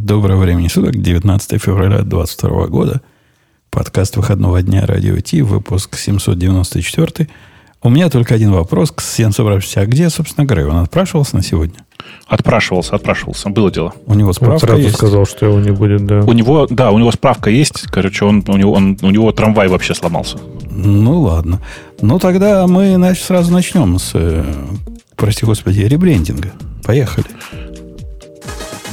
Доброго времени суток, 19 февраля 2022 года. Подкаст выходного дня Радио Ти, выпуск 794. У меня только один вопрос к всем собравшимся. А где, собственно, Грей? Он отпрашивался на сегодня? Отпрашивался, отпрашивался. Было дело. У него справка он сразу есть? сказал, что его не будет, да. У него, да, у него справка есть. Короче, он, у, него, он, у него трамвай вообще сломался. Ну, ладно. Ну, тогда мы нач- сразу начнем с, э, прости господи, ребрендинга. Поехали.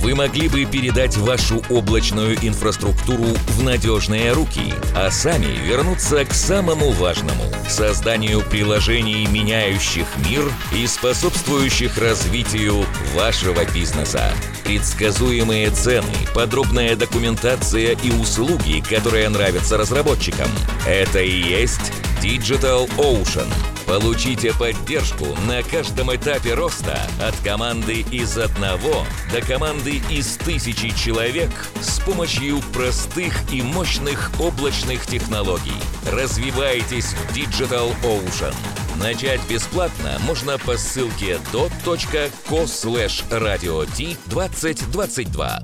Вы могли бы передать вашу облачную инфраструктуру в надежные руки, а сами вернуться к самому важному – созданию приложений, меняющих мир и способствующих развитию вашего бизнеса. Предсказуемые цены, подробная документация и услуги, которые нравятся разработчикам – это и есть Digital Ocean. Получите поддержку на каждом этапе роста от команды из одного до команды из тысячи человек с помощью простых и мощных облачных технологий. Развивайтесь в Digital Ocean. Начать бесплатно можно по ссылке dot.co slash radio 2022.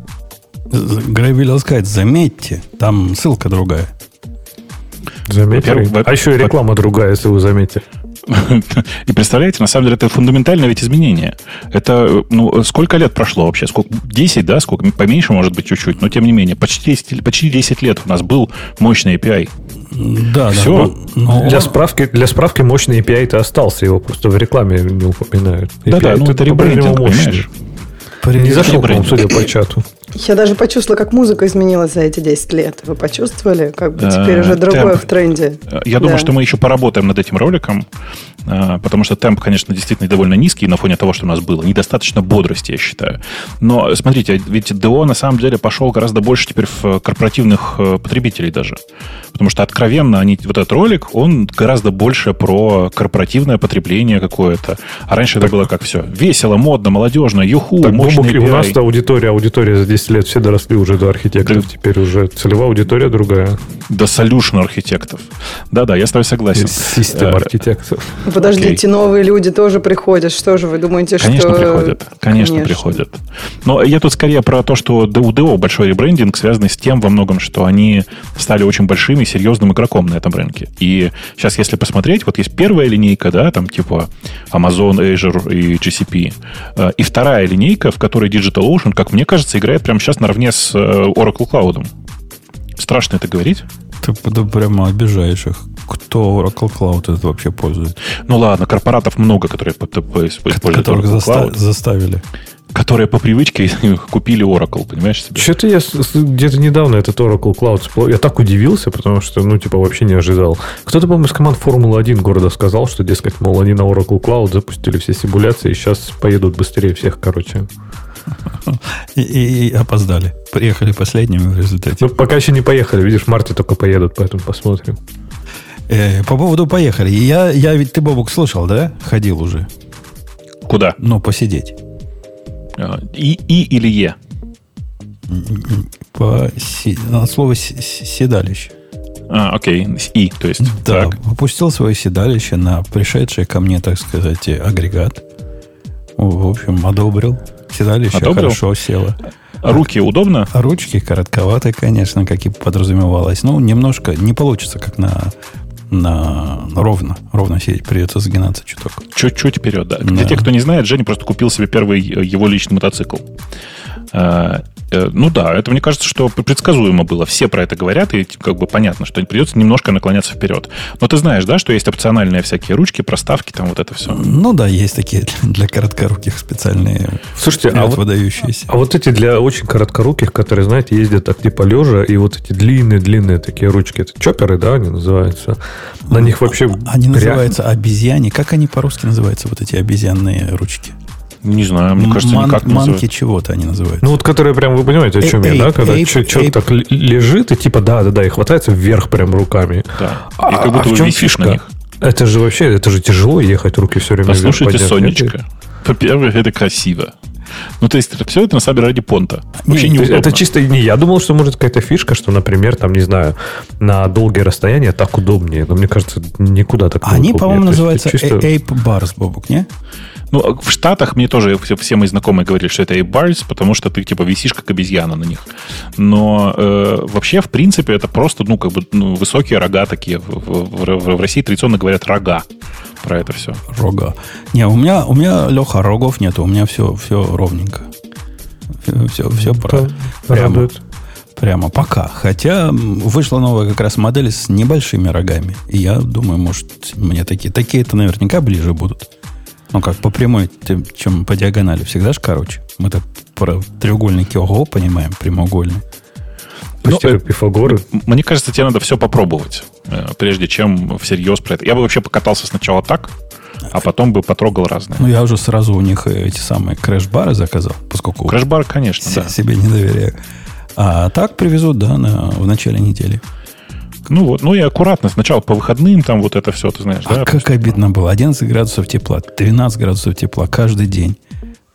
Грей велел сказать, заметьте, там ссылка другая. Заметили? Во-первых, А еще и реклама другая, если вы заметили. И представляете, на самом деле это фундаментальное ведь изменение. Это, ну, сколько лет прошло вообще? Сколько, 10, да? Сколько? Поменьше, может быть, чуть-чуть, но тем не менее. Почти 10, почти 10 лет у нас был мощный API. Да, Всё. да. но- но Для справки, для справки мощный API-то остался, его просто в рекламе не упоминают. Да-да, API ну это по-прежнему ребрендинг, мощный. понимаешь? Не зашел, по-моему, Ребрендинг. судя по чату. Я даже почувствовала, как музыка изменилась за эти 10 лет. Вы почувствовали? Как бы Э, теперь уже другое темп. в тренде. Я думаю, Да. что мы еще поработаем над этим роликом, а, потому что темп, конечно, действительно довольно низкий на фоне того, что у нас было. Недостаточно бодрости, я считаю. Но смотрите, ведь ДО на самом деле пошел гораздо больше теперь в корпоративных э, потребителей даже. Потому что откровенно они, вот этот ролик, он гораздо больше про корпоративное потребление какое-то. А раньше это было как все. Весело, модно, молодежно, юху, Так, мощный и у нас-то аудитория, аудитория за 10 лет все доросли уже до архитекторов. Да. Теперь уже целевая аудитория другая. до solution архитектов. Да-да, я с тобой согласен. Система Э, архитекторов. Подождите, новые люди тоже приходят. Что же вы думаете, Конечно, что... приходят. Конечно, приходят. Но я тут скорее про то, что у ДО большой ребрендинг связанный с тем во многом, что они стали очень большим и серьезным игроком на этом рынке. И сейчас, если посмотреть, вот есть первая линейка, да, там типа Amazon, Azure и GCP, э, и вторая линейка, в которой DigitalOcean, как мне кажется, играет прямо сейчас наравне с э, Oracle Cloud. Страшно это говорить. Ты да прямо обижаешь их. Кто Oracle Cloud это вообще пользует? Ну ладно, корпоратов много, которые по- по- используют Которых Oracle заста- Cloud, заставили. которые по привычке купили Oracle, понимаешь себе? Что-то я где-то недавно этот Oracle Cloud. Я так удивился, потому что, ну, типа, вообще не ожидал. Кто-то, по-моему, из команд Формулы-1 города сказал, что, дескать, мол, они на Oracle Cloud запустили все симуляции и сейчас поедут быстрее всех, короче. И, и- и опоздали. Приехали последними в результате. Ну, пока еще не поехали. Видишь, в марте только поедут, поэтому посмотрим. Э, по поводу поехали. Я, я ведь, ты, Бобук, слышал, да? Ходил уже. Куда? Ну, посидеть. А, И, и или Е? По си- си- си- седалище. А, окей, с И, то есть. Да, Так. опустил свое седалище на пришедший ко мне, так сказать, агрегат. В общем, одобрил. Седалище Одобрил? хорошо село. А Руки удобно? А ручки коротковатые, конечно, как и подразумевалось. Ну, немножко не получится, как на, на ровно. Ровно сидеть придется сгинаться чуток. Чуть-чуть вперед, да. Да. Для тех, кто не знает, Женя просто купил себе первый его личный мотоцикл. А, э, Ну да, это мне кажется, что предсказуемо было. Все про это говорят, и как бы понятно, что придется немножко наклоняться вперед. Но ты знаешь, да, что есть опциональные всякие ручки, проставки, там вот это все. Ну да, есть такие для короткоруких специальные Слушайте, а вот, выдающиеся. а вот эти для очень короткоруких, которые, знаете, ездят так типа лежа, и вот эти длинные-длинные такие ручки, это чоперы, да, они называются? На них вообще... Они грязь- называются обезьяне. Как они по-русски называются, вот эти обезьянные ручки? Не знаю, мне кажется, Ман- никак не манки называют. чего-то они называются. Ну, вот которые прям, вы понимаете, о чем я, да? эй, Когда эй, человек так лежит и типа да-да-да, и хватается вверх прям руками. Да. А- И как а будто в бы чем висишь на фишка? них. Это же вообще, это же тяжело ехать, руки все время вверх Послушайте, поднять. Сонечка. Во-первых, это красиво. Ну, то есть, все это на самом деле ради понта. Вообще Не, неудобно. это чисто не я думал, что может какая-то фишка, что, например, там, не знаю, на долгие расстояния так удобнее. Но мне кажется, никуда так не Они, удобнее. по-моему, называются чисто- Ape Bars, Бобук, не? Ну, в Штатах мне тоже все, все мои знакомые говорили, что это bars, потому что ты типа висишь как обезьяна на них. Но э, вообще, в принципе, это просто, ну, как бы ну, высокие рога такие. В, в- в- в России традиционно говорят рога про это все. Рога. Не, у меня, у меня, Леха, рогов нету, у меня все, все ровненько. Все, все, Да, прямо. радует. Прямо пока. Хотя вышла новая как раз модель с небольшими рогами. И я думаю, может, мне такие. Такие-то наверняка ближе будут. Ну, как по прямой, тем, чем по диагонали. Всегда же короче. Мы-то про треугольники ого понимаем, прямоугольный. Ну, как Пифагоры. Мне кажется, тебе надо все попробовать, э, прежде чем всерьез про это. Я бы вообще покатался сначала так, а потом бы потрогал разные. Ну, я уже сразу у них э, эти самые crash bar ы заказал, поскольку Crash bar, конечно, се- да. себе не доверяю. А так привезут, да, на, в начале недели. Ну вот, ну и аккуратно. Сначала по выходным там вот это все, ты знаешь, А да? как обидно было. 11 градусов тепла, 12 градусов тепла каждый день.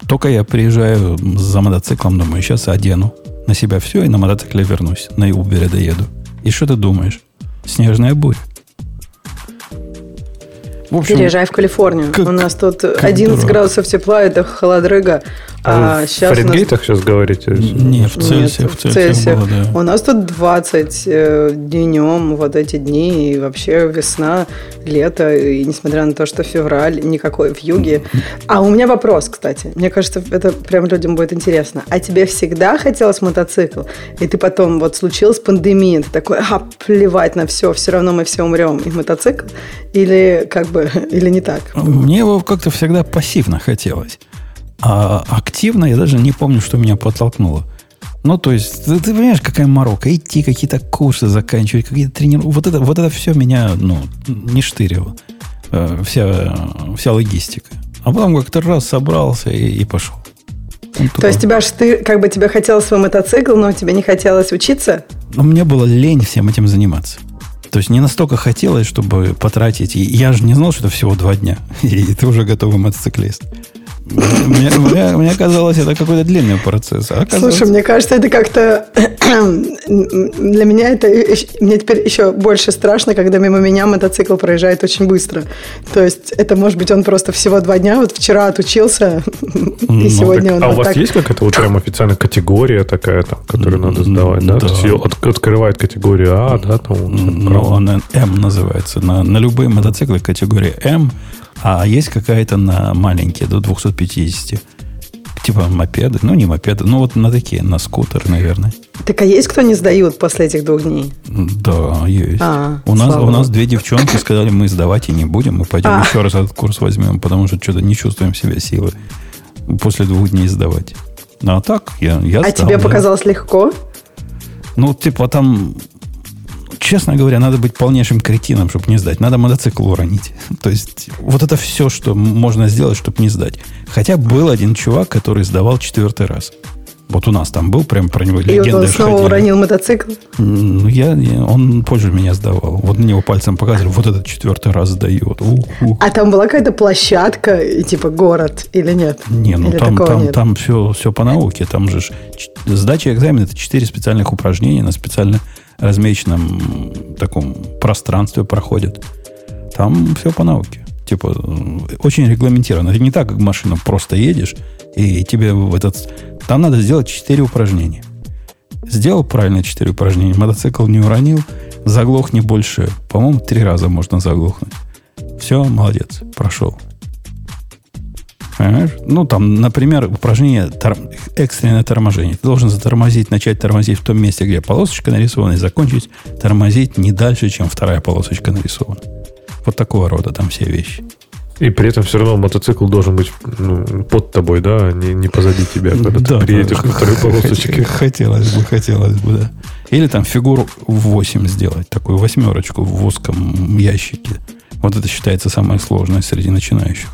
Только я приезжаю за мотоциклом, думаю, сейчас одену на себя все и на мотоцикле вернусь. На Uber доеду. И что ты думаешь? Снежная буря. В общем, Переезжай в Калифорнию. как- у нас тут как 11 дурак. градусов тепла, это холодрыга. А А, вы в сейчас у нас... Фаренгейтах сейчас говорите? не, в Нет, Цельсиях, в Цельсиях было, да. У нас тут 20 э, днем вот эти дни, и вообще весна, лето, и несмотря на то, что февраль, никакой в юге. А у меня вопрос, кстати. Мне кажется, это прям людям будет интересно. А тебе всегда хотелось мотоцикл? И ты потом, вот случилась пандемия, ты такой, а, плевать на все, все равно мы все умрем. И мотоцикл? Или как бы, или не так? Мне его как-то всегда пассивно хотелось. А активно я даже не помню, что меня подтолкнуло. Ну, то есть, ты, ты понимаешь, какая морока? Идти, какие-то курсы заканчивать, какие-то тренировки. Вот это, вот это все меня, ну, не штырило. Э, Вся, вся логистика. А потом как-то раз собрался и, и пошел. Ну, То есть тебя ты, как бы тебе хотелось свой мотоцикл, но тебе не хотелось учиться? Но мне было лень всем этим заниматься. То есть не настолько хотелось, чтобы потратить. Я же не знал, что это всего два дня. И ты уже готовый мотоциклист. Мне, мне- мне казалось, это какой-то длинный процесс. А оказывается- Слушай, мне кажется, это как-то... Для меня это... Мне теперь еще больше страшно, когда мимо меня мотоцикл проезжает очень быстро. То есть это, может быть, он просто всего два дня. Вот вчера отучился, и сегодня он а у вот вас так... есть какая-то вот прям официальная категория такая, там, которую надо сдавать, да? Да. То есть ее от- открывает категорию А, да, там, Ну, право. он М называется. На, на любые мотоциклы категории М, а есть какая-то на маленькие, до 250. Типа мопеды. Ну, не мопеды, ну вот на такие, на скутер, наверное. Так а есть кто не сдают после этих двух дней? Да, есть. А, у, нас, у нас две девчонки сказали, мы сдавать и не будем, мы пойдем А. еще раз этот курс возьмем, потому что что-то не чувствуем в себе силы после двух дней сдавать. Ну, а так, я, я А сдал, тебе да. показалось легко? Ну, типа там, честно говоря, надо быть полнейшим кретином, чтобы не сдать. Надо мотоцикл уронить. То есть, вот это все, что можно сделать, чтобы не сдать. Хотя был один чувак, который сдавал четвертый раз. Вот у нас там был, прям про него И вот легенда он снова ходили. уронил мотоцикл? Ну, я, я- он позже меня сдавал. Вот на него пальцем показывали, вот этот четвертый раз сдает. А там была какая-то площадка, и типа город, или нет? Не, ну Или там, там, нет? там все, все по науке. Там же сдача экзамена это четыре специальных упражнения на специально размеченном таком пространстве проходят. Там все по науке. Типа, м, очень регламентировано. Это не так, как машина просто едешь, и тебе в этот... Там надо сделать четыре упражнения. Сделал правильно четыре упражнения, мотоцикл не уронил, заглох не больше, по-моему, три раза можно заглохнуть. Все, молодец, прошел. Понимаешь? Ну, там, например, упражнение тор- экстренное торможение. Ты должен затормозить, начать тормозить в том месте, где полосочка нарисована, и закончить тормозить не дальше, чем вторая полосочка нарисована. Вот такого рода там все вещи. И при этом все равно мотоцикл должен быть ну, под тобой, да, а не, не позади тебя, когда ты приедешь да, на второй полосочке. Хотелось бы, хотелось бы, да. Или там фигуру в 8 сделать, такую восьмерочку в узком ящике. Вот это считается самое сложное среди начинающих.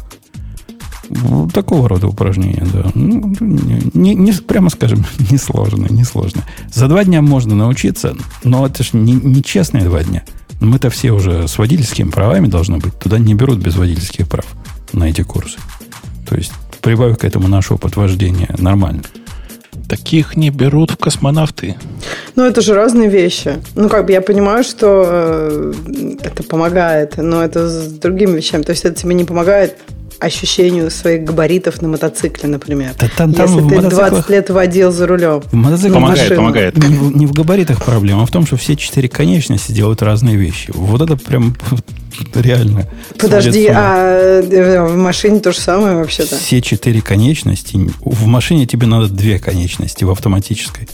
Ну, такого рода упражнения, да. Ну, не, не- не- прямо скажем, несложно, несложно. За два дня можно научиться, но это же не, не честные два дня. Мы-то все уже с водительскими правами должны быть. Туда не берут без водительских прав на эти курсы. То есть прибавив к этому наш опыт вождения, нормально. Таких не берут в космонавты. Ну, это же разные вещи. Ну, как бы я понимаю, что э, это помогает, но это с другими вещами. То есть это тебе не помогает ощущению своих габаритов на мотоцикле, например. Да там- там Если ты мотоциклах- 20 лет водил за рулем. В мотоцикле Помогает, машину. помогает. Не в, не в габаритах проблема, а в том, что все четыре конечности делают разные вещи. Вот это прям реально. Подожди, а э, в машине то же самое вообще-то? Все четыре конечности. В машине тебе надо две конечности в автоматической.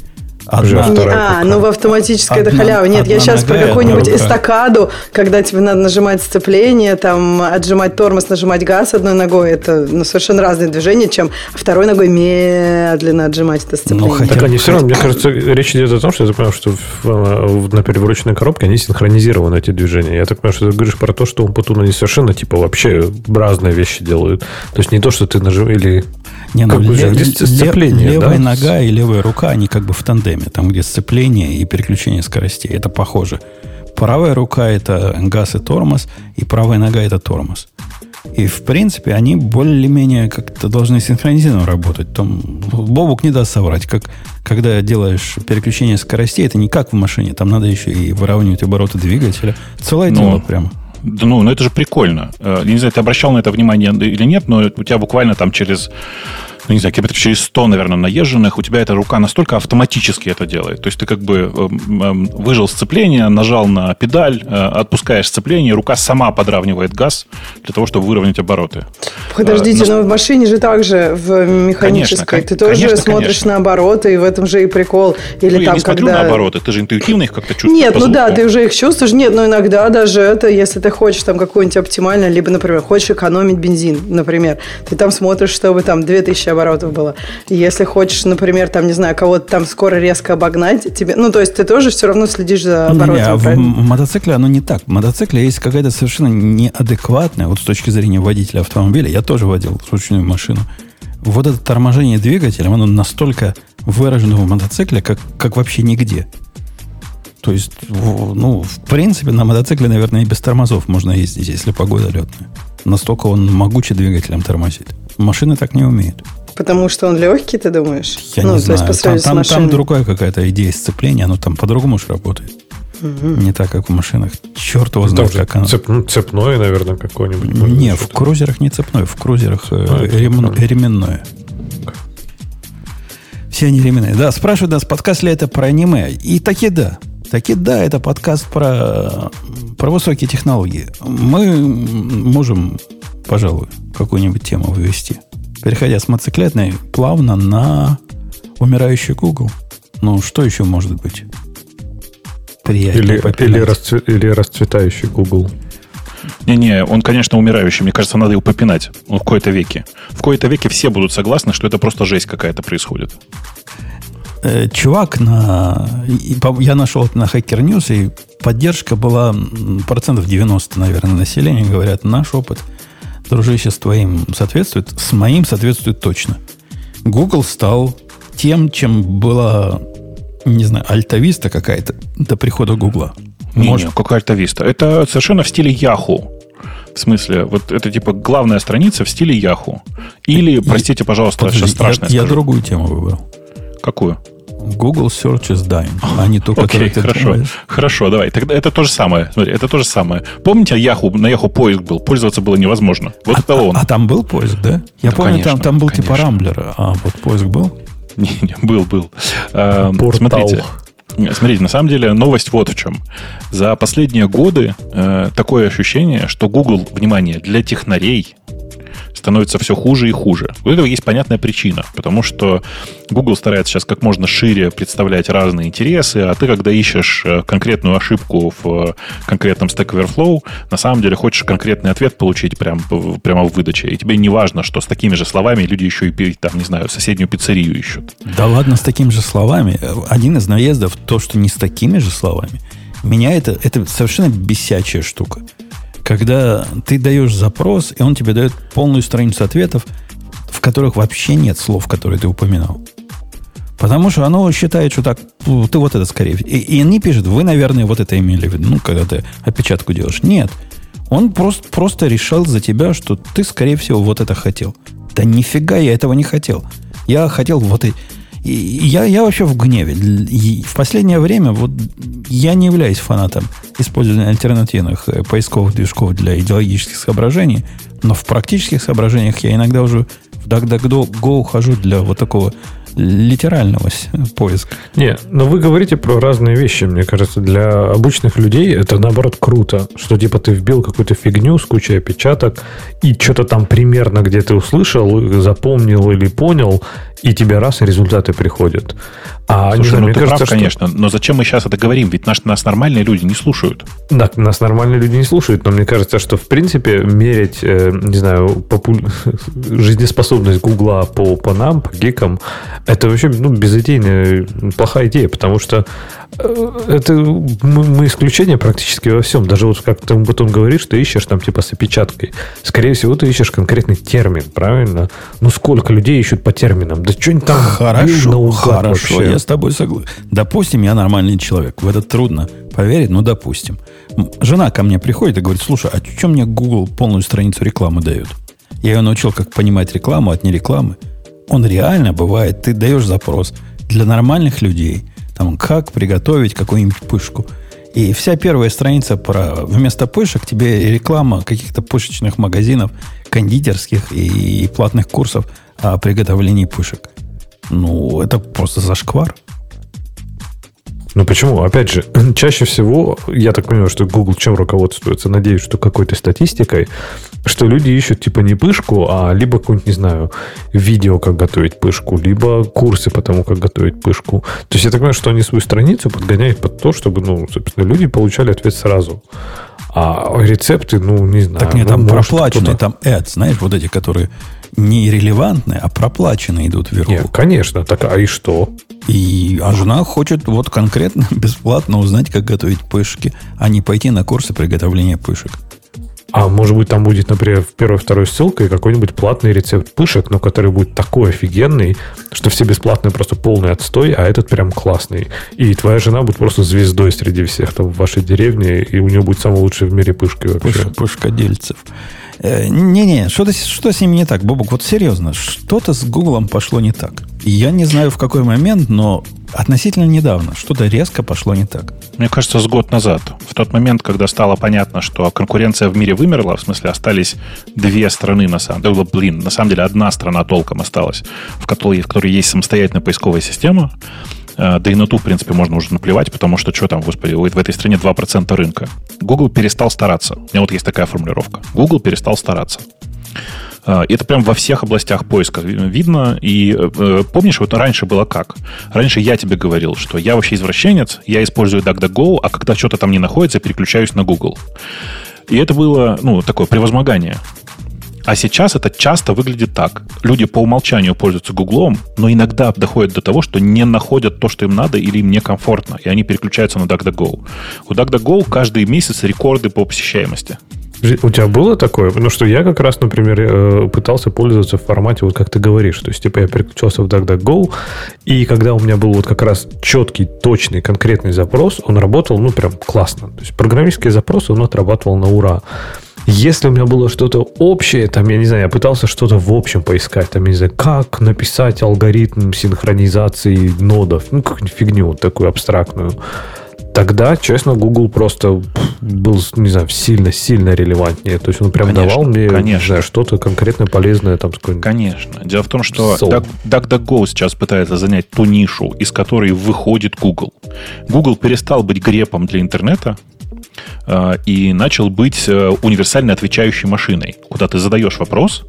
Одна, вторая а, ну в автоматической это халява. Нет, я сейчас про какую-нибудь эстакаду, когда тебе надо нажимать сцепление, там, отжимать тормоз, нажимать газ одной ногой. Это ну, совершенно разные движения, чем второй ногой медленно отжимать это сцепление. хотя- Так они все равно, мне кажется, речь идет о том, что я понимаю, что в- в- на перевороченной коробке они синхронизированы, эти движения. Я так понимаю, что ты говоришь про то, что у Путуна они совершенно, типа, вообще разные вещи делают. То есть не то, что ты нажимаешь, или... Не, ну, Как бы, ле- где ле- сцепление, левая да? нога и левая рука, они как бы в тандеме. Там, где сцепление и переключение скоростей. Это похоже. Правая рука – это газ и тормоз, и правая нога – это тормоз. И, в принципе, они более-менее как-то должны синхронизированно работать. Там Бобук не даст соврать. Как, когда делаешь переключение скоростей, это не как в машине. Там надо еще и выравнивать обороты двигателя. Целое Ну, дело прямо. Да ну, ну это же прикольно. Э, Я не знаю, ты обращал на это внимание или нет, но у тебя буквально там через, ну, не знаю, километров через 100, наверное, наезженных, у тебя эта рука настолько автоматически это делает. То есть ты как бы эм, эм, выжил сцепление, нажал на педаль, э, отпускаешь сцепление, рука сама подравнивает газ для того, чтобы выровнять обороты. Подождите, Э, но в машине же также в механической. Конечно, ты тоже конечно, смотришь конечно. на обороты, и в этом же и прикол. Или ну, я там, не смотрю когда... на обороты, ты же интуитивно их как-то чувствуешь Нет, ну да, звуку. ты уже их чувствуешь. Нет, но иногда даже это, если ты хочешь там какое-нибудь оптимальное, либо, например, хочешь экономить бензин, например, ты там смотришь, чтобы там 2000 оборотов было. И Если хочешь, например, там, не знаю, кого-то там скоро резко обогнать, тебе, ну, то есть ты тоже все равно следишь за оборотами, в правильно? м- мотоцикле оно не так. В мотоцикле есть какая-то совершенно неадекватная, вот с точки зрения водителя автомобиля, я тоже водил ручную машину. Вот это торможение двигателем, оно настолько выражено в мотоцикле, как, как вообще нигде. То есть, в- ну, в принципе, на мотоцикле, наверное, и без тормозов можно ездить, если погода летная. Настолько он могучий двигателем тормозит. Машины так не умеют. Потому что он легкий, ты думаешь? Я ну, не то знаю. есть Там, там, там другая какая-то идея сцепления, оно там по-другому же работает. Не так, как в машинах. Черт его знает, как оно. цеп- ну, цепное, наверное, какое-нибудь. Не, в крузерах не цепной, в крузерах э, А, это рем- ременное. Все они ременные. Да, спрашивают нас, подкаст ли это про аниме. И таки да. Таки да, это подкаст про, про высокие технологии. Мы можем, пожалуй, какую-нибудь тему вывести. Переходя с мотоциклетной плавно на умирающий Google. Ну, что еще может быть? Приятнее Или, или, попинать. расцве- или расцветающий Google. Не-не, он, конечно, умирающий. Мне кажется, надо его попинать ну, в кои-то веке. В кои-то веке все будут согласны, что это просто жесть какая-то происходит. Э, чувак на... Я нашел это на Hacker News, и поддержка была процентов 90, наверное, населения. Говорят, наш опыт, дружище, с твоим соответствует, с моим соответствует точно. Google стал тем, чем была, не знаю, альтависта какая-то до прихода Гугла. Не, Может, не, какая альтависта. Это совершенно в стиле Yahoo. В смысле, вот это типа главная страница в стиле Yahoo. Или, простите, пожалуйста, подожди, сейчас страшно я, я другую тему выбрал. Какую? Google Search is dying, а не то, которую ты хорошо. думаешь. Хорошо, давай. Тогда это то же самое. Смотри, это то же самое. Помните, Yahoo, на Yahoo поиск был, пользоваться было невозможно. Вот а, это он. а там был поиск, да? Я Да, помню, там, конечно, там был типа конечно. Рамблер, а вот поиск был. Не, не, был, был. Э. Смотрите. Смотрите, на самом деле новость вот в чем. За последние годы э, такое ощущение, что Google, внимание, для технарей становится все хуже и хуже. У этого есть понятная причина, потому что Google старается сейчас как можно шире представлять разные интересы, а ты, когда ищешь э, конкретную ошибку в э, конкретном Stack Overflow, на самом деле хочешь конкретный ответ получить прям, прямо в выдаче. И тебе не важно, что с такими же словами люди еще и, там, не знаю, соседнюю пиццерию ищут. Да ладно, с такими же словами. Один из наездов, то, что не с такими же словами, меня это, это совершенно бесячая штука. Когда ты даешь запрос, и он тебе дает полную страницу ответов, в которых вообще нет слов, которые ты упоминал. Потому что оно считает, что так, ты вот это скорее. И, и они пишут, вы, наверное, вот это имели в виду, ну, когда ты опечатку делаешь. Нет. Он просто, просто решил за тебя, что ты, скорее всего, вот это хотел. Да нифига я этого не хотел. Я хотел вот и, и я, я вообще в гневе. В последнее время вот я не являюсь фанатом использования альтернативных э, поисковых движков для идеологических соображений, но в практических соображениях я иногда уже в DuckDuckGo ухожу для вот такого литерального поиска. Не, но вы говорите про разные вещи. Мне кажется, для обычных людей это наоборот круто, что типа ты вбил какую-то фигню с кучей опечаток, и что-то там примерно где ты услышал, запомнил или понял, и тебе раз, и результаты приходят. А, Слушай, знаю, ну ты кажется, прав, что... конечно, но зачем мы сейчас это говорим? Ведь нас, нас нормальные люди не слушают. Да, нас нормальные люди не слушают, но мне кажется, что в принципе мерить, э, не знаю, попу... жизнеспособность Гугла по, по нам, по гикам, это вообще ну, безыдейная, плохая идея, потому что э, это мы, исключение практически во всем. Даже вот как ты потом говоришь, что ищешь там типа с опечаткой. Скорее всего, ты ищешь конкретный термин, правильно? Ну сколько людей ищут по терминам? Да что-нибудь там хорошо, хорошо, вообще. я с тобой согласен. Допустим, я нормальный человек. В это трудно поверить, но допустим. Жена ко мне приходит и говорит, слушай, а что мне Google полную страницу рекламы дает? Я ее научил, как понимать рекламу от нерекламы. Он реально бывает. Ты даешь запрос для нормальных людей. Там, как приготовить какую-нибудь пышку. И вся первая страница про вместо пышек тебе реклама каких-то пышечных магазинов, кондитерских и, платных курсов о приготовлении пышек. Ну, это просто зашквар. Ну почему? Опять же, чаще всего, я так понимаю, что Google чем руководствуется, надеюсь, что какой-то статистикой, что люди ищут типа не пышку, а либо какую-нибудь, не знаю, видео, как готовить пышку, либо курсы по тому, как готовить пышку. То есть я так понимаю, что они свою страницу подгоняют под то, чтобы, ну, собственно, люди получали ответ сразу. А рецепты, ну, не знаю. Так нет, ну, там проплаченные, там ads, знаешь, вот эти, которые не релевантные, а проплаченные идут вверху. Нет, конечно. Так, а и что? И, а жена хочет вот конкретно бесплатно узнать, как готовить пышки, а не пойти на курсы приготовления пышек. А может быть, там будет, например, в первой-второй ссылкой какой-нибудь платный рецепт пышек, но который будет такой офигенный, что все бесплатные просто полный отстой, а этот прям классный. И твоя жена будет просто звездой среди всех там в вашей деревне, и у нее будет самая лучшая в мире пышка вообще. Пыш, пышкодельцев. Э, не-не, что-то, что с ними не так, Бобок, вот серьезно, что-то с Гуглом пошло не так. Я не знаю, в какой момент, но относительно недавно что-то резко пошло не так. Мне кажется, с год назад. В тот момент, когда стало понятно, что конкуренция в мире вымерла, в смысле остались две страны на самом деле, блин, на самом деле одна страна толком осталась, в которой, в которой есть самостоятельная поисковая система, Э, да и на ту, в принципе, можно уже наплевать, потому что что там, господи, в этой стране 2% рынка. Google перестал стараться. У меня вот есть такая формулировка. Google перестал стараться. Э, это прям во всех областях поиска видно. И э, помнишь, вот раньше было как? Раньше я тебе говорил, что я вообще извращенец, я использую DuckDuckGo, а когда что-то там не находится, переключаюсь на Google. И это было, ну, такое превозмогание. А сейчас это часто выглядит так. Люди по умолчанию пользуются Гуглом, но иногда доходят до того, что не находят то, что им надо или им некомфортно, и они переключаются на DuckDuckGo. У DuckDuckGo каждый месяц рекорды по посещаемости. У тебя было такое? Потому что я как раз, например, э, пытался пользоваться в формате, вот как ты говоришь. То есть, типа, я переключался в DuckDuckGo, и когда у меня был вот как раз четкий, точный, конкретный запрос, он работал, ну, прям классно. То есть, программистский запрос, он отрабатывал на ура. Если у меня было что-то общее, там, я не знаю, я пытался что-то в общем поискать, там, я не знаю, как написать алгоритм синхронизации нодов, ну, какую-нибудь фигню вот такую абстрактную, тогда, честно, Google просто был, не знаю, сильно-сильно релевантнее. То есть он прям конечно, давал мне конечно. что-то конкретно полезное там. Конечно. Дело в том, что Duck, DuckDuckGo сейчас пытается занять ту нишу, из которой выходит Google. Google перестал быть грепом для интернета, и начал быть э, универсально отвечающей машиной, куда ты задаешь вопрос,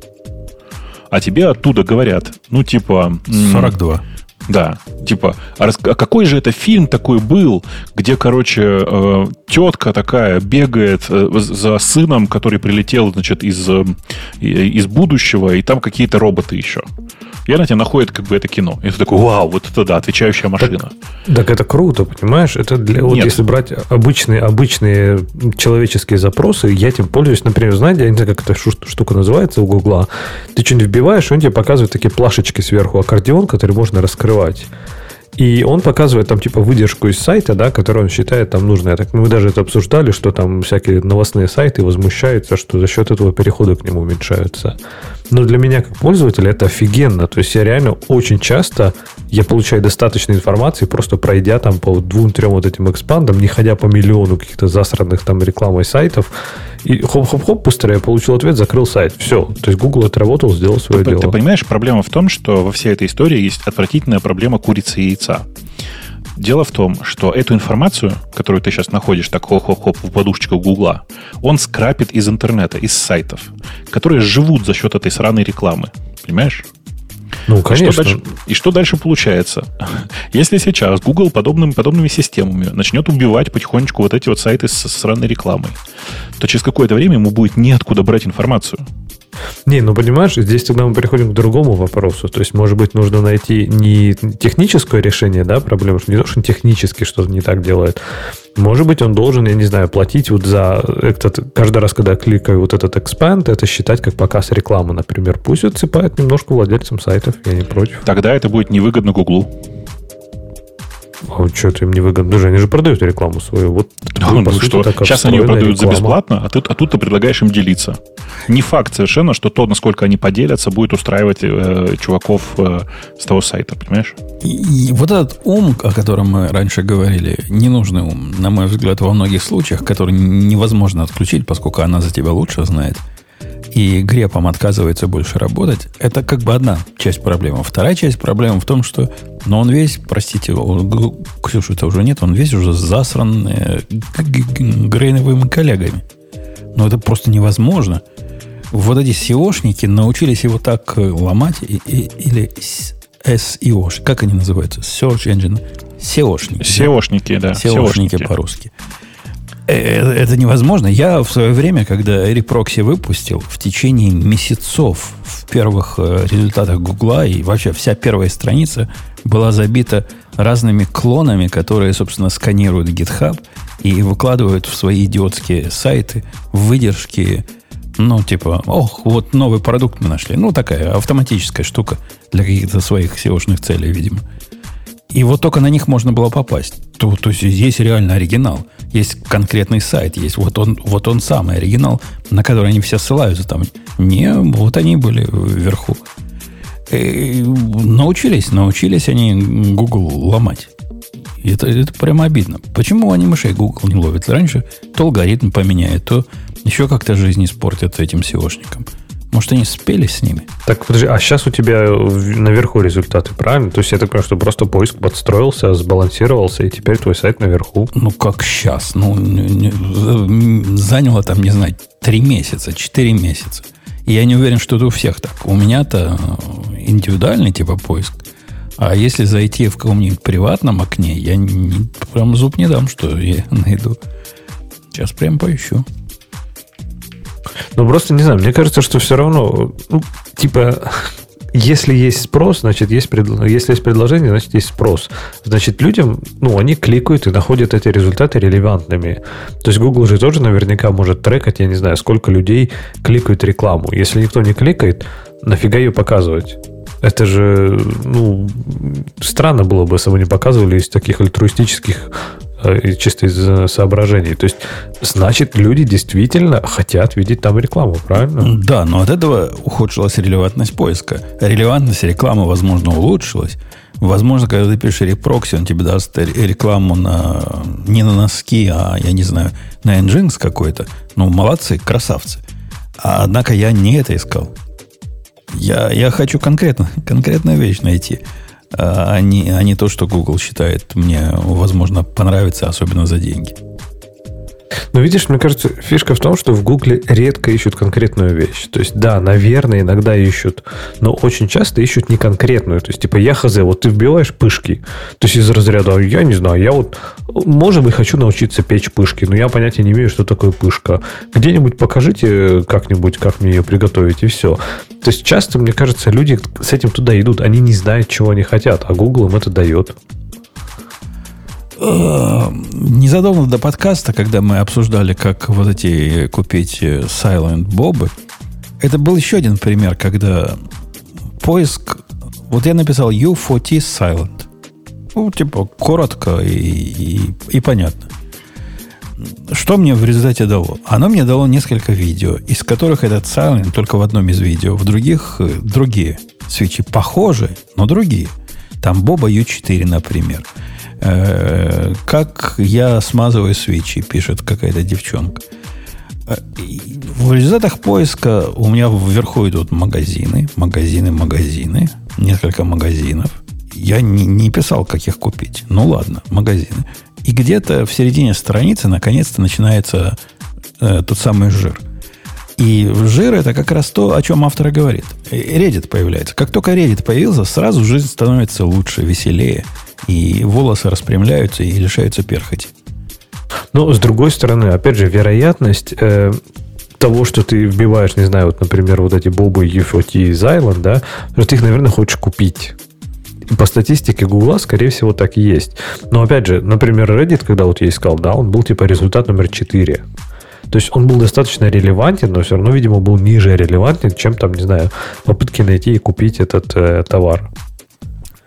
а тебе оттуда говорят, ну, типа... 42. Да, типа, а, а какой же это фильм такой был, где, короче, э, тетка такая бегает э, за сыном, который прилетел, значит, из, э, из будущего, и там какие-то роботы еще и она тебе находит как бы это кино. И ты такой, вау, вот это да, отвечающая машина. Так, так это круто, понимаешь? Это для, вот если брать обычные, обычные человеческие запросы, я этим пользуюсь, например, знаете, я не знаю, как эта штука называется у Гугла. Ты что-нибудь вбиваешь, и он тебе показывает такие плашечки сверху, аккордеон, который можно раскрывать. И он показывает там типа выдержку из сайта, да, который он считает там нужной. Так мы даже это обсуждали, что там всякие новостные сайты возмущаются, что за счет этого переходы к нему уменьшаются. Но для меня как пользователя это офигенно. То есть я реально очень часто я получаю достаточно информации, просто пройдя там по двум-трем вот этим экспандам, не ходя по миллиону каких-то засранных там рекламой сайтов, и хоп-хоп-хоп, быстро я получил ответ, закрыл сайт. Все. То есть Google отработал, сделал свое ты, дело. Ты понимаешь, проблема в том, что во всей этой истории есть отвратительная проблема курицы и яйца. Дело в том, что эту информацию, которую ты сейчас находишь так хоп-хоп-хоп в подушечку Гугла, он скрапит из интернета, из сайтов, которые живут за счет этой сраной рекламы. Понимаешь? Ну, конечно. И что дальше, и что дальше получается? Если сейчас Google подобными, подобными системами начнет убивать потихонечку вот эти вот сайты с сраной рекламой, то через какое-то время ему будет неоткуда брать информацию. Не, ну понимаешь, здесь тогда мы переходим к другому вопросу. То есть, может быть, нужно найти не техническое решение, да, проблемы, что не то, что технически что-то не так делает. Может быть, он должен, я не знаю, платить вот за этот, каждый раз, когда кликаю вот этот expand, это считать как показ рекламы, например. Пусть отсыпает немножко владельцам сайтов, я не против. Тогда это будет невыгодно Гуглу. А вот что-то им невыгодно. Даже они же продают рекламу свою. Вот, ну, по что, сейчас они ее продают реклама. за бесплатно, а, ты, а тут ты предлагаешь им делиться. Не факт совершенно, что то, насколько они поделятся, будет устраивать э, чуваков э, с того сайта, понимаешь? И, и вот этот ум, о котором мы раньше говорили, ненужный ум, на мой взгляд, во многих случаях, который невозможно отключить, поскольку она за тебя лучше знает – и грепом отказывается больше работать, это как бы одна часть проблемы. Вторая часть проблемы в том, что но ну, он весь, простите, Ксюшу это уже нет, он весь уже засран э, грейновыми коллегами. Но это просто невозможно. Вот эти SEOшники научились его так э, ломать, и, и, или SEO, как они называются? Search Engine. SEOшники. SEOшники, да. SEOшники по-русски. Это невозможно. Я в свое время, когда Репрокси выпустил, в течение месяцев в первых э, результатах Гугла и вообще вся первая страница была забита разными клонами, которые, собственно, сканируют GitHub и выкладывают в свои идиотские сайты выдержки, ну, типа, ох, вот новый продукт мы нашли. Ну, такая автоматическая штука для каких-то своих SEO-шных целей, видимо. И вот только на них можно было попасть. То, то есть есть реально оригинал. Есть конкретный сайт, есть вот он, вот он самый оригинал, на который они все ссылаются. Там не, вот они были вверху. И научились, научились они Google ломать. Это, это прямо обидно. Почему они мышей Google не ловят? Раньше то алгоритм поменяет, то еще как-то жизнь испортят этим SEOшникам. Может, они спелись с ними? Так, подожди, а сейчас у тебя наверху результаты, правильно? То есть я так понимаю, что просто поиск подстроился, сбалансировался, и теперь твой сайт наверху. Ну, как сейчас? Ну, заняло там, не знаю, три месяца, четыре месяца. И я не уверен, что это у всех так. У меня-то индивидуальный типа поиск. А если зайти в каком-нибудь приватном окне, я не, прям зуб не дам, что я найду. Сейчас прям поищу. Ну, просто не знаю, мне кажется, что все равно, ну, типа, если есть спрос, значит, есть пред... если есть предложение, значит, есть спрос. Значит, людям, ну, они кликают и находят эти результаты релевантными. То есть Google же тоже наверняка может трекать, я не знаю, сколько людей кликают рекламу. Если никто не кликает, нафига ее показывать? Это же, ну, странно было бы, если бы не показывали из таких альтруистических чисто из э, соображений. То есть, значит, люди действительно хотят видеть там рекламу, правильно? Да, но от этого ухудшилась релевантность поиска. Релевантность рекламы, возможно, улучшилась. Возможно, когда ты пишешь репрокси, он тебе даст рекламу на, не на носки, а, я не знаю, на Nginx какой-то. Ну, молодцы, красавцы. А, однако я не это искал. Я, я хочу конкретно, конкретную вещь найти а не, а не то, что Google считает мне, возможно, понравится, особенно за деньги. Но видишь, мне кажется, фишка в том, что в Гугле редко ищут конкретную вещь. То есть, да, наверное, иногда ищут, но очень часто ищут не конкретную. То есть, типа, я хз, вот ты вбиваешь пышки. То есть, из разряда, я не знаю, я вот, может быть, хочу научиться печь пышки, но я понятия не имею, что такое пышка. Где-нибудь покажите как-нибудь, как мне ее приготовить, и все. То есть, часто, мне кажется, люди с этим туда идут, они не знают, чего они хотят, а Google им это дает. Э, незадолго до подкаста, когда мы обсуждали, как вот эти купить э, Silent Бобы, это был еще один пример, когда поиск... Вот я написал U4T Silent. Ну, типа, коротко и, и, и понятно. Что мне в результате дало? Оно мне дало несколько видео, из которых этот Silent только в одном из видео, в других э, другие свечи похожи, но другие. Там Боба U4, например. Э, как я смазываю свечи, пишет какая-то девчонка. Э, в результатах поиска у меня вверху идут магазины, магазины, магазины, несколько магазинов. Я не, не писал, как их купить. Ну ладно, магазины. И где-то в середине страницы наконец-то начинается э, тот самый жир. И жир это как раз то, о чем автор говорит. Reddit появляется. Как только Reddit появился, сразу жизнь становится лучше, веселее. И волосы распрямляются и лишаются перхоти. Но, с другой стороны, опять же, вероятность э, того, что ты вбиваешь, не знаю, вот, например, вот эти бобы UFOT из Island, да, что ты их, наверное, хочешь купить. По статистике Гугла, скорее всего, так и есть. Но, опять же, например, Reddit, когда вот я искал, да, он был типа результат номер 4. То есть он был достаточно релевантен, но все равно, видимо, был ниже релевантен, чем там, не знаю, попытки найти и купить этот э, товар.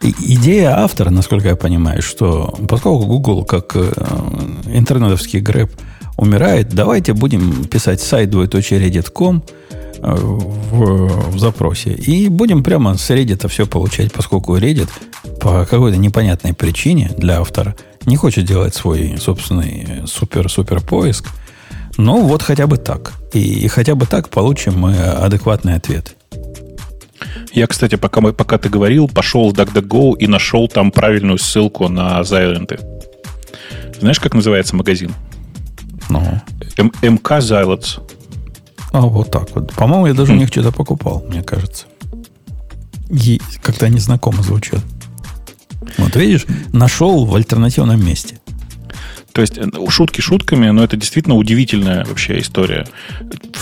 Идея автора, насколько я понимаю, что поскольку Google как э, интернетовский грэб умирает, давайте будем писать сайт двоеточие э, в, в запросе. И будем прямо с Reddit все получать, поскольку Reddit по какой-то непонятной причине для автора не хочет делать свой собственный супер-супер поиск. Ну, вот хотя бы так. И, и хотя бы так получим мы адекватный ответ. Я, кстати, пока, мы, пока ты говорил, пошел в DuckDuckGo и нашел там правильную ссылку на Zylent. Знаешь, как называется магазин? Ну. М- МК Zylets. А, вот так вот. По-моему, я даже у них что-то покупал, мне кажется. И как-то они знакомо звучат. Вот видишь, нашел в альтернативном месте. То есть э, шутки шутками, но это действительно удивительная вообще история.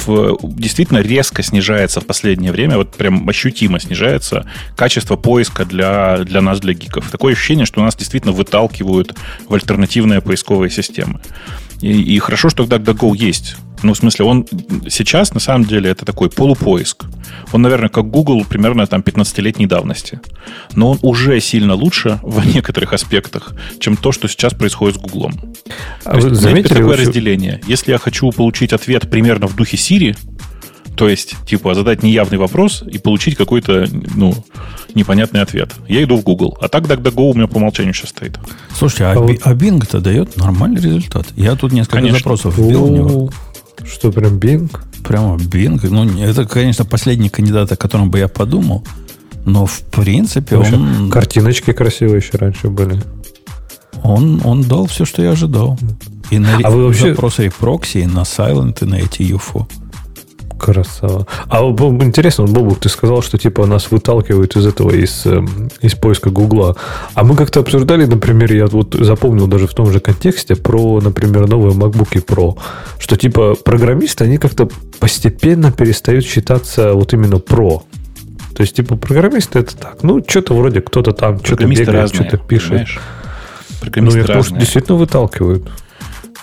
В, действительно резко снижается в последнее время, вот прям ощутимо снижается качество поиска для, для нас, для гиков. Такое ощущение, что нас действительно выталкивают в альтернативные поисковые системы. И, и хорошо, что DuckDuckGo есть. Ну, в смысле, он сейчас, на самом деле, это такой полупоиск. Он, наверное, как Google, примерно там 15-летней давности. Но он уже сильно лучше в некоторых аспектах, чем то, что сейчас происходит с Гуглом. А вы заметили такое вообще... разделение. Если я хочу получить ответ примерно в духе Siri, то есть, типа, задать неявный вопрос и получить какой-то, ну, непонятный ответ. Я иду в Google. А так DuckDuckGo у меня по умолчанию сейчас стоит. Слушайте, а, а, вот... а Bing-то дает нормальный результат. Я тут несколько Конечно. запросов вбил у него. Что, прям Bing? Прямо Bing. Ну, это, конечно, последний кандидат, о котором бы я подумал. Но, в принципе, Вообще, он... Картиночки красивые еще раньше были. Он, он дал все, что я ожидал. И на а вы вообще... запросы и прокси, и на Silent, и на эти UFO. Красава. А интересно, Бобук, ты сказал, что типа нас выталкивают из этого, из, эм, из поиска Гугла. А мы как-то обсуждали, например, я вот запомнил даже в том же контексте про, например, новые MacBook Pro, что типа программисты, они как-то постепенно перестают считаться вот именно про. То есть, типа, программисты это так. Ну, что-то вроде кто-то там что-то бегает, что-то пишет. Понимаешь? Ну, их, может, действительно выталкивают.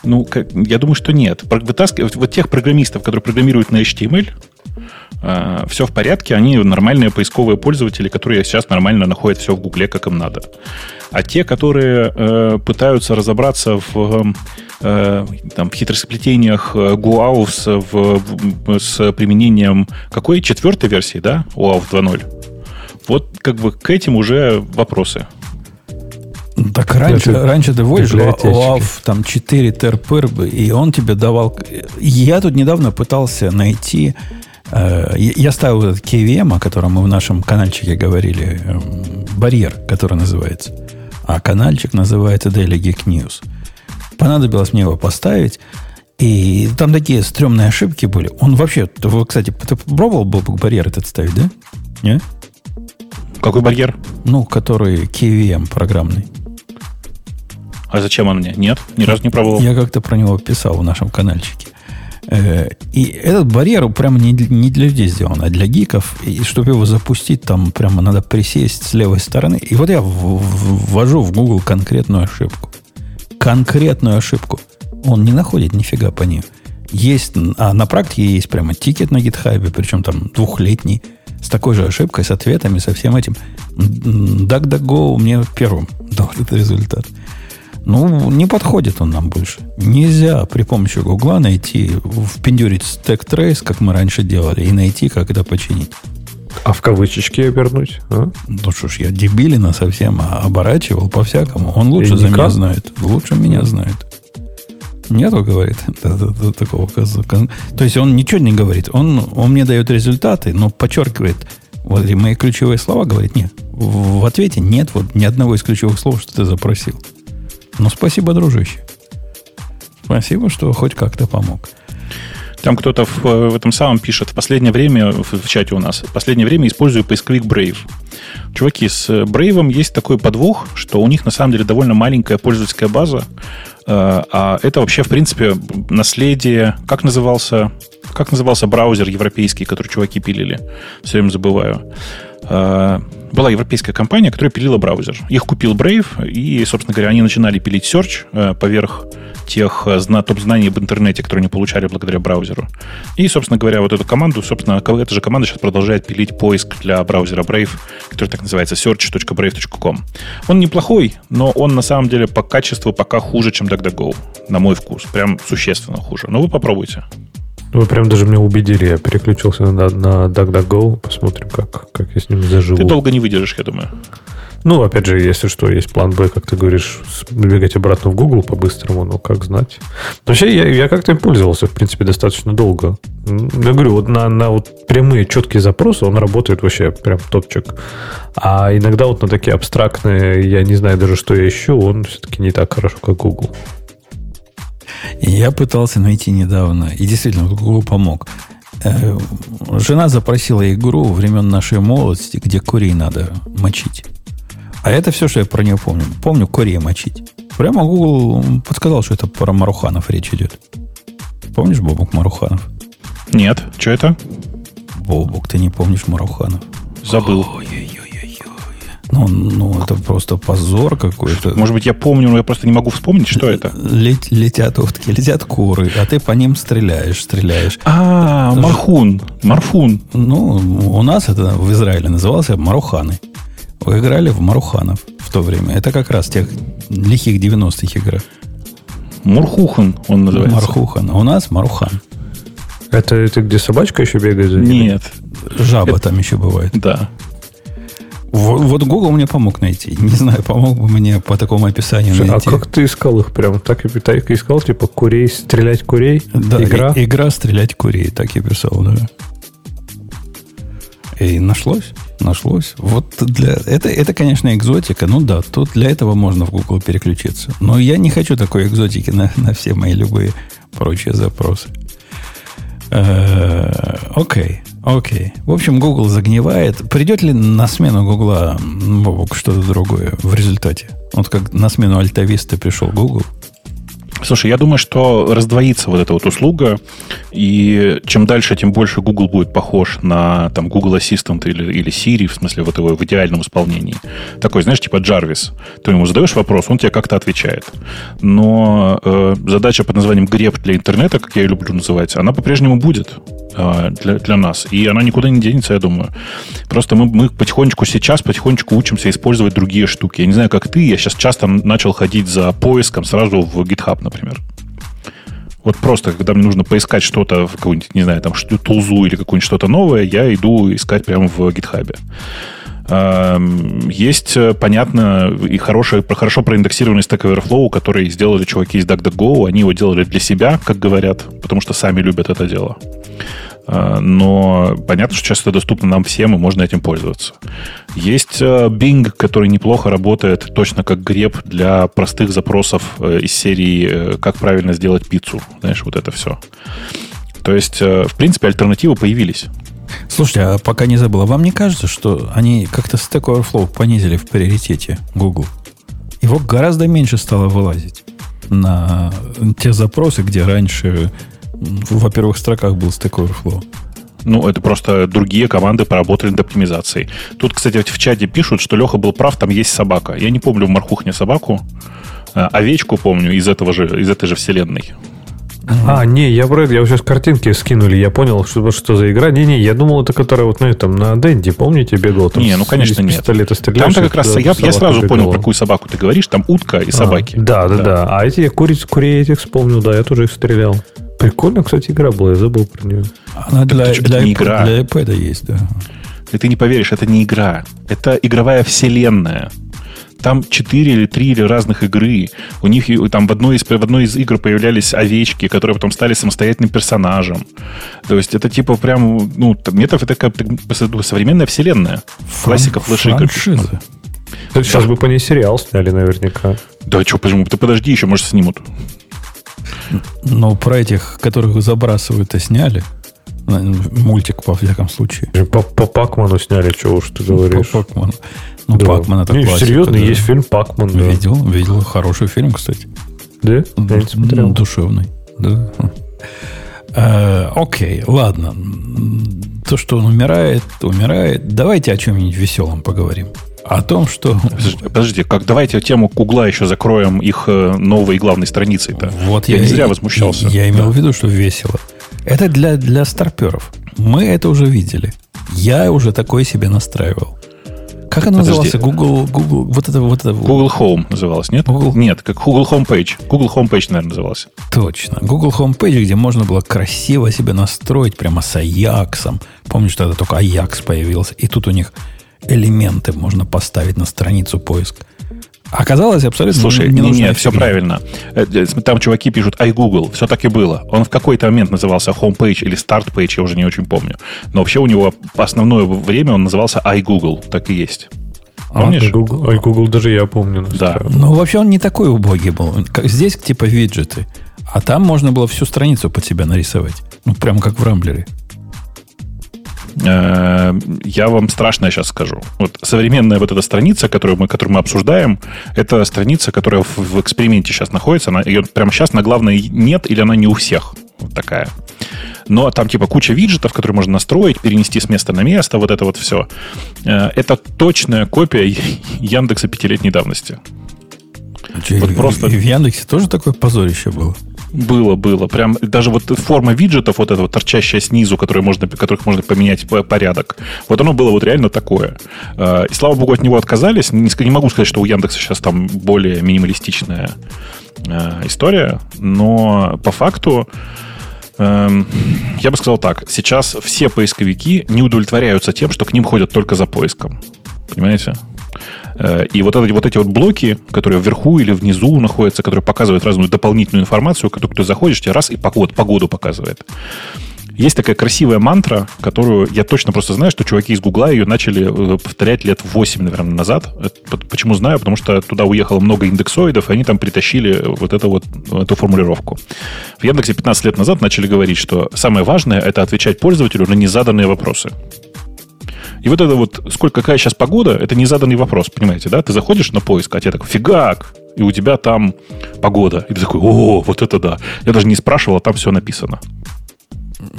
Ну, как, я думаю, что нет. Вытаскивать вот тех программистов, которые программируют на HTML, э, все в порядке, они нормальные поисковые пользователи, которые сейчас нормально находят все в Гугле, как им надо. А те, которые э, пытаются разобраться в, э, там, в хитросплетениях GUAUS в, в, с применением какой? Четвертой версии, да? UAUF 2.0. Вот как бы к этим уже вопросы. Так раньше, это раньше ты вводишь ОАВ, там 4 терпыр, и он тебе давал... Я тут недавно пытался найти... Э, я ставил этот KVM, о котором мы в нашем каналчике говорили, э, барьер, который называется. А каналчик называется Daily Geek News. Понадобилось мне его поставить, и там такие стрёмные ошибки были. Он вообще... Ты, кстати, ты пробовал барьер этот ставить, да? Нет? Какой барьер? Ну, который KVM программный. А зачем он мне? Нет, ни разу не пробовал. Я как-то про него писал в нашем каналчике. Э, и этот барьер прямо не, не для людей сделан, а для гиков. И чтобы его запустить, там прямо надо присесть с левой стороны. И вот я ввожу в Google конкретную ошибку. Конкретную ошибку. Он не находит нифига по ней. Есть, а на практике есть прямо тикет на гитхабе, причем там двухлетний, с такой же ошибкой, с ответами, со всем этим. DuckDuckGo мне первым дал этот результат. Ну, не подходит он нам больше. Нельзя при помощи Гугла найти, впендюрить стек трейс, как мы раньше делали, и найти, как это починить. А в кавычечки вернуть? А? Ну что ж, я дебилина совсем а оборачивал по-всякому. Он лучше за меня знает. Лучше меня знает. Нету, говорит, такого То есть он ничего не говорит. Он, он мне дает результаты, но подчеркивает, вот мои ключевые слова, говорит, нет. В ответе нет вот ни одного из ключевых слов, что ты запросил. Ну, спасибо, дружище. Спасибо, что хоть как-то помог. Там кто-то в, в этом самом пишет, в последнее время, в, в чате у нас, в последнее время использую поисковик Brave. Чуваки, с Brave есть такой подвох, что у них на самом деле довольно маленькая пользовательская база, э, а это вообще, в принципе, наследие, как назывался, как назывался браузер европейский, который чуваки пилили? Все время забываю. Э, была европейская компания, которая пилила браузер. Их купил Brave, и, собственно говоря, они начинали пилить Search э, поверх тех э, топ-знаний об интернете, которые они получали благодаря браузеру. И, собственно говоря, вот эту команду, собственно, эта же команда сейчас продолжает пилить поиск для браузера Brave, который так называется search.brave.com. Он неплохой, но он на самом деле по качеству пока хуже, чем DuckDuckGo, на мой вкус. Прям существенно хуже. Но вы попробуйте. Вы прям даже меня убедили. Я переключился на, на DuckDuckGo. Посмотрим, как, как я с ним заживу. Ты долго не выдержишь, я думаю. Ну, опять же, если что, есть план Б, как ты говоришь, бегать обратно в Google по-быстрому, ну, как знать. Вообще, я, я как-то им пользовался, в принципе, достаточно долго. Я говорю, вот на, на вот прямые, четкие запросы он работает вообще прям топчик. А иногда вот на такие абстрактные, я не знаю даже, что я ищу, он все-таки не так хорошо, как Google. Я пытался найти недавно, и действительно, Google помог. Э, жена запросила игру времен нашей молодости, где курей надо мочить. А это все, что я про нее помню. Помню курей мочить. Прямо Google подсказал, что это про Маруханов речь идет. Помнишь Бобук Маруханов? Нет. Что это? Бобук, ты не помнишь Маруханов? Забыл. Ой-ой-ой. Ну, ну, это просто позор какой-то. Может быть, я помню, но я просто не могу вспомнить, что это. Лет, летят утки, летят куры, а ты по ним стреляешь, стреляешь. А, Мархун, Марфун. Ну, у нас это в Израиле назывался Маруханы. Вы играли в Маруханов в то время. Это как раз тех лихих 90-х игр. Мурхухан он называется. Мархухан. У нас Марухан. Это, это где собачка еще бегает за ними? Нет. Жаба это... там еще бывает. Да. Вот, вот Google мне помог найти. Не знаю, помог бы мне по такому описанию Слушай, а найти. А как ты искал их прям? Так и, так искал, типа курей, стрелять курей? Да, игра? И, игра стрелять курей, так я писал, да. И нашлось, нашлось. Вот для это, это, конечно, экзотика. Ну да, тут для этого можно в Google переключиться. Но я не хочу такой экзотики на, на все мои любые прочие запросы. Э, окей. В общем, Google загнивает. Придет ли на смену Google что-то другое в результате? Вот как на смену Альтависта пришел Google – Слушай, я думаю, что раздвоится вот эта вот услуга, и чем дальше, тем больше Google будет похож на там, Google Assistant или, или Siri, в смысле вот его в идеальном исполнении. Такой, знаешь, типа Jarvis. Ты ему задаешь вопрос, он тебе как-то отвечает. Но э, задача под названием греб для интернета, как я ее люблю называть, она по-прежнему будет для, для нас. И она никуда не денется, я думаю. Просто мы, мы потихонечку сейчас, потихонечку учимся использовать другие штуки. Я не знаю, как ты, я сейчас часто начал ходить за поиском сразу в GitHub, например. Вот просто, когда мне нужно поискать что-то в какую-нибудь, не знаю, там, тулзу или какое-нибудь что-то новое, я иду искать прямо в GitHub. Эм, есть, э, понятно, и хороший, хорошо проиндексированный Stack Overflow, который сделали чуваки из DuckDuckGo. Они его делали для себя, как говорят, потому что сами любят это дело. Э, но понятно, что сейчас это доступно нам всем, и можно этим пользоваться. Есть э, Bing, который неплохо работает, точно как греб для простых запросов из серии «Как правильно сделать пиццу». Знаешь, вот это все. То есть, в принципе, альтернативы появились. Слушайте, а пока не забыла, вам не кажется, что они как-то Stack Overflow понизили в приоритете Google? Его гораздо меньше стало вылазить на те запросы, где раньше во первых строках был Stack Overflow. Ну, это просто другие команды поработали над оптимизацией. Тут, кстати, в чате пишут, что Леха был прав, там есть собака. Я не помню в Мархухне собаку, а овечку помню из этого же, из этой же вселенной. А, не, я про это, я сейчас картинки скинули, я понял, что, что за игра. Не-не, я думал, это которая вот на этом, на Денди, помните, бегал там Не, ну, конечно, нет. пистолета стреляешь, Там-то и как раз я, я сразу понял, бегала. про какую собаку ты говоришь. Там утка и А, собаки. да, да, да, А эти я куриц, курей этих вспомнил, да, я тоже их стрелял. Прикольно, кстати, игра была, я забыл про нее. Она для, ты что, для, это не iPad игра. для iPad есть, да. И ты не поверишь, это не игра. Это игровая вселенная. Там четыре или три или разных игры. У них там в одной, из, в одной из игр появлялись овечки, которые потом стали самостоятельным персонажем. То есть это типа прям, ну, там, метов это как ну, современная вселенная. Классика флеш-игр. Франшиза. Сейчас бы по ней сериал сняли наверняка. Да что, почему? Ты подожди, еще, может, снимут. Но про этих, которых забрасывают, и сняли. Ну, Мультик, во всяком случае. По, по Пакману сняли, чего уж ты говоришь. По Пакману. Ну, Да. Пакман это Не, классика, серьезно, да. есть фильм Пакман. Да, Видел, видел. Хороший фильм, кстати. да? я не смотрел. Душевный. Да. Э, Окей, ладно. То, что он умирает, умирает. Давайте о чем-нибудь веселом поговорим. О том, что... Подожди, Подождите, как давайте тему Гугла еще закроем их э, новой главной страницей-то. Вот я, не и- зря возмущался. Я имел в виду, что весело. Это для, для старперов. Мы это уже видели. Я уже такое себе настраивал. Как оно Подожди. назывался? Google, Google, вот это, вот это. Google Home называлось, нет? Google- Нет, как Google Homepage. Google Homepage, наверное, назывался. Точно. Google Homepage, где можно было красиво себе настроить прямо с Аяксом. Помнишь, тогда только Аякс появился. И тут у них элементы можно поставить на страницу поиск. Оказалось абсолютно Слушай, не, ненужная не, все правильно. Э, э, Там чуваки пишут iGoogle. Все так и было. Он в какой-то момент назывался Homepage или Startpage, я уже не очень помню. Но вообще у него основное время он назывался iGoogle. Так и есть. Помнишь? Ай, Google, ай, Google даже я помню. Да. настраивал. Ну, вообще он не такой убогий был. Как Здесь типа виджеты. А там можно было всю страницу под себя нарисовать. Ну, прямо как в Рамблере. Э, Я вам страшное сейчас скажу. Вот современная вот эта страница, которую мы, которую мы обсуждаем, это страница, которая в, в эксперименте сейчас находится. Она, ее прямо сейчас на главной нет или она не у всех. Вот такая. Но там типа куча виджетов, которые можно настроить, перенести с места на место, вот это вот все. Это точная копия Яндекса пятилетней давности. Вот И- просто- И в Яндексе тоже такое позорище было. Было, было. Прям даже вот форма виджетов, вот эта вот торчащая снизу, которые можно, которых можно поменять по- порядок. Вот оно было вот реально такое. Э, И слава богу, от него отказались. Не, не могу сказать, что у Яндекса сейчас там более минималистичная э, история, но по факту эм, я бы сказал так. Сейчас все поисковики не удовлетворяются тем, что к ним ходят только за поиском. Понимаете? Э, И вот эти, вот эти вот блоки, которые вверху или внизу находятся, которые показывают разную дополнительную информацию, которую ты заходишь, тебе раз и погоду, погоду показывает. Есть такая красивая мантра, которую я точно просто знаю, что чуваки из Гугла ее начали э, повторять лет 8, наверное, назад. Это п- Почему знаю? Потому что туда уехало много индексоидов, и они там притащили вот эту вот эту формулировку. В Яндексе 15 лет назад начали говорить, что самое важное – это отвечать пользователю на незаданные вопросы. И вот это вот, сколько, какая сейчас погода, это незаданный вопрос, понимаете, да? Ты заходишь на поиск, а тебе так, фигак, и у тебя там погода. И ты такой, о, вот это да. Я даже не спрашивал, а там все написано.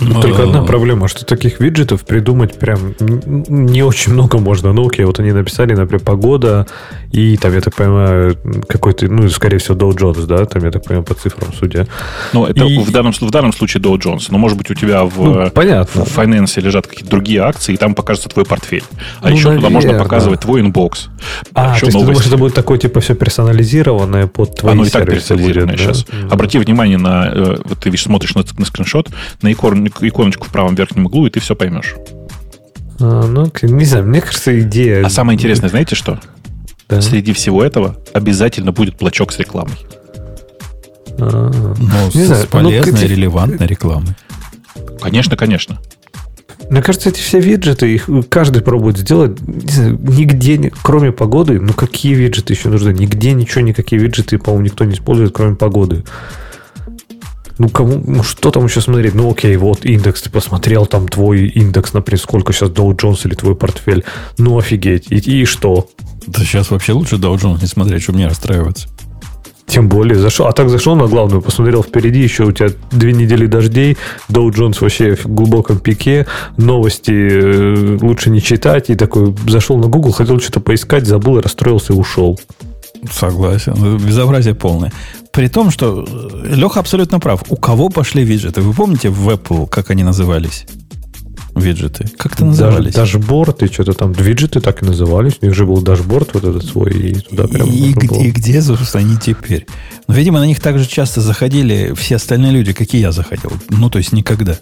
Ну, Только одна проблема, что таких виджетов придумать прям не очень много можно. Ну, окей, вот они написали, например, погода, и там, я так понимаю, какой-то, ну, скорее всего, Dow Jones, да, там, я так понимаю, по цифрам судя. Ну, это И- в, данном, в данном случае Dow Jones. Но, может быть, у тебя в, Ну, понятно. в Finance лежат какие-то другие акции, и там покажется твой портфель. А Ну, еще туда можно показывать твой inbox. А, еще то есть ты думаешь, это будет такое, типа, все персонализированное под твои Оно и так персонализированное будет, да? сейчас. Мгм. Обрати внимание на... э, Вот ты видишь, смотришь на, на скриншот, на икон- иконочку в правом верхнем углу, и ты все поймешь. А, ну, не знаю, мне кажется, идея... А самое интересное, знаете что? Да. Среди всего этого обязательно будет блочок с рекламой. А, Ну, Не с, знаю, с полезной, ну, релевантной рекламой. Конечно, конечно. Мне кажется, эти все виджеты, их каждый пробует сделать, не знаю, нигде, кроме погоды, ну какие виджеты еще нужны? Нигде ничего, никакие виджеты, по-моему, никто не использует, кроме погоды. Ну, кому, ну, что там еще смотреть? Ну, окей, вот индекс, ты посмотрел там твой индекс, например, сколько сейчас Dow Jones или твой портфель. Ну, офигеть. И, и что? Да сейчас вообще лучше Dow Jones не смотреть, чтобы не расстраиваться. Тем более зашел. А так зашел на главную, посмотрел впереди, еще у тебя две недели дождей, Dow Jones вообще в глубоком пике, новости э, лучше не читать. И такой зашел на Google, хотел что-то поискать, забыл, расстроился и ушел. Согласен. Безобразие полное. При том, что э, Леха абсолютно прав. У кого пошли виджеты? Вы помните в Apple, как они назывались? Виджеты. Как это назывались? Даже дашборд и что-то там. Виджеты так и назывались. У них же был дашборд вот этот свой. И туда прям и, где, и где, собственно, они теперь? Но, видимо, на них также часто заходили все остальные люди, как и я заходил. Ну, то есть никогда.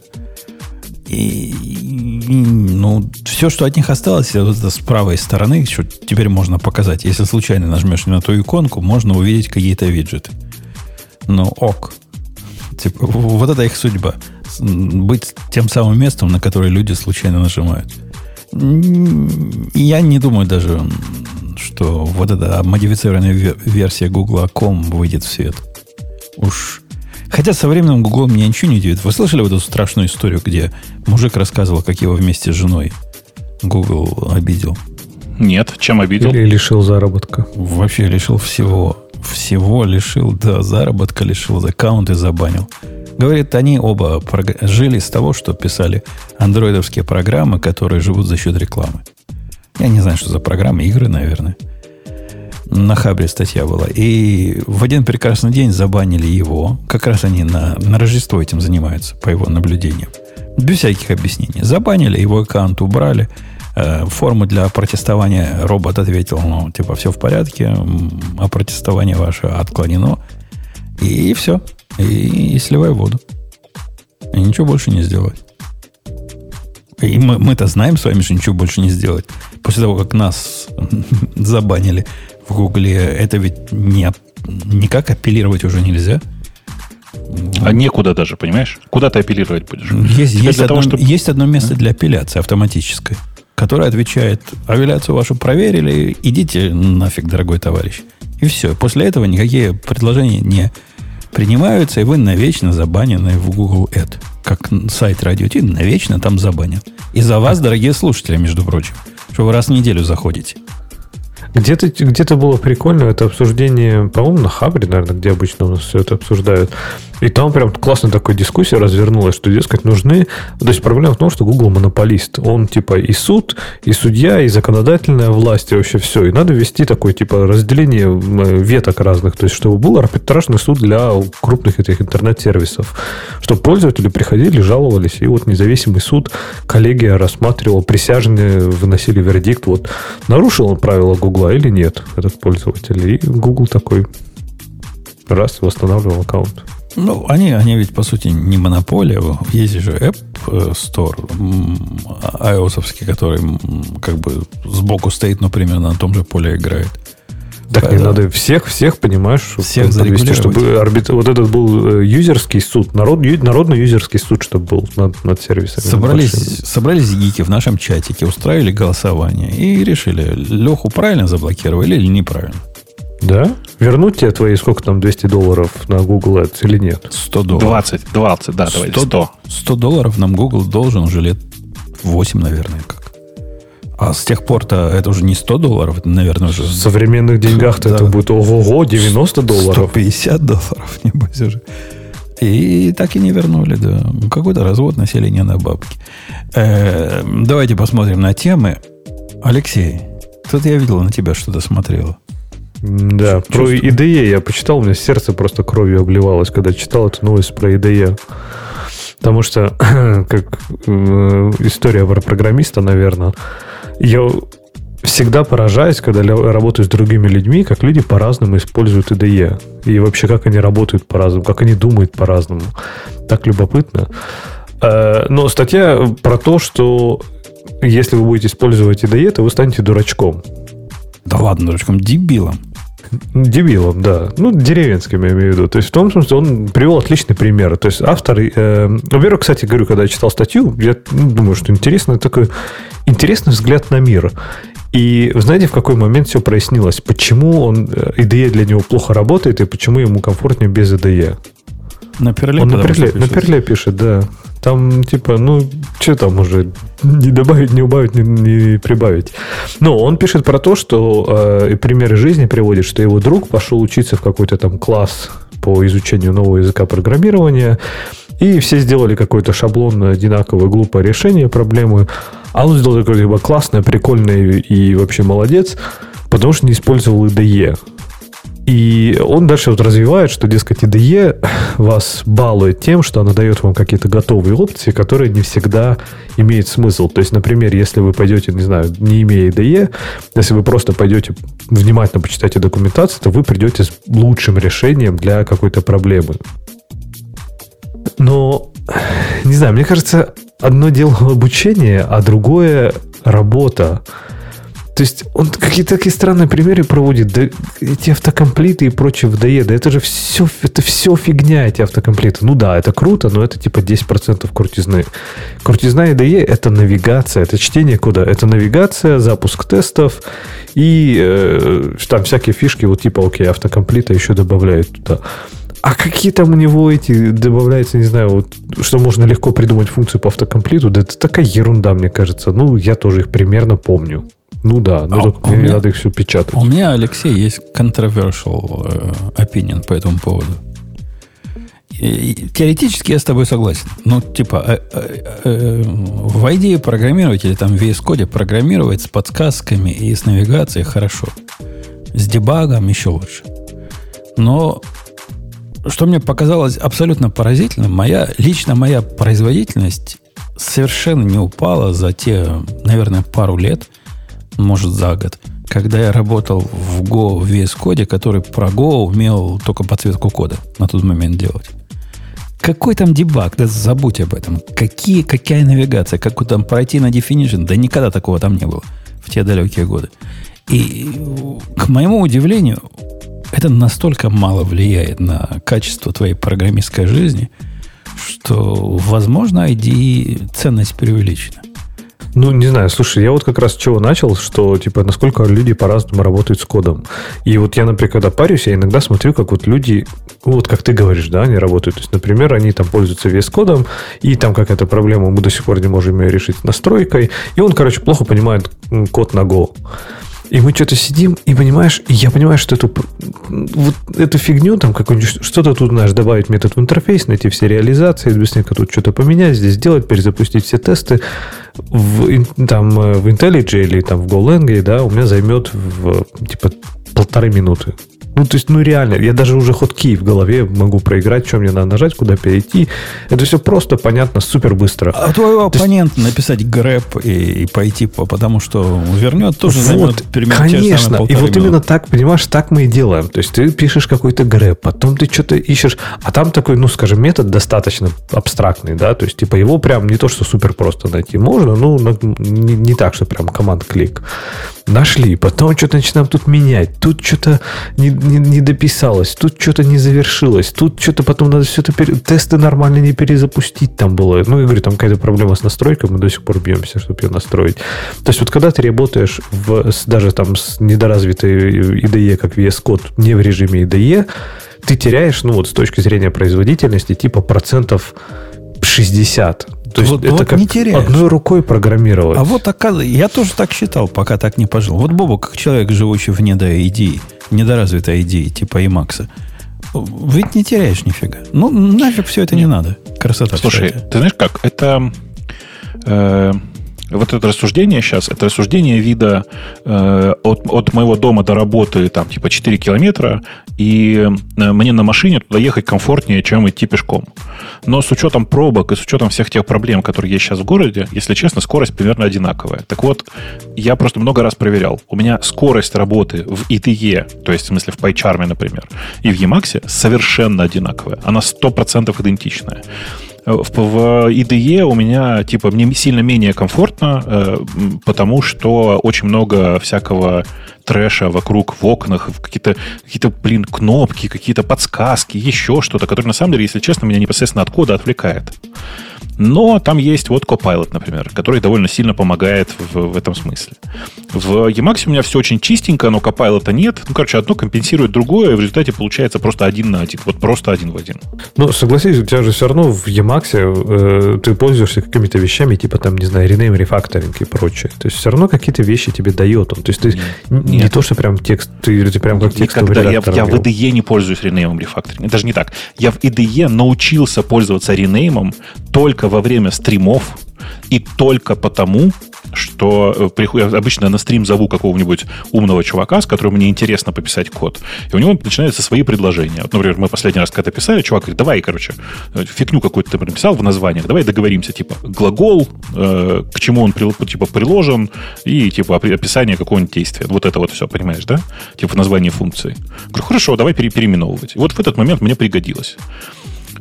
И, и, ну, все, что от них осталось, это с правой стороны, что теперь можно показать. Если случайно нажмешь на ту иконку, можно увидеть какие-то виджеты. Ну, ок. Типа, вот это их судьба. Быть тем самым местом, на которое люди случайно нажимают. Я не думаю даже, что вот эта модифицированная версия Google.com выйдет в свет. Уж Хотя со временем Google меня ничего не удивит. Вы слышали вот эту страшную историю, где мужик рассказывал, как его вместе с женой Google обидел? Нет, чем обидел? Или лишил заработка. Вообще лишил всего. Всего лишил, да, заработка лишил, аккаунты забанил. Говорит, они оба жили с того, что писали андроидовские программы, которые живут за счет рекламы. Я не знаю, что за программы, игры, наверное. На Хабре статья была. И в один прекрасный день забанили его. Как раз они на, на Рождество этим занимаются, по его наблюдениям. Без всяких объяснений. Забанили, его аккаунт убрали. Э, форму для протестования робот ответил, ну, типа, все в порядке, а протестование ваше отклонено. И, все. И, и сливай воду. И ничего больше не сделать. И мы, мы-то знаем с вами, что ничего больше не сделать. После того, как нас забанили в Гугле, это ведь не, никак апеллировать уже нельзя. А некуда даже, понимаешь? Куда ты апеллировать будешь? Есть, есть, одно, того, чтобы... есть одно место для апелляции автоматической, которое отвечает, апелляцию вашу проверили, идите нафиг, дорогой товарищ. И все. После этого никакие предложения не принимаются, и вы навечно забанены в Google Ad. Как сайт Radio T навечно там забанен. И за вас, дорогие слушатели, между прочим, что вы раз в неделю заходите. Где-то где было прикольно это обсуждение, по-моему, на Хабре, наверное, где обычно у нас все это обсуждают. И там прям классно такая дискуссия развернулась, что, дескать, нужны... То есть проблема в том, что Google монополист. Он типа и суд, и судья, и законодательная власть, и вообще все. И надо ввести такое типа разделение веток разных. То есть, чтобы был арбитражный суд для крупных этих интернет-сервисов. Чтобы пользователи приходили, жаловались, и вот независимый суд, коллегия рассматривала, присяжные выносили вердикт, вот нарушил он правила Google или нет, этот пользователь. И Google такой раз восстанавливал аккаунт. Ну, они, они ведь, по сути, не монополия. Есть же App Store, ios который как бы сбоку стоит, но примерно на том же поле играет. Так Поэтому... не надо всех, всех, понимаешь, всех завести, чтобы арбит... вот этот был э, юзерский суд, народ, народный юзерский суд, чтобы был над, над сервисами. Собрались, собрались гики в нашем чатике, устраивали голосование и решили, Леху правильно заблокировали или неправильно. Да? Вернуть тебе твои, сколько там, 200 долларов на Google Ads или нет? 100 долларов. 20, 20, да, 100, давайте 100. 100 долларов нам Google должен уже лет 8, наверное, как. А с тех пор-то это уже не 100 долларов, это, наверное, уже... В современных деньгах-то да. это будет ого-го, 90 долларов. 150 долларов, небось уже. И так и не вернули, да. Какой-то развод населения на бабки. Э, давайте посмотрим на темы. Алексей, тут я видел на тебя что-то смотрел. Да, Чувствую. про IDE я почитал, у меня сердце просто кровью обливалось, когда читал эту новость про IDE. Потому что, как э, история про программиста, наверное, я всегда поражаюсь, когда работаю с другими людьми, как люди по-разному используют IDE. И вообще, как они работают по-разному, как они думают по-разному. Так любопытно. Э, но статья про то, что если вы будете использовать IDE, то вы станете дурачком. Да ладно, дурачком, дебилом. Дебилом, да. Ну, деревенским, я имею в виду. То есть, в том смысле, он привел отличный пример. То есть, автор... Э, во-первых, кстати, говорю, когда я читал статью, я ну, думаю, что интересно, такой интересный взгляд на мир. И знаете, в какой момент все прояснилось? Почему он, IDE э, для него плохо работает и почему ему комфортнее без IDE? На перле, Он на перле, на перле пишет, да. Там, типа, ну, что там уже, не добавить, не убавить, не, не прибавить. Но он пишет про то, что э, примеры жизни приводит, что его друг пошел учиться в какой-то там класс по изучению нового языка программирования, и все сделали какой-то шаблон одинаковое глупое решение проблемы, а он сделал такое либо классное, прикольное и вообще молодец, потому что не использовал IDE. И он дальше вот развивает, что, дескать, IDE вас балует тем, что она дает вам какие-то готовые опции, которые не всегда имеют смысл. То есть, например, если вы пойдете, не знаю, не имея IDE, если вы просто пойдете внимательно почитаете документацию, то вы придете с лучшим решением для какой-то проблемы. Но, не знаю, мне кажется, одно дело обучение, а другое работа. То есть он какие-то такие странные примеры проводит. Да, эти автокомплиты и прочее в DE, да это же все, это все фигня, эти автокомплиты. Ну да, это круто, но это типа 10% крутизны. Крутизна и DE это навигация, это чтение кода, это навигация, запуск тестов и э, там всякие фишки, вот типа, окей, автокомплита еще добавляют туда. А какие там у него эти добавляются, не знаю, вот, что можно легко придумать функцию по автокомплиту, да это такая ерунда, мне кажется. Ну, я тоже их примерно помню. Ну да, но А только у мне меня- надо их все печатать. У меня, Алексей, есть controversial э, opinion по этому поводу. Теоретически я с тобой согласен. Ну, типа, э, э, в IDE программировать или там в VS Code программировать с подсказками и с навигацией хорошо. С дебагом еще лучше. Но что мне показалось абсолютно поразительным, моя, лично моя производительность совершенно не упала за те, наверное, пару лет, может, за год, когда я работал в Go в VS Code, который про Go умел только подсветку кода на тот момент делать. Какой там дебаг? Да забудь об этом. Какие, какая навигация? Как там пройти на definition? Да никогда такого там не было в те далекие годы. И к моему удивлению, это настолько мало влияет на качество твоей программистской жизни, что, возможно, ID ценность преувеличена. Ну, не знаю, слушай, я вот как раз с чего начал, что, типа, насколько люди по-разному работают с кодом. И вот я, например, когда парюсь, я иногда смотрю, как вот люди, ну, вот как ты говоришь, да, они работают. То есть, например, они там пользуются весь кодом, и там какая-то проблема, мы до сих пор не можем ее решить настройкой, и он, короче, плохо понимает код на Go. И мы что-то сидим, и понимаешь, я понимаю, что эту, вот эту фигню, там, какую-нибудь, что-то тут, знаешь, добавить метод в интерфейс, найти все реализации, быстренько тут что-то поменять, здесь сделать, перезапустить все тесты, в, там, э, в IntelliJ или там в GoLang, да, у меня займет в, типа, полторы минуты. Ну, то есть, ну, реально, я даже уже хоткей в голове могу проиграть, что мне надо нажать, куда перейти. Это все просто, понятно, супер быстро. А твоего То есть- написать грэп и, и пойти, по, потому что вернет, тоже займет же самые конечно. И вот именно минуты. так, понимаешь, так мы и делаем. То есть ты пишешь какой-то грэп, потом ты что-то ищешь, а там такой, ну, скажем, метод достаточно абстрактный, да, то есть типа его прям не то, что супер просто найти можно, ну, не, не так, что прям команд-клик. Нашли, потом что-то начинаем тут менять, тут что-то не, не- не дописалось, тут что-то не завершилось, тут что-то потом надо все это, пере- тесты нормально не перезапустить там было. Ну, я говорю, там какая-то проблема с настройкой, мы до сих пор бьемся, чтобы ее настроить. То есть вот когда ты работаешь в, с- даже там с недоразвитой IDE, как VS Code, не в режиме IDE, ты теряешь, ну вот с точки зрения производительности, типа процентов 60. То есть Вот- это вот как не теряешь. одной рукой программировать. А вот оказывается, я тоже так считал, пока так не пожил. Вот Бобу, как человек, живущий вне до идеи, недоразвитой идеи, типа Emacs, ведь не теряешь нифига. Ну, нафиг все это не надо. Красота Слушай, ты знаешь как? Это э, вот это рассуждение сейчас, это рассуждение вида э, от, от моего дома до работы там типа 4 километра, и э, мне на машине туда ехать комфортнее, чем идти пешком. Но с учетом пробок и с учетом всех тех проблем, которые есть сейчас в городе, если честно, скорость примерно одинаковая. Так вот, я просто много раз проверял. У меня скорость работы в ITE, то есть в смысле в PyCharm, например, и в Emacs совершенно одинаковая. Она 100% идентичная. В, в IDE у меня, типа, мне сильно менее комфортно, э, потому что очень много всякого трэша вокруг в окнах, какие-то, какие-то, блин, кнопки, какие-то подсказки, еще что-то, которое, на самом деле, если честно, меня непосредственно от кода отвлекает. Но там есть вот Copilot, например, который довольно сильно помогает в, в этом смысле. В Emacs у меня все очень чистенько, но Copilot нет. Ну, короче, одно компенсирует другое, и в результате получается просто один на один. Вот просто один в один. Ну, согласись, у тебя же все равно в Emacs э, ты пользуешься какими-то вещами, типа там, не знаю, rename, рефакторинг и прочее. То есть все равно какие-то вещи тебе дает он. То есть ты не Нет. то, что прям текст, ты, ты прям как текстовый Никогда. Я, я в. IDE не пользуюсь ренеймом рефакторинга. Даже не так. Я в IDE научился пользоваться ренеймом только во время стримов и только потому, что э, я обычно на стрим зову какого-нибудь умного чувака, с которым мне интересно пописать код. И у него начинаются свои предложения. Вот, например, мы последний раз когда писали, чувак говорит, давай, короче, э, фигню какую-то ты написал в названиях, давай договоримся, типа, глагол, э, к чему он типа приложен, и типа опи- описание какого-нибудь действия. Вот это вот все, понимаешь, да? Типа в названии функции. Говорю, хорошо, давай пере- переименовывать. И вот в этот момент мне пригодилось.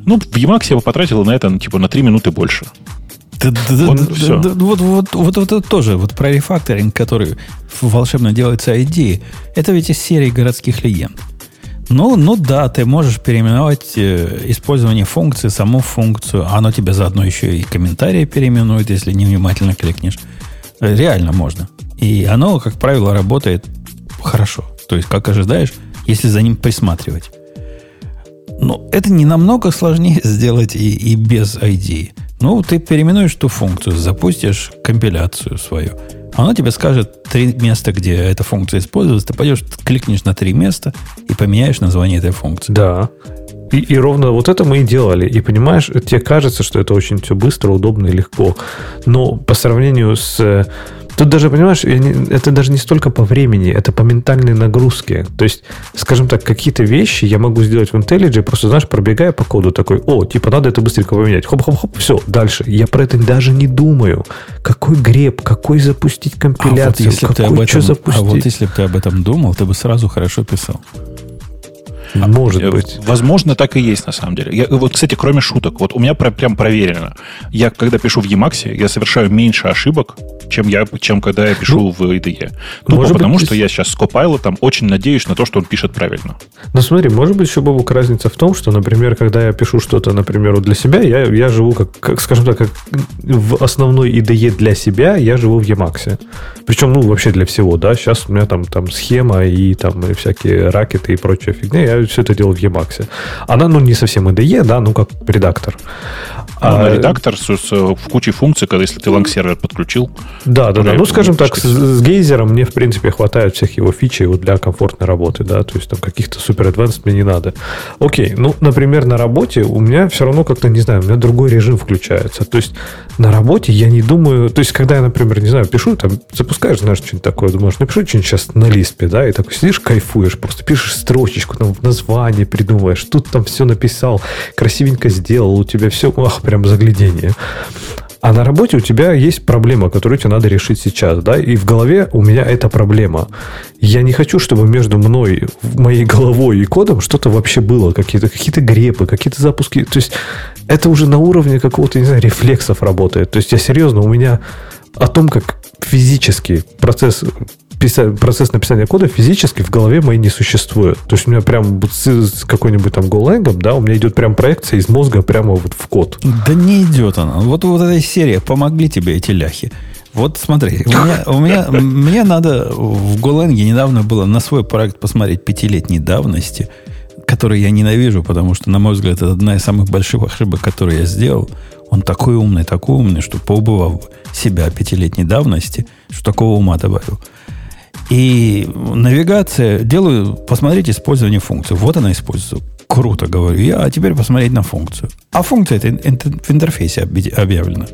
Ну, в Emacs я бы потратил на это, ну, типа, на 3 минуты больше. Вот, вот, вот это тоже, вот про рефакторинг, который волшебно делается ID, это ведь из серии городских легенд. Ну, ну да, ты можешь переименовать э, использование функции, саму функцию, а оно тебе заодно еще и комментарии переименует, если невнимательно кликнешь. Э, Реально можно. И оно, как правило, работает хорошо. То есть, как ожидаешь, если за ним присматривать. Но это не намного сложнее сделать и, и без ID. Ну, ты переименуешь ту функцию, запустишь компиляцию свою. Она тебе скажет три места, где эта функция используется. Ты пойдешь, кликнешь на три места и поменяешь название этой функции. Да. И, и ровно вот это мы и делали. И понимаешь, тебе кажется, что это очень все быстро, удобно и легко. Но по сравнению с... Тут даже, понимаешь, не- это даже не столько по времени, это по ментальной нагрузке. То есть, скажем так, какие-то вещи я могу сделать в IntelliJ, просто, знаешь, пробегая по коду такой, о, типа, надо это быстренько поменять. Хоп-хоп-хоп, все, дальше. Я про это даже не думаю. Какой греб, какой запустить А вот, компиляцию, если бы ты какой об что этом, запустить. а вот если бы ты об этом думал, ты бы сразу хорошо писал. Может Э, быть. Возможно, так и есть на самом деле. Я, вот, кстати, кроме шуток, вот у меня про- прям проверено. Я, когда пишу в Emacs, я совершаю меньше ошибок, чем, я, чем когда я пишу в IDE. Быть, потому, здесь- что я сейчас с Copilot очень надеюсь на то, что он пишет правильно. Ну смотри, может быть еще, Бобук, разница в том, что, например, когда я пишу что-то, например, вот для себя, я, я живу, как, как, скажем так, как в основной IDE для себя, я живу в Emacs. Причем, ну, вообще для всего, да. Сейчас у меня там, там схема и там и всякие Racket ы и прочая фигня. Я все это делаю в Emacs. Она, ну, не совсем IDE, да, ну, как редактор. А, А, редактор с, с- в кучей функций, когда если ты lang server подключил, Да, да, да. Ну, скажем так, с, с Geiser ом мне, в принципе, хватает всех его фичей вот для комфортной работы, да, то есть там каких-то супер advanced мне не надо. Окей, ну, например, на работе у меня все равно как-то, не знаю, у меня другой режим включается. То есть на работе я не думаю, то есть когда я, например, не знаю, пишу, там, запускаешь, знаешь, что-нибудь такое, думаешь, напишу что-нибудь сейчас на лиспе, да, и такой сидишь, кайфуешь, просто пишешь строчечку, там, в название придумываешь, тут там все написал, красивенько сделал, у тебя все, ах, прям заглядение. А на работе у тебя есть проблема, которую тебе надо решить сейчас, да, и в голове у меня эта проблема. Я не хочу, чтобы между мной, моей головой и кодом что-то вообще было, какие-то какие грепы, какие-то запуски. То есть это уже на уровне какого-то, не знаю, рефлексов работает. То есть я серьезно, у меня о том, как физически процесс процесс написания кода физически в голове моей не существует. То есть у меня прям с, какой-нибудь там GoLang, да, у меня идет прям проекция из мозга прямо вот в код. Да не идет она. Вот, вот эта серия «Помогли тебе эти ляхи». Вот смотри, у меня, у меня, мне надо в Голенге недавно было на свой проект посмотреть пятилетней давности, который я ненавижу, потому что, на мой взгляд, это одна из самых больших ошибок, которые я сделал. Он такой умный, такой умный, что поубывал себя пятилетней давности, что такого ума добавил. И навигация, делаю, посмотреть использование функции. Вот она используется. Круто, говорю я, а теперь посмотреть на функцию. А функция это в интерфейсе объявлена.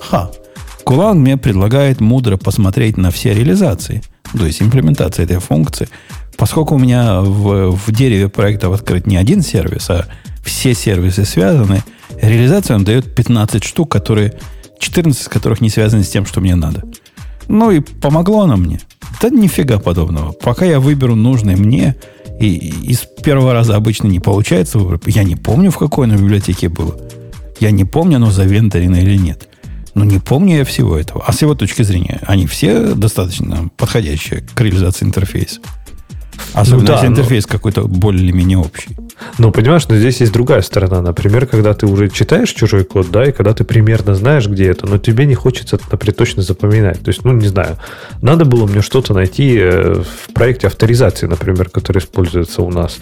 Ха. Кулан мне предлагает мудро посмотреть на все реализации, то есть имплементация этой функции. Поскольку у меня в, в дереве проектов открыт не один сервис, а все сервисы связаны, реализацию он дает 15 штук, которые, 14 из которых не связаны с тем, что мне надо. Ну и помогло оно мне. Да нифига подобного. Пока я выберу нужный мне, и, и с первого раза обычно не получается выбрать. Я не помню, в какой оно библиотеке было. Я не помню, оно завенторено или нет. Но не помню я всего этого. А с его точки зрения, они все достаточно подходящие к реализации интерфейса. Особенно Ну да, если но- интерфейс какой-то более-менее общий. Но понимаешь, но здесь есть другая сторона. Например, когда ты уже читаешь чужой код, да, и когда ты примерно знаешь, где это, но тебе не хочется, например, точно запоминать. То есть, ну, не знаю, надо было мне что-то найти э, в проекте авторизации, например, который используется у нас.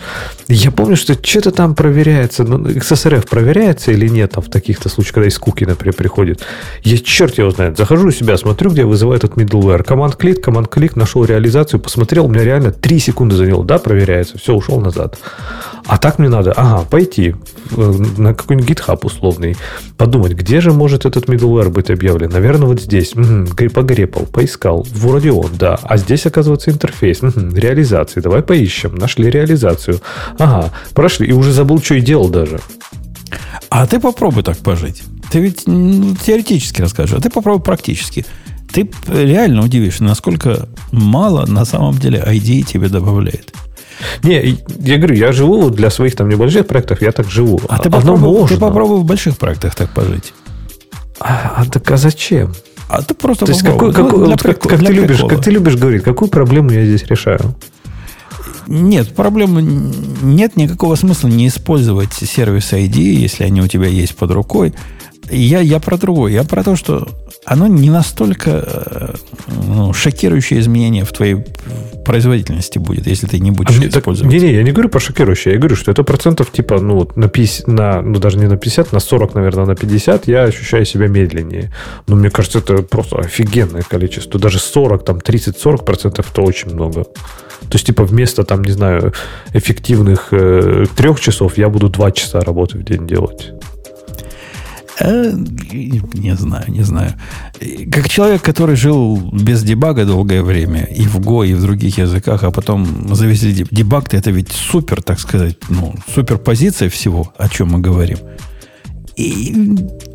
Я помню, что что-то там проверяется, ну, XSRF проверяется или нет там в таких-то случаях, когда из куки, например, приходит. Я черт его знает. Захожу у себя, смотрю, где вызывает этот middleware. Команд-клик, команд-клик, нашел реализацию, посмотрел, у меня реально 3 секунды за него, да, проверяется, все, ушел назад. А так мне надо, ага, пойти на какой-нибудь GitHub условный, подумать, где же может этот middleware быть объявлен. Наверное, вот здесь. Угу, погрепал, поискал. Вроде он, да. А здесь, оказывается, интерфейс. Угу, реализации. Давай поищем. Нашли реализацию. Ага, прошли. И уже забыл, что и делал даже. А ты попробуй так пожить. Ты ведь ну, теоретически расскажешь, а ты попробуй практически. Ты реально удивишься, насколько мало на самом деле ID тебе добавляет. Не, я говорю, я живу для своих там небольших проектов, я так живу. А ты попробуй, ты попробуй в больших проектах так пожить. А, а так а зачем? А ты просто То есть какой, какой, ну, вот как, как, ты любишь, как ты любишь говорить, какую проблему я здесь решаю? Нет, проблемы нет никакого смысла не использовать сервис ID, если они у тебя есть под рукой. Я, я про другое. Я про то, что оно не настолько э, ну, шокирующее изменение в твоей производительности будет, если ты не будешь а использовать. Не-не, я не говорю про шокирующее. Я говорю, что это процентов типа, ну, вот на 50, на, ну, даже не на 50, на 40, наверное, на 50 я ощущаю себя медленнее. Но мне кажется, это просто офигенное количество. Даже 40, там, 30-40 процентов это очень много. То есть, типа, вместо, там, не знаю, эффективных э, трех часов я буду два часа работы в день делать. Э, не знаю, не знаю. Как человек, который жил без дебага долгое время, и в Go, и в других языках, а потом завезли дебаг, это ведь супер, так сказать, ну, супер позиция всего, о чем мы говорим. И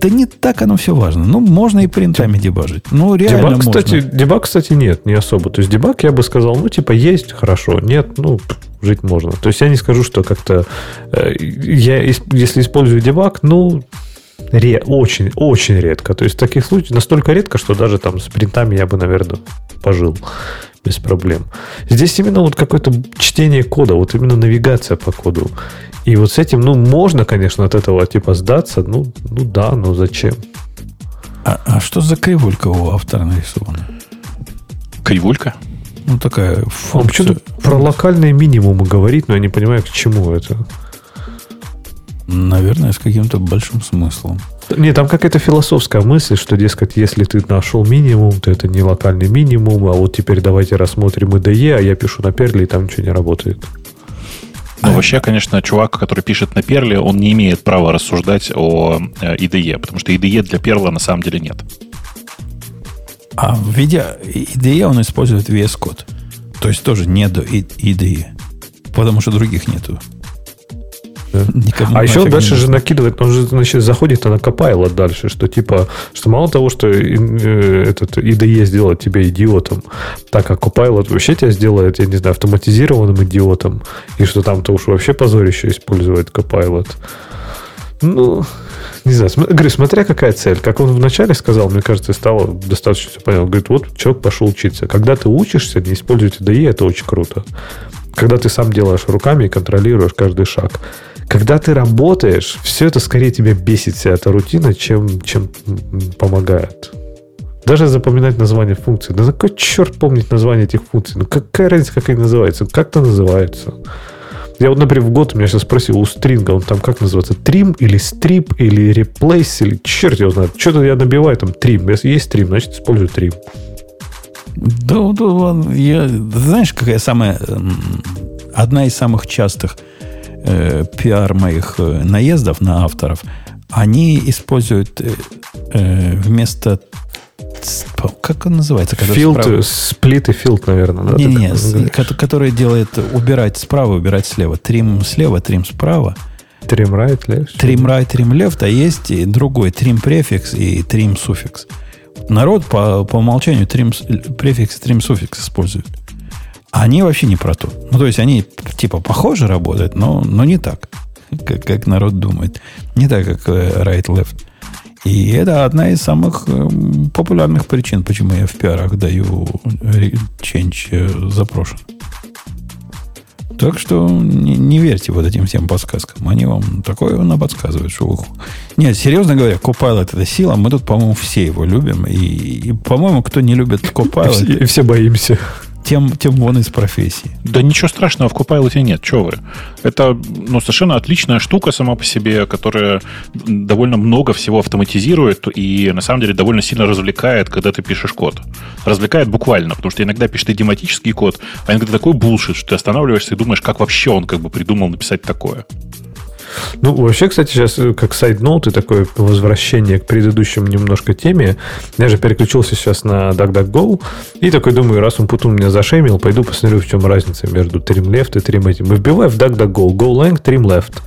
да не так оно все важно. Ну, можно и принтами дебажить. Ну, реально дебаг, можно. Кстати, дебаг, кстати, нет, не особо. То есть дебаг, я бы сказал, ну, типа, есть, хорошо. Нет, ну, жить можно. То есть я не скажу, что как-то... Э, я, если использую дебаг, ну, Ре, очень, очень редко. То есть таких случаев настолько редко, что даже там с принтами я бы, наверное, пожил без проблем. Здесь именно вот какое-то чтение кода, вот именно навигация по коду. И вот с этим, ну, можно, конечно, от этого типа сдаться. Ну, ну да, но зачем? А, а что за кривулька у автора нарисована? Кривулька? Ну, такая функция. Он почему-то про локальные минимумы говорит, но я не понимаю, к чему это. Наверное, с каким-то большим смыслом. Не, там какая-то философская мысль, что, дескать, если ты нашел минимум, то это не локальный минимум, а вот теперь давайте рассмотрим IDE, а я пишу на перле, и там ничего не работает. Но а вообще, конечно, чувак, который пишет на перле, он не имеет права рассуждать о IDE, потому что IDE для перла на самом деле нет. А в виде IDE он использует VS Code. То есть тоже не до IDE. Потому что других нету. Никому а еще дальше же накидывает, он же, значит, заходит на Copilot дальше, что типа, что мало того, что э, этот IDE сделает тебя идиотом, так как Copilot вообще тебя сделает, я не знаю, автоматизированным идиотом, и что там-то уж вообще позорище использует Copilot. Ну, не знаю, говорю, смотря какая цель. Как он вначале сказал, мне кажется, стало достаточно все понятно. Говорит, вот человек пошел учиться. Когда ты учишься, не используйте IDE, это очень круто. Когда ты сам делаешь руками и контролируешь каждый шаг. Когда ты работаешь, все это скорее тебя бесит, вся эта рутина, чем, чем помогает. Даже запоминать название функции. Да какой черт помнить название этих функций? Ну какая разница, как они называются? Как это называется? Я вот, например, в год меня сейчас спросил у стринга, он там как называется? Трим или стрип или replace или черт его знает. Что-то я набиваю там трим. Если есть трим, значит использую трим. Да, да, я, знаешь, какая самая одна из самых частых э, пиар моих э, наездов на авторов, они используют э, э вместо как он называется? Когда филд, справа... сплит и филд, наверное. Да, не, не, который делает убирать справа, убирать слева. Трим слева, трим справа. Трим right, left. Трим right, трим left, а есть и другой трим префикс и трим суффикс. Народ по, по умолчанию трим префикс трим суффикс использует. Они вообще не про то. Ну, то есть они типа похоже работают, но, но не так, как, как народ думает. Не так, как э, right-left. И это одна из самых э, популярных причин, почему я в пиарах даю change э, запрошен. Так что не, не верьте вот этим всем подсказкам. Они вам такое на подсказывают, что вы... Нет, серьезно говоря, Copilot это сила. Мы тут, по-моему, все его любим. И, и по-моему, кто не любит Copilot... И все боимся. Тем, тем вон из профессии. Да ничего страшного в Copilot нет, что вы. Это ну, совершенно отличная штука сама по себе, которая довольно много всего автоматизирует и на самом деле довольно сильно развлекает, когда ты пишешь код. Развлекает буквально, потому что иногда пишешь идиоматический код, а иногда такой булшит, что ты останавливаешься и думаешь, как вообще он как бы придумал написать такое. Ну, вообще, кстати, сейчас э, как сайт-ноут и такое возвращение к предыдущим немножко теме. Я же переключился сейчас на DuckDuckGo и такой думаю, раз он Путун меня зашеймил, пойду посмотрю, в чем разница между trim left и trim этим. И вбиваю в DuckDuckGo GoLang trim left.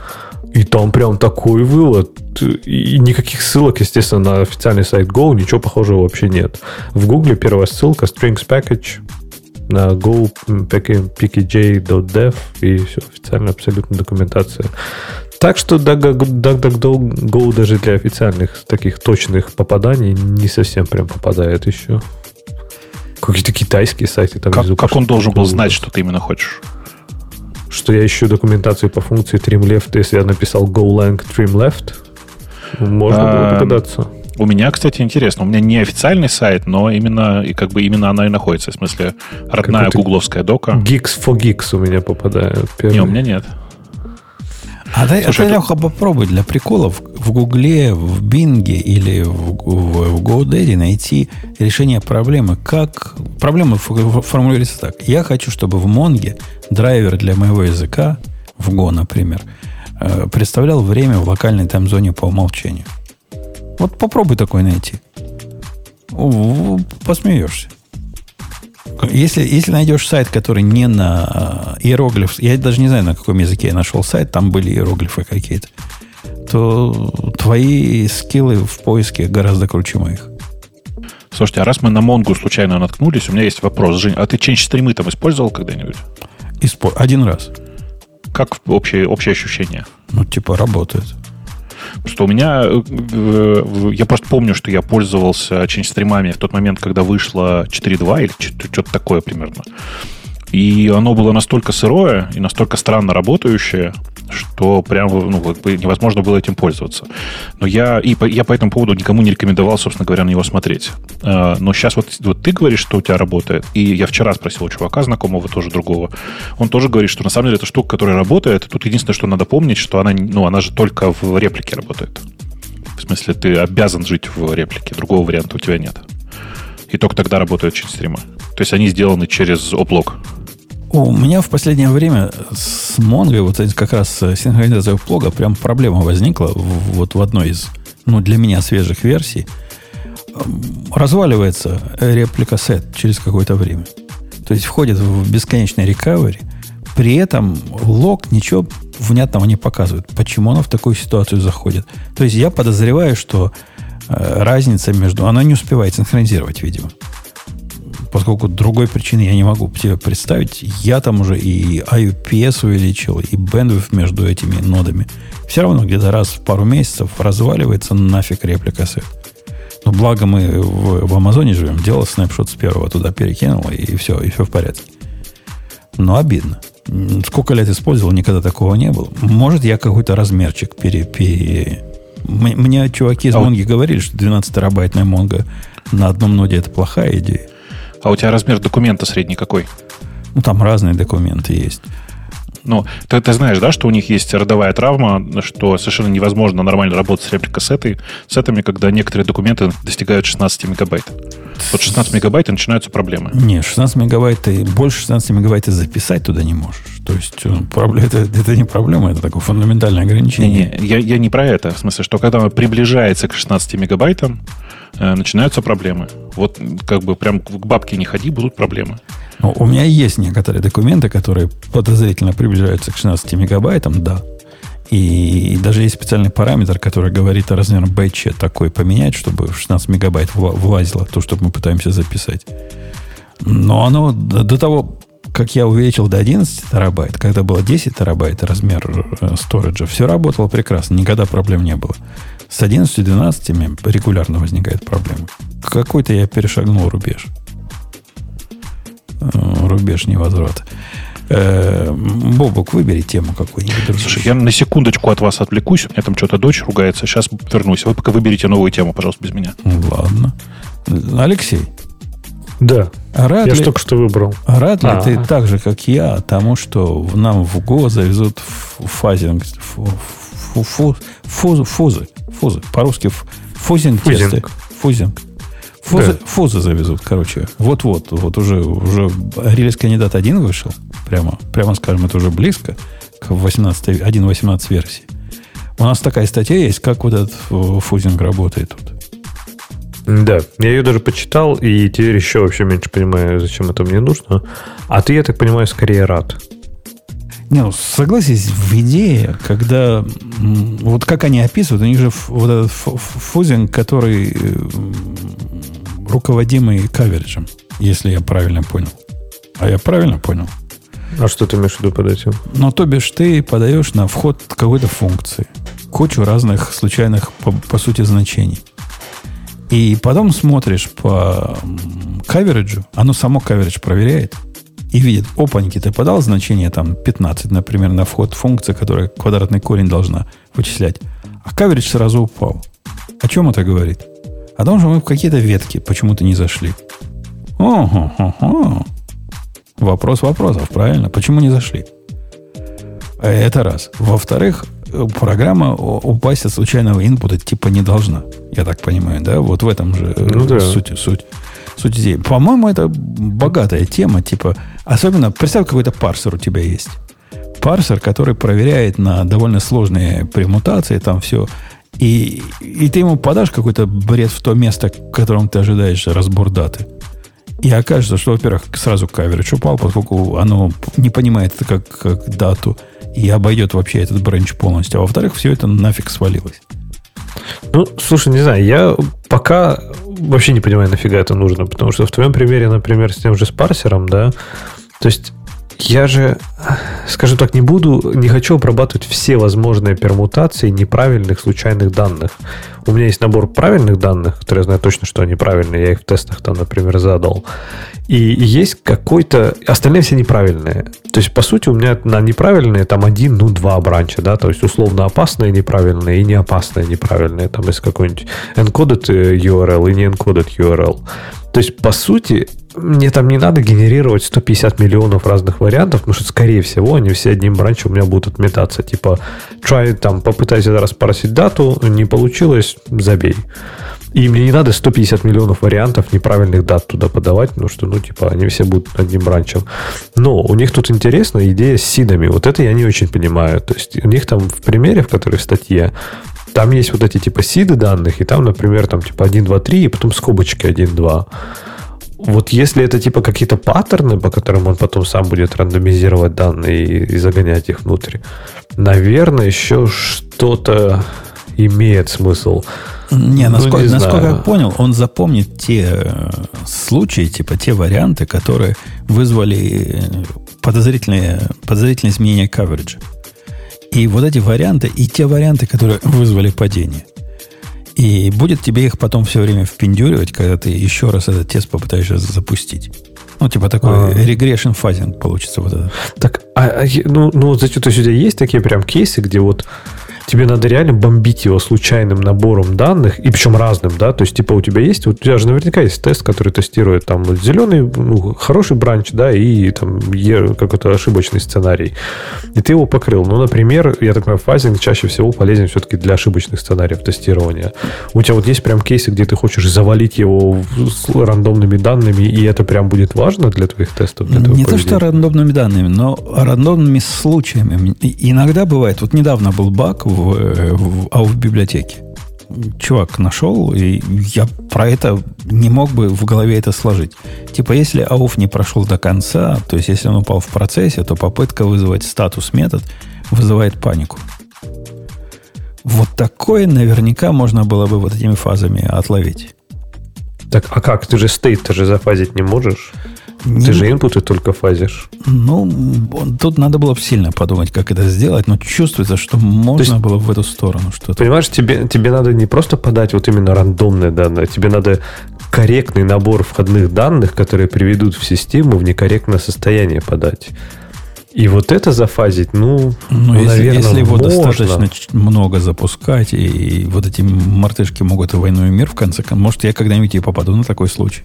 И там прям такой вывод. И никаких ссылок, естественно, на официальный сайт Go, ничего похожего вообще нет. В Гугле первая ссылка strings package на go pkj.dev и все, официальная абсолютно документация. Так что DuckDuckGo даже для официальных таких точных попаданий не совсем прям попадает еще. Какие-то китайские сайты там как, внизу. Как он должен был знать, что ты именно хочешь? Что я ищу документацию по функции trim left, если я написал golang trim left, можно было догадаться. У меня, кстати, интересно. У меня не официальный сайт, но именно и как бы именно она и находится. В смысле, родная гугловская дока. Geeks for Geeks у меня попадает. Первый. Не, у меня нет. А ты, Слушай, а ты, Леха, попробуй для приколов в Гугле, в Бинге или в, в, в GoDaddy найти решение проблемы. Как проблема формулируется так. Я хочу, чтобы в Монге драйвер для моего языка, в Go, например, э, представлял время в локальной тайм-зоне по умолчанию. Вот попробуй такой найти. Посмеешься. Если, если найдешь сайт, который не на э, иероглиф, я даже не знаю, на каком языке я нашел сайт, там были иероглифы какие-то, то твои скиллы в поиске гораздо круче моих. Слушайте, а раз мы на Монгу случайно наткнулись, у меня есть вопрос. Жень, а ты change стримы там использовал когда-нибудь? Испо... Один раз. Как общее, общее ощущение? Ну, типа, работает. Что у меня... Э, я просто помню, что я пользовался change стримами в тот момент, когда вышло 4.2 или что-то такое примерно. И оно было настолько сырое и настолько странно работающее, что прям ну, невозможно было этим пользоваться. Но я, и по, я по этому поводу никому не рекомендовал, собственно говоря, на него смотреть. А, но сейчас вот, вот ты говоришь, что у тебя работает, и я вчера спросил у чувака знакомого, тоже другого, он тоже говорит, что на самом деле это штука, которая работает, тут единственное, что надо помнить, что она, ну, она же только в реплике работает. В смысле, ты обязан жить в реплике, другого варианта у тебя нет. И только тогда работают через стримы. То есть они сделаны через оплог. У меня в последнее время с Mongo, вот как раз синхронизация блога, прям проблема возникла вот в одной из, ну, для меня свежих версий. Разваливается реплика сет через какое-то время. То есть входит в бесконечный рекавери, при этом лог ничего внятного не показывает. Почему она в такую ситуацию заходит? То есть я подозреваю, что э, разница между... Она не успевает синхронизировать, видимо поскольку другой причины я не могу себе представить, я там уже и IPS увеличил, и bandwidth между этими нодами. Все равно где-то раз в пару месяцев разваливается нафиг реплика сет. Но благо мы в, в Амазоне живем, делал снапшот с первого туда перекинул, и все, и все в порядке. Но обидно. Сколько лет использовал, никогда такого не было. Может, я какой-то размерчик пере... пере... Мне чуваки из а Монги говорили, что 12 терабайтная Монга на одном ноде это плохая идея. А у тебя размер документа средний какой? Ну, там разные документы есть. Ну, ты, ты знаешь, да, что у них есть родовая травма, что совершенно невозможно нормально работать с репликосетой, сетами, когда некоторые документы достигают 16 мегабайт. Вот 16 мегабайт и начинаются проблемы. Не, 16 мегабайт ты больше 16 мегабайт ты записать туда не можешь. То есть э, проблема, это, это не проблема, это такое фундаментальное ограничение. Не, не, я, я не про это. В смысле, что когда он приближается к 16 мегабайтам, Э, начинаются проблемы. Вот как бы прям к бабке не ходи, будут проблемы. Ну, у меня есть некоторые документы, которые подозрительно приближаются к 16 мегабайтам, да. И даже есть специальный параметр, который говорит о размере бэтча такой поменять, чтобы в 16 мегабайт влазило то, что мы пытаемся записать. Но оно до того, как я увеличил до 11 терабайт, когда было 10 терабайт размер э, сториджа, все работало прекрасно, никогда проблем не было. С 11 и 12 регулярно возникает проблема. Какой-то я перешагнул рубеж. Э, рубеж невозврата. Э, Бобок, выбери тему какую-нибудь. Слушай, я на секундочку от вас отвлекусь. У меня там что-то дочь ругается. Сейчас вернусь. Вы пока выберите новую тему, пожалуйста, без меня. Ладно. Алексей. Да. А рад Я ли, только что выбрал. а рад ли А. ты так же, как я, тому, что в- нам в ГО завезут фазинг, фу- фу- фу- фузы, фузы, фузы, по-русски фузинг, Фузинг. фузинг. Фузы, Да. фузы завезут, короче. Вот-вот, вот уже, уже релиз кандидат 1 вышел. Прямо, прямо скажем, это уже близко к 18, 1.18 версии. У нас такая статья есть, как вот этот э, фузинг работает тут. Да, я ее даже почитал, и теперь еще вообще меньше понимаю, зачем это мне нужно. А ты, я так понимаю, скорее рад. Не, ну, согласись, в идее, когда... Вот как они описывают, у них же вот этот фузинг, который э, руководимый кавериджем, если я правильно понял. А я правильно понял? А что ты имеешь в виду под этим? Ну, то бишь, ты подаешь на вход какой-то функции кучу разных случайных, по, по сути, значений. И потом смотришь по кавериджу, оно само каверидж проверяет и видит, опаньки, ты подал значение там 15, например, на вход функции, которая квадратный корень должна вычислять, а каверидж сразу упал. О чем это говорит? О том, что мы в какие-то ветки почему-то не зашли. Ого-го-го. Вопрос вопросов, правильно? Почему не зашли? Э, Это раз. Во-вторых, э, программа упасть от случайного инпута типа не должна. Я так понимаю, да? Вот в этом же э, Ну да. суть, суть, суть идеи. По-моему, это богатая тема. Типа, особенно, представь, какой-то парсер у тебя есть. Парсер, который проверяет на довольно сложные премутации, там все. И, и ты ему подашь какой-то бред в то место, в котором ты ожидаешь разбор даты. И окажется, что, во-первых, сразу каверидж упал, поскольку оно не понимает это как, как дату и обойдет вообще этот бренч полностью. А во-вторых, все это нафиг свалилось. Ну, слушай, не знаю, я пока вообще не понимаю, нафига это нужно, потому что в твоем примере, например, с тем же с парсером, да, то есть я же, скажем так, не буду, не хочу обрабатывать все возможные пермутации неправильных случайных данных. У меня есть набор правильных данных, которые я знаю точно, что они правильные, я их в тестах там, например, задал. И есть какой-то... Остальные все неправильные. То есть, по сути, у меня на неправильные там один, ну, два бранча, да, то есть, условно опасные неправильные и не опасные неправильные. Там есть какой-нибудь encoded э, URL и не encoded URL. То есть, по сути, мне там не надо генерировать 150 миллионов разных вариантов, потому что, скорее всего, они все одним бранчем у меня будут отметаться. Типа, try, там, попытайся раз парсить дату, не получилось, забей. И мне не надо 150 миллионов вариантов неправильных дат туда подавать, потому что, ну, типа, они все будут одним бранчем. Но у них тут интересная идея с сидами. Вот это я не очень понимаю. То есть у них там в примере, в которой в статье, там есть вот эти типа сиды данных, и там, например, там типа 1, 2, 3, и потом скобочки 1, 2. Вот если это типа какие-то паттерны, по которым он потом сам будет рандомизировать данные и, и загонять их внутрь, наверное, еще что-то имеет смысл. Не, Ну, насколько, не насколько знаю. я понял, он запомнит те э, случаи, типа те варианты, которые вызвали э, подозрительные, подозрительные изменения кавериджа. И вот эти варианты, и те варианты, которые вызвали падение. И будет тебе их потом все время впендюривать, когда ты еще раз этот тест попытаешься запустить. Ну, типа такой А. регрессион фазинг получится вот это. Так, а, а ну, ну, зачем, то есть у тебя есть такие прям кейсы, где вот тебе надо реально бомбить его случайным набором данных, и причем разным, да, то есть, типа, у тебя есть, вот у тебя же наверняка есть тест, который тестирует там зеленый, ну, хороший бранч, да, и там какой-то ошибочный сценарий. И ты его покрыл. Ну, например, я так понимаю, фазинг чаще всего полезен все-таки для ошибочных сценариев тестирования. У тебя вот есть прям кейсы, где ты хочешь завалить его с рандомными данными, и это прям будет важно для твоих тестов? Для Не то, что рандомными данными, но рандомными случаями. Иногда бывает, вот недавно был баг в, э, в AUF библиотеке. Чувак нашел, и я про это не мог бы в голове это сложить. Типа, если AUF не прошел до конца, то есть если он упал в процессе, то попытка вызвать статус метод вызывает панику. Вот такое наверняка можно было бы вот этими фазами отловить. Так, а как? Ты же стейт же зафазить не можешь. Не- Ты же инпуты только фазишь. Ну, тут надо было бы сильно подумать, как это сделать, но чувствуется, что можно есть- было в эту сторону что-то. Понимаешь, тебе, тебе надо не просто подать вот именно рандомные данные, тебе надо корректный набор входных данных, которые приведут в систему в некорректное состояние подать. И вот это зафазить, ну, Ну, если, наверное, если его можно. достаточно много запускать, и, и вот эти мартышки могут и войну и мир в конце концов, может, я когда-нибудь и попаду на такой случай.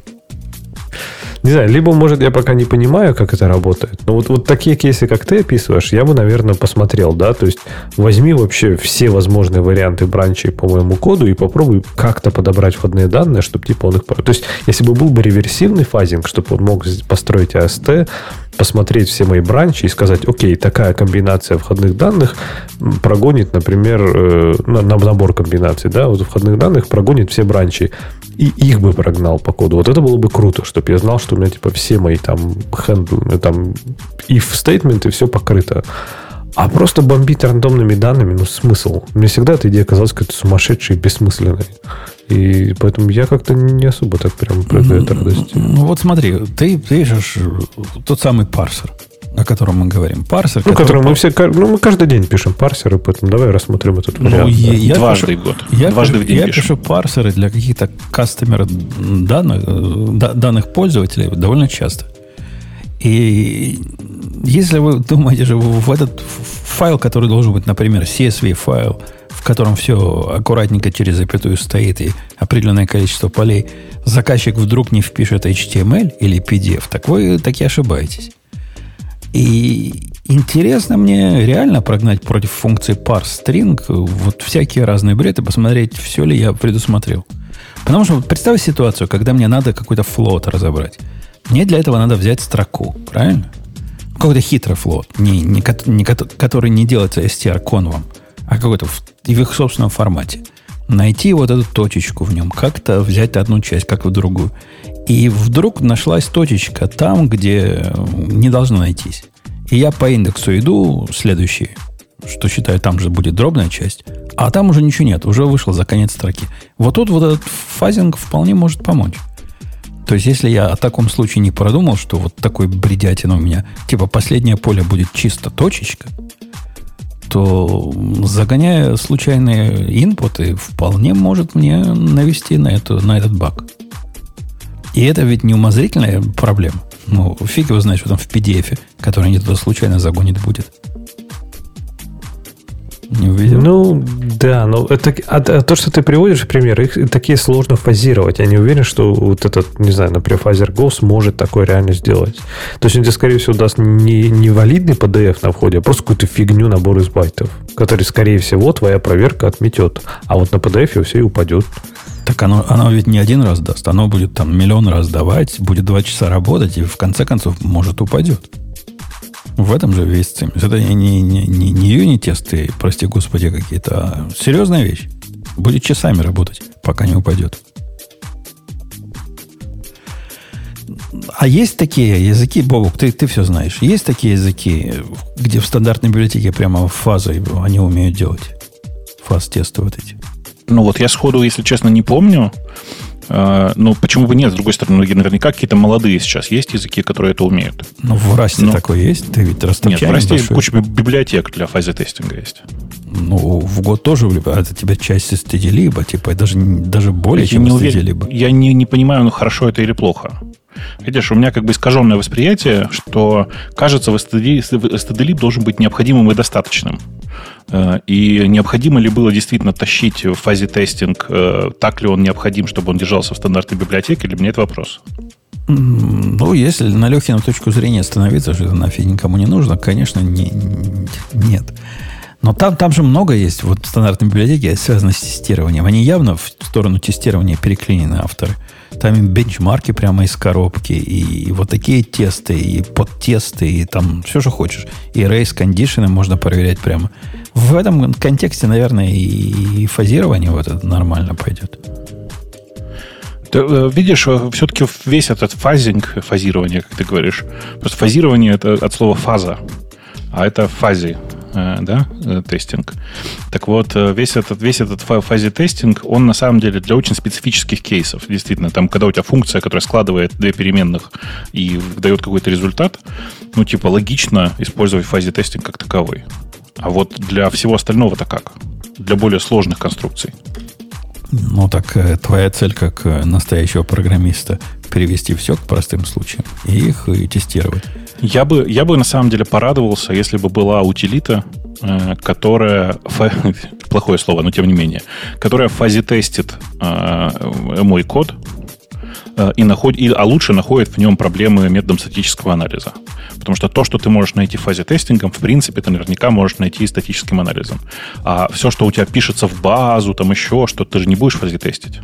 Не знаю, либо, может, я пока не понимаю, как это работает. Но вот, вот такие кейсы, как ты описываешь, я бы, наверное, посмотрел, да. То есть возьми вообще все возможные варианты бранчей по моему коду и попробуй как-то подобрать входные данные, чтобы типа он их... То есть, если бы был бы реверсивный фазинг, чтобы он мог построить AST, посмотреть все мои бранчи и сказать, окей, такая комбинация входных данных прогонит, например, э, набор комбинаций, да, вот входных данных прогонит все бранчи и их бы прогнал по коду. Вот это было бы круто, чтобы я знал, что у меня типа все мои там э, там if стейтменты все покрыто. А просто бомбить рандомными данными, ну смысл? Мне всегда эта идея казалась какой-то сумасшедшей и бессмысленной. И поэтому я как-то не особо так прям про ну, это радости. Ну вот смотри, ты пишешь тот самый парсер, о котором мы говорим. Парсер, ну, который, мы все, ну, мы каждый день пишем парсеры, поэтому давай рассмотрим этот ну, вариант. Я, я Дважды пишу, в год. Я, Дважды в день я пишу парсеры для каких-то кастомер данных, данных пользователей довольно часто. И если вы думаете же в этот файл, который должен быть, например, CSV файл, в котором все аккуратненько через запятую стоит и определенное количество полей, заказчик вдруг не впишет HTML или PDF, так вы таки ошибаетесь. И интересно мне реально прогнать против функции parseString вот всякие разные бред и посмотреть, все ли я предусмотрел. Потому что представь ситуацию, когда мне надо какой-то флот разобрать. Мне для этого надо взять строку, правильно? Какой-то хитрый флот, не, не, не, который не делается str-конвом, а какой-то в, в их собственном формате. Найти вот эту точечку в нем, как-то взять одну часть, как в другую. И вдруг нашлась точечка там, где не должна найтись. И я по индексу иду следующий, что считаю, там же будет дробная часть, а там уже ничего нет, уже вышел за конец строки. Вот тут вот этот фазинг вполне может помочь. То есть, если я о таком случае не продумал, что вот такой бредятина у меня, типа последнее поле будет чисто точечка, то загоняя случайные инпуты, вполне может мне навести на, эту, на этот баг. И это ведь не умозрительная проблема. Ну, фиг его знает, что там в PDF, который они туда случайно загонит будет. Не увидел? Ну, да, но это, а, а то, что ты приводишь пример, их такие сложно фазировать. Я не уверен, что вот этот, не знаю, например, фазер Go сможет такое реально сделать. То есть он тебе, скорее всего, даст не, не валидный PDF на входе, а просто какую-то фигню набор из байтов, который, скорее всего, твоя проверка отметет. А вот на PDF все и упадет. Так оно, оно ведь не один раз даст, оно будет там миллион раз давать, будет два часа работать, и в конце концов, может, упадет. В этом же весь цимис. Это не, не, не, не, юни-тесты, прости господи, какие-то, а серьезная вещь. Будет часами работать, пока не упадет. А есть такие языки, Бобук, ты, ты все знаешь, есть такие языки, где в стандартной библиотеке прямо фазой они умеют делать? Фаз-тесты вот эти. Ну вот я сходу, если честно, не помню. А, ну, почему бы нет? С другой стороны, наверняка какие-то молодые сейчас есть языки, которые это умеют. Ну, в Расте Но... такой есть? Ты ведь Нет, в Расте большой. куча библиотек для фазы тестинга есть. Ну, в год тоже а это тебе часть стыдилиба, типа, даже, даже более, я чем не уверен, Я не, не понимаю, ну, хорошо это или плохо. Видишь, у меня как бы искаженное восприятие, что, кажется, stdlib должен быть необходимым и достаточным. Э, и необходимо ли было действительно тащить в фазе тестинг, э, так ли он необходим, чтобы он держался в стандартной библиотеке, или мне это вопрос? Ну, если на Лехину точку зрения становиться, что это нафиг никому не нужно, конечно, не, нет. Но там, там же много есть вот стандартной библиотеки, связанной с тестированием. Они явно в сторону тестирования переклинены авторы. Там им бенчмарки прямо из коробки, и, вот такие тесты, и подтесты, и там все, что хочешь. И race кондишены можно проверять прямо. В этом контексте, наверное, и, и фазирование вот это нормально пойдет. Ты э, видишь, э, все-таки весь этот фазинг, фазирование, как ты говоришь, просто фазирование это от слова фаза, а это фази. Э, да, э, тестинг. Так вот, э, весь этот, весь этот фазе тестинг, он на самом деле для очень специфических кейсов. Действительно, там, когда у тебя функция, которая складывает две переменных и дает какой-то результат, ну, типа, логично использовать фазе тестинг как таковой. А вот для всего остального-то как? Для более сложных конструкций. Ну, так твоя цель как настоящего программиста перевести все к простым случаям и их и тестировать. Я бы, я бы на самом деле порадовался, если бы была утилита, э, которая, плохое слово, но тем не менее, которая фазе тестит э, мой код, э, и наход... и, а лучше находит в нем проблемы методом статического анализа. Потому что то, что ты можешь найти в фазе тестингом, в принципе, ты наверняка можешь найти и статическим анализом. А все, что у тебя пишется в базу, там еще что ты же не будешь фазе тестить.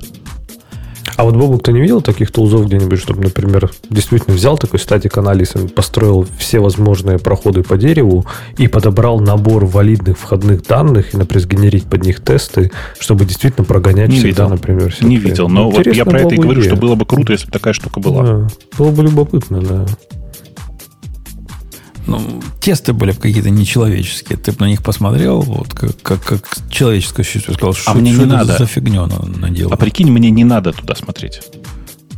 А вот, Бобук, ты не видел таких тулзов где-нибудь, чтобы, например, действительно взял такой статик анализ, построил все возможные проходы по дереву и подобрал набор валидных входных данных и, например, сгенерить под них тесты, чтобы действительно прогонять не всегда, видел. например, все Не видел, но вот я про это и говорю, идея. что было бы круто, если бы такая штука была. Да, было бы любопытно, да. Ну, тесты были какие-то нечеловеческие. Ты бы на них посмотрел, вот как, как, как человеческое чувство. Сказал, что, мне что не это надо. за фигню на- наделал. А прикинь, мне не надо туда смотреть.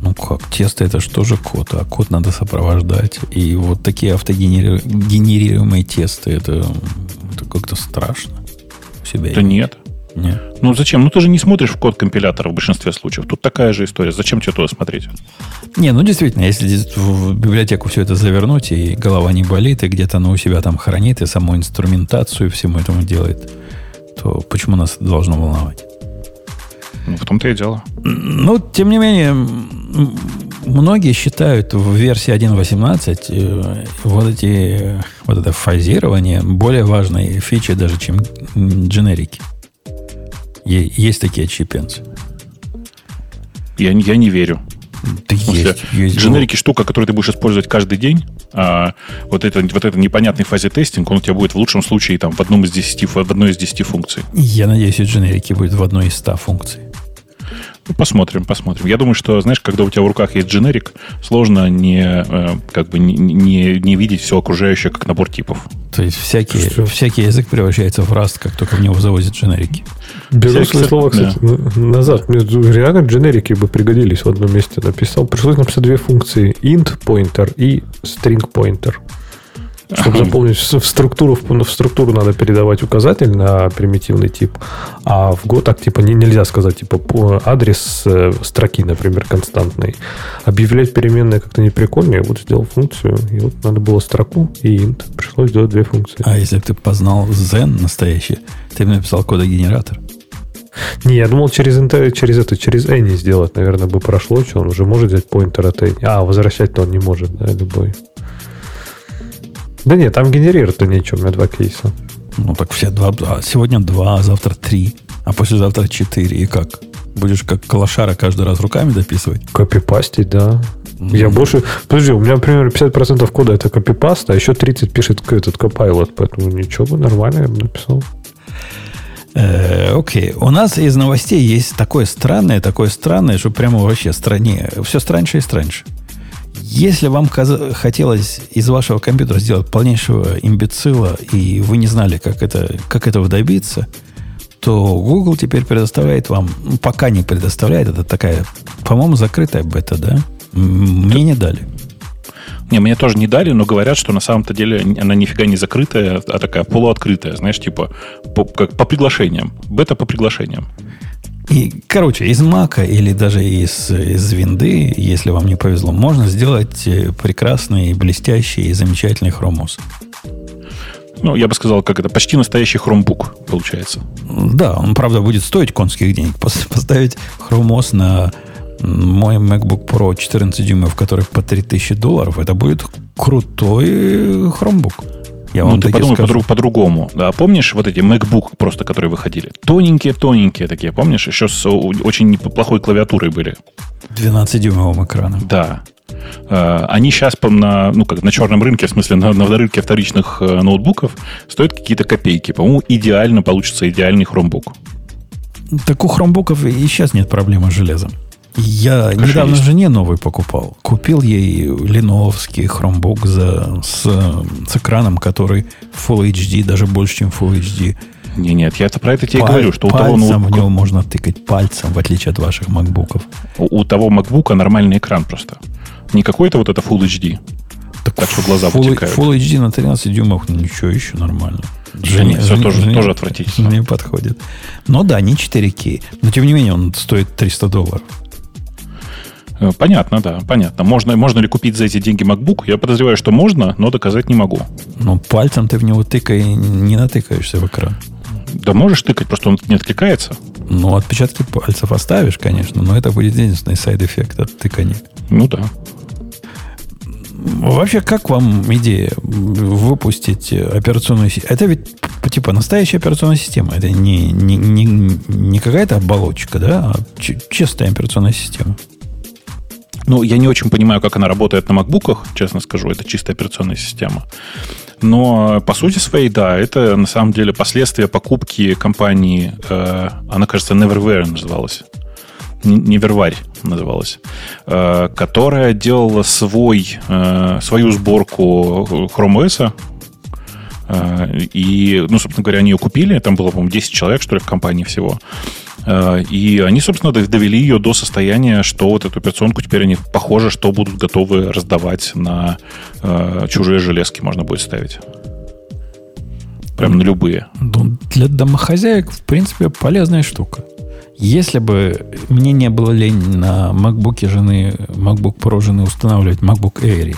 Ну как, тесты это же тоже код, а код надо сопровождать. И вот такие автогенерируемые тесты, это, это как-то страшно. У себя Да нет. Нет. Ну зачем? Ну ты же не смотришь в код компилятора в большинстве случаев. Тут такая же история. Зачем тебе туда смотреть? Не, ну действительно, если в библиотеку все это завернуть, и голова не болит, и где-то она у себя там хранит, и саму инструментацию всему этому делает, то почему нас это должно волновать? Ну, в том-то и дело. Ну, тем не менее, многие считают в версии 1.18 э, вот эти вот это фазирование более важной фичей даже, чем дженерики. Есть такие отщепенцы. Я, не- я не верю. Да есть, есть. Дженерики штука, которую ты будешь использовать каждый день. А вот это вот это непонятный фазе тестинг, он у тебя будет в лучшем случае там в одном из 10, в одной из 10 функций. Я надеюсь, и дженерики будет в одной из 100 функций. Ну, посмотрим, посмотрим. Я думаю, что, знаешь, когда у тебя в руках есть дженерик, сложно не, э, как бы не, не, не видеть все окружающее как набор типов. То есть всякий, Что? всякий язык превращается в раст, как только в него завозят дженерики. Беру свои слова, кстати, на- назад. Мне реально дженерики бы пригодились в одном месте. Написал. Пришлось написать две функции. int pointer и string pointer. Чтобы заполнить в структуру, в в структуру надо передавать указатель на примитивный тип, а в Go так типа не, нельзя сказать, типа адрес э, строки, например, константный. Объявлять переменные как-то не прикольно, я вот сделал функцию, и вот надо было строку и int. Пришлось сделать две функции. А если бы ты познал Zen настоящий, ты бы написал кодогенератор. Не, я думал через, инте- через это, через Any сделать, наверное, бы прошло, что он уже может взять поинтер от Any. А, возвращать-то он не может, да, любой. Да нет, там генерировать-то нечего, у меня два кейса. Ну, так все два. а сегодня два, а завтра три, а послезавтра четыре. И как? Будешь как калашара каждый раз руками дописывать? Копипастить, да. Я больше... Подожди, у меня, например, 50% кода это копипаст, а еще 30 пишет этот Copilot, поэтому ничего бы, нормально я бы написал. Э, Окей. У нас из новостей есть такое странное, такое странное, что прямо вообще стране. Все страньше и страньше. Если вам хотелось из вашего компьютера сделать полнейшего имбецила, и вы не знали, как, это, как этого добиться, то Google теперь предоставляет вам, ну, пока не предоставляет, это такая, по-моему, закрытая бета, да? Мне не дали. Не, мне тоже не дали, но говорят, что на самом-то деле она нифига не закрытая, а такая полуоткрытая, знаешь, типа по, как по приглашениям. Бета по приглашениям. И, короче, из Мака или даже из, из винды, если вам не повезло, можно сделать э, прекрасный, блестящий и замечательный хромос. Ну, я бы сказал, как это, почти настоящий хромбук получается. Да, он, правда, будет стоить конских денег. Пос- Поставить хромос на мой MacBook Pro 14 дюймов, который по 3000 долларов, это будет крутой хромбук. Я ну, ты подумай скажу. подру- по-другому. Да, помнишь вот эти MacBook просто, которые выходили? Тоненькие-тоненькие такие, помнишь? Еще с очень неплохой клавиатурой были. 12-дюймовым экраном. Да. Э, Они сейчас на, ну, как на черном рынке, в смысле на, на рынке вторичных э, ноутбуков, стоят какие-то копейки. По-моему, идеально получится идеальный хромбук. Так у хромбуков и сейчас нет проблемы с железом. Я Конечно, недавно есть. жене новый покупал. Купил ей леновский хромбук за, с, с экраном, который Full HD, даже больше, чем Full HD. Не, нет, я это про это тебе Паль- говорю, что у того, пальцем в ноутбука- него можно тыкать пальцем, в отличие от ваших макбуков. у, у того MacBook нормальный экран просто. Не какой-то вот это Full HD. Так что глаза Full, вытекают. Full HD на 13 дюймов, ну ничего, еще нормально. Да нет, всё тоже- тоже отвратительно. Не подходит. Но да, не 4К. Но тем не менее он стоит 300 долларов. Э, Понятно, да, понятно. Можно, можно ли купить за эти деньги MacBook? Я подозреваю, что можно, но доказать не могу. Но пальцем ты в него тыкай, не натыкаешься в экран. Да можешь тыкать, просто он не откликается. Ну, отпечатки пальцев оставишь, конечно, но это будет единственный side effect от тыкания. Ну да. Вообще, как вам идея выпустить операционную систему? Это ведь типа настоящая операционная система. Это не, не, не, не какая-то оболочка, да, а чистая операционная система. Ну, я не очень понимаю, как она работает на макбуках, честно скажу. Это чистая операционная система. Но по сути своей, да, это на самом деле последствия покупки компании, э, она, кажется, Neverware называлась. Неверварь называлась, э, которая делала свой, э, свою сборку Chrome OS. Э, и, ну, собственно говоря, они ее купили. Там было, по-моему, 10 человек, что ли, в компании всего. Э, и они, собственно, довели ее до состояния, что вот эту операционку теперь они, похоже, что будут готовы раздавать на э, чужие железки, можно будет ставить. Прям на любые. Ну, для домохозяек, в принципе, полезная штука. Если бы мне не было лень на MacBook жены, MacBook Pro жены устанавливать MacBook Air,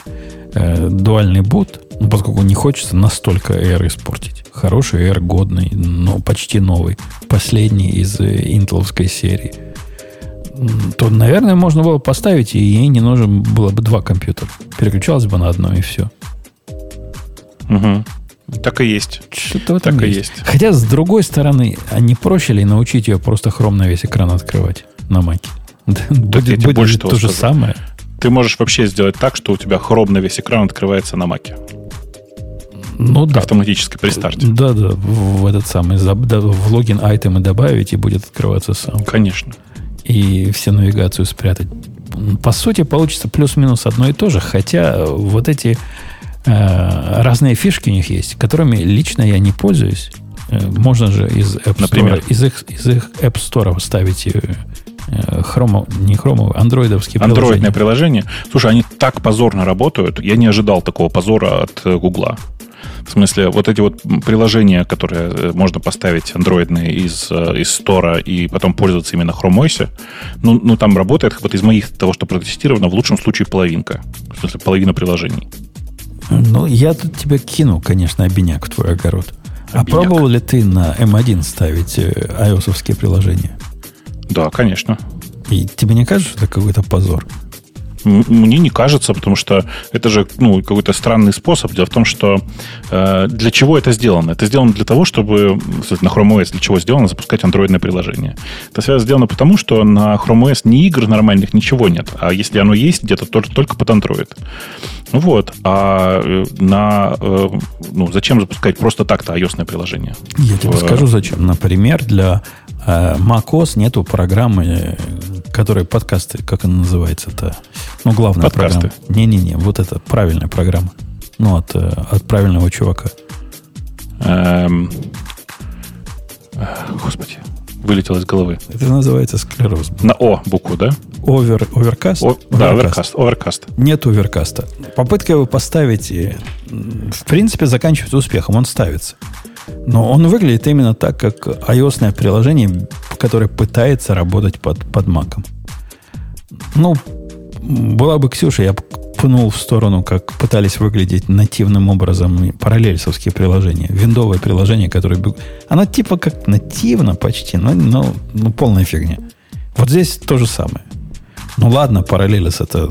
э, дуальный бут, ну, поскольку не хочется настолько Air испортить. Хороший Air, годный, но почти новый. Последний из э, интеловской серии. То, наверное, можно было поставить, и ей не нужно было бы два компьютера. Переключалась бы на одно, и все. Угу. Так и есть. Что-то так есть. и есть. Хотя, с другой стороны, а не проще ли научить ее просто хром на весь экран открывать на маке? Будет, будет больше то же самое. Ты можешь вообще сделать так, что у тебя хром на весь экран открывается на маке. Ну да. Автоматически при старте. Да, да, в этот самый, в логин айтемы добавить и будет открываться сам. Конечно. И все навигацию спрятать. По сути, получится плюс-минус одно и то же, хотя вот эти э, разные фишки у них есть, которыми лично я не пользуюсь. Э, можно же из App Store, Например? из их, из их App Store ставить э, хромо, не хромо, андроидовские приложения. Андроидное приложение. Слушай, они так позорно работают. Я не ожидал такого позора от Гугла. В смысле, вот эти вот приложения, которые э, можно поставить андроидные из, э, из стора и потом пользоваться именно Chrome OS, ну, ну там работает вот из моих того, что протестировано, в лучшем случае половинка. В смысле, половина приложений. Ну, я тут тебе кину, конечно, обиняк в твой огород. А обиняк. А пробовал ли ты на M1 ставить э, ios приложения? Да, конечно. И тебе не кажется, что это какой-то позор? Мне не кажется, потому что это же ну, какой-то странный способ. Дело в том, что э, для чего это сделано? Это сделано для того, чтобы на Chrome OS для чего сделано запускать андроидное приложение. Это связано сделано потому, что на Chrome OS ни игр нормальных, ничего нет. А если оно есть где-то, то только под Android. Вот. А э, на, э, ну, зачем запускать просто так-то ios приложение? Я тебе скажу, зачем. Например, для э, macOS нету программы, которая подкасты, как она называется-то? Ну, главная подкасты. программа. Не-не-не, вот это правильная программа. Ну, от, от правильного чувака. Эм... Господи, вылетел из головы. Это называется склероз. На О букву, да? Овер, оверкаст? О, да, оверкаст. оверкаст. Нет оверкаста. Попытка его поставить, в принципе, заканчивается успехом. Он ставится. Но он выглядит именно так, как ios приложение, которое пытается работать под, под Mac. Ну, была бы Ксюша, я пнул в сторону, как пытались выглядеть нативным образом параллельсовские приложения. Виндовое приложение, которое... Оно типа как нативно почти, но, но, но полная фигня. Вот здесь то же самое. Ну ладно, параллелис это,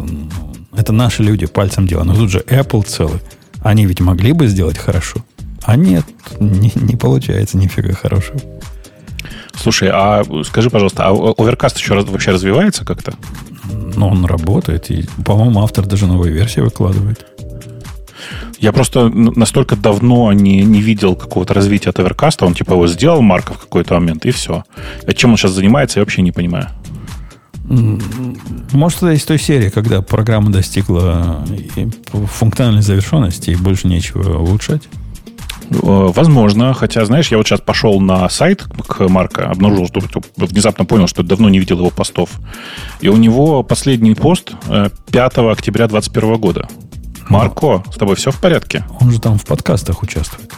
это наши люди пальцем делают. Но тут же Apple целый. Они ведь могли бы сделать хорошо. А нет, не, не получается нифига хорошего. Слушай, а скажи, пожалуйста, а Overcast еще раз, вообще развивается как-то? Ну, он работает, и, по-моему, автор даже новые версии выкладывает. Я просто настолько давно не, не видел какого-то развития от Overcast, он типа его сделал, Марков, в какой-то момент, и все. А чем он сейчас занимается, я вообще не понимаю. Может, это из той серии, когда программа достигла функциональной завершенности и больше нечего улучшать? Э, возможно, хотя, знаешь, я вот сейчас пошел на сайт к Марка, обнаружил, что внезапно понял, что давно не видел его постов. И у него последний пост 5 э, октября 2021 года. Марко, с тобой все в порядке? Он же там в подкастах участвует.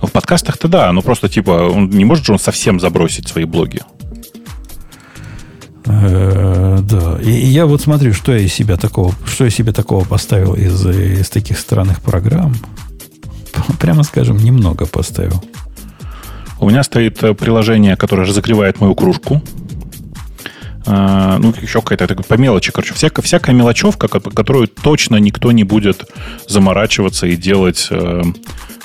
В подкастах-то да, но просто типа он не может же он совсем забросить свои блоги. Э, да. И я вот смотрю, что я из себя такого, что я себе такого поставил из, из таких странных программ. Прямо скажем, немного поставил. У меня стоит э, приложение, которое разогревает мою кружку. А, ну, еще какая-то по мелочи, короче, всякая, всякая мелочевка, которую точно никто не будет заморачиваться и делать э,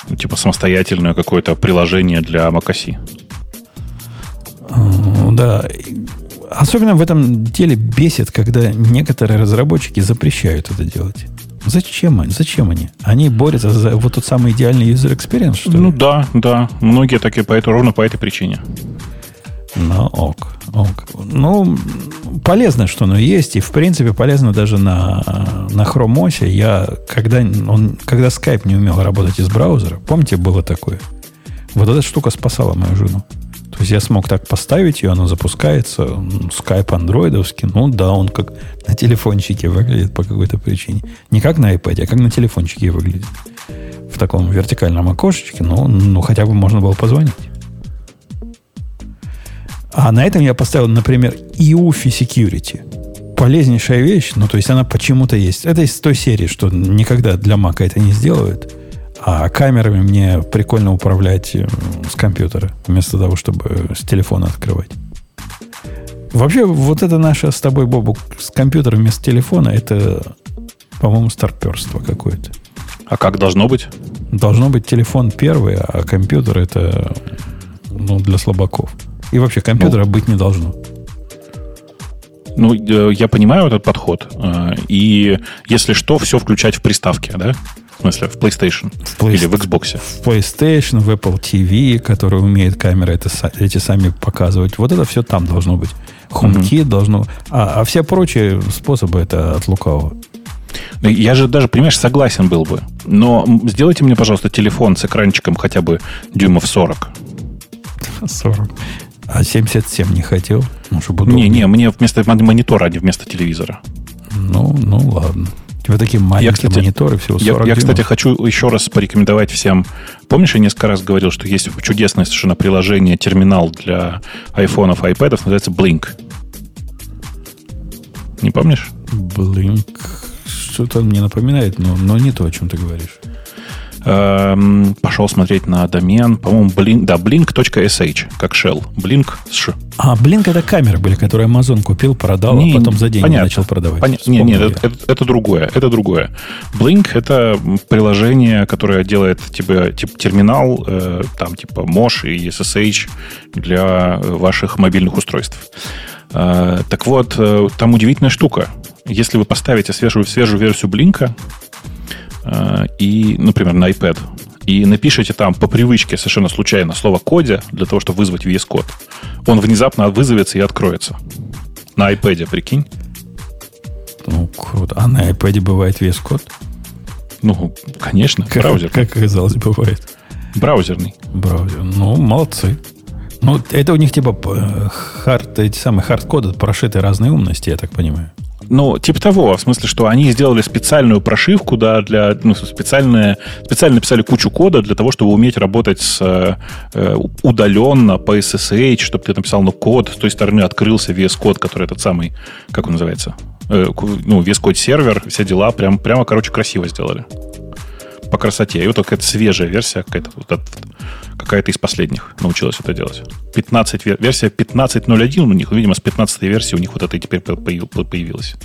ну, типа самостоятельное какое-то приложение для macOS. Да. Особенно в этом деле бесит, когда некоторые разработчики запрещают это делать. Зачем они? Зачем они? Они борются за вот тот самый идеальный user experience, что ли? Ну да, да. Многие такие по этому, ровно по этой причине. Ну, ок, ок. Ну, полезно, что оно есть, и, в принципе, полезно даже на, на Chrome OS. Я, когда, он, когда Skype не умел работать из браузера, помните, было такое? Вот эта штука спасала мою жену. То есть я смог так поставить ее, она запускается, скайп андроидовский, ну да, он как на телефончике выглядит по какой-то причине. Не как на iPad, а как на телефончике выглядит. В таком вертикальном окошечке, ну, ну хотя бы можно было позвонить. А на этом я поставил, например, EUFI Security. Полезнейшая вещь, ну, то есть она почему-то есть. Это из той серии, что никогда для Мака это не сделают. А камерами мне прикольно управлять с компьютера, вместо того, чтобы с телефона открывать. Вообще, вот это наше с тобой, Бобу, с компьютером вместо телефона, это, по-моему, старперство какое-то. А как должно быть? Должно быть телефон первый, а компьютер это ну, для слабаков. И вообще компьютера ну, быть не должно. Ну, э, я понимаю этот подход. Э, и если что, все включать в приставке, да? В смысле, в PlayStation в Play... или в Xbox. В PlayStation, в Apple TV, который умеет камеры это, эти сами показывать. Вот это все там должно быть. HomeKit mm-hmm. должно... А, а все прочие способы это от лукавого. Ну, я же даже, понимаешь, согласен был бы. Но сделайте мне, пожалуйста, телефон с экранчиком хотя бы дюймов 40. 40. А 77 не хотел? Ну, чтобы не, не, мне вместо монитора, а не вместо телевизора. Ну, ну ладно. У тебя такие маленькие я, кстати, мониторы, всего 40 Я, я, кстати, хочу еще раз порекомендовать всем. Помнишь, я несколько раз говорил, что есть чудесное совершенно приложение, терминал для айфонов, айпэдов, называется Blink. Не помнишь? Blink. Что-то мне напоминает, но, но не то, о чем ты говоришь. Эм, пошел смотреть на домен, по-моему, blink, да, blink.sh, как shell. Blink с ш. А, Blink это камеры были, которые Amazon купил, продал, а не, а потом за деньги понятно, начал продавать. Поня... Нет, нет, это, это, это другое, это другое. Blink это приложение, которое делает тебе типа терминал, э, там типа Mosh и SSH для ваших мобильных устройств. Э, так вот, э, там удивительная штука. Если вы поставите свежую, свежую версию Блинка, и, например, на iPad, и напишите там по привычке совершенно случайно слово «кодя» для того, чтобы вызвать VS Code, он внезапно вызовется и откроется. На iPad, прикинь. Ну, круто. А на iPad бывает VS Code? Ну, конечно, как, браузер. Как оказалось, бывает. Браузерный. Браузер. Ну, молодцы. Ну, это у них типа э, хард, эти самые хардкоды прошиты разные умности, я так понимаю. Ну, типа того, в смысле, что они сделали специальную прошивку, да, для, ну, специальное, специально написали кучу кода для того, чтобы уметь работать с, э, удаленно по SSH, чтобы ты написал, ну, код, с той стороны открылся VS код, который этот самый, как он называется, э, ну, VS код сервер, все дела, прям, прямо, короче, красиво сделали по красоте. И вот только это свежая версия, какая-то, вот какая-то из последних научилась это делать. 15, версия 15.01 у них, видимо, с 15 версии у них вот это теперь появилось.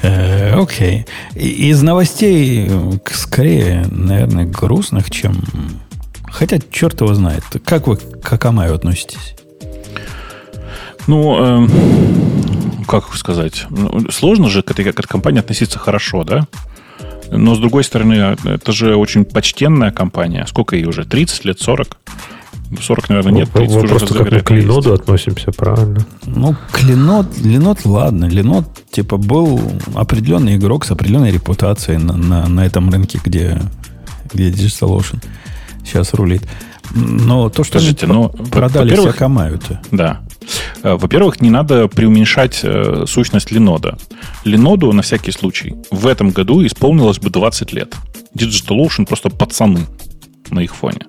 Э, окей. Okay. Из новостей скорее, наверное, грустных, чем... Хотя черт его знает. Как вы к Акамаю относитесь? Ну, э, как сказать? Ну, сложно же к этой, к этой компании относиться хорошо, да? Но, с другой стороны, это же очень почтенная компания. Сколько ей уже? 30 лет, 40? 40, наверное, нет. 30 Мы уже просто как мы к Леноду относимся, правильно? Ну, к Ленот, Ленот, ладно. Ленот, типа, был определенный игрок с определенной репутацией на, на, на этом рынке, где, где DigitalOcean сейчас рулит. Но то, что Подождите, они но, продали вся Камаю-то. Да. Э, во-первых, не надо преуменьшать э, сущность Ленода. Леноду, на всякий случай, в этом году исполнилось бы 20 лет. DigitalOcean просто пацаны на их фоне.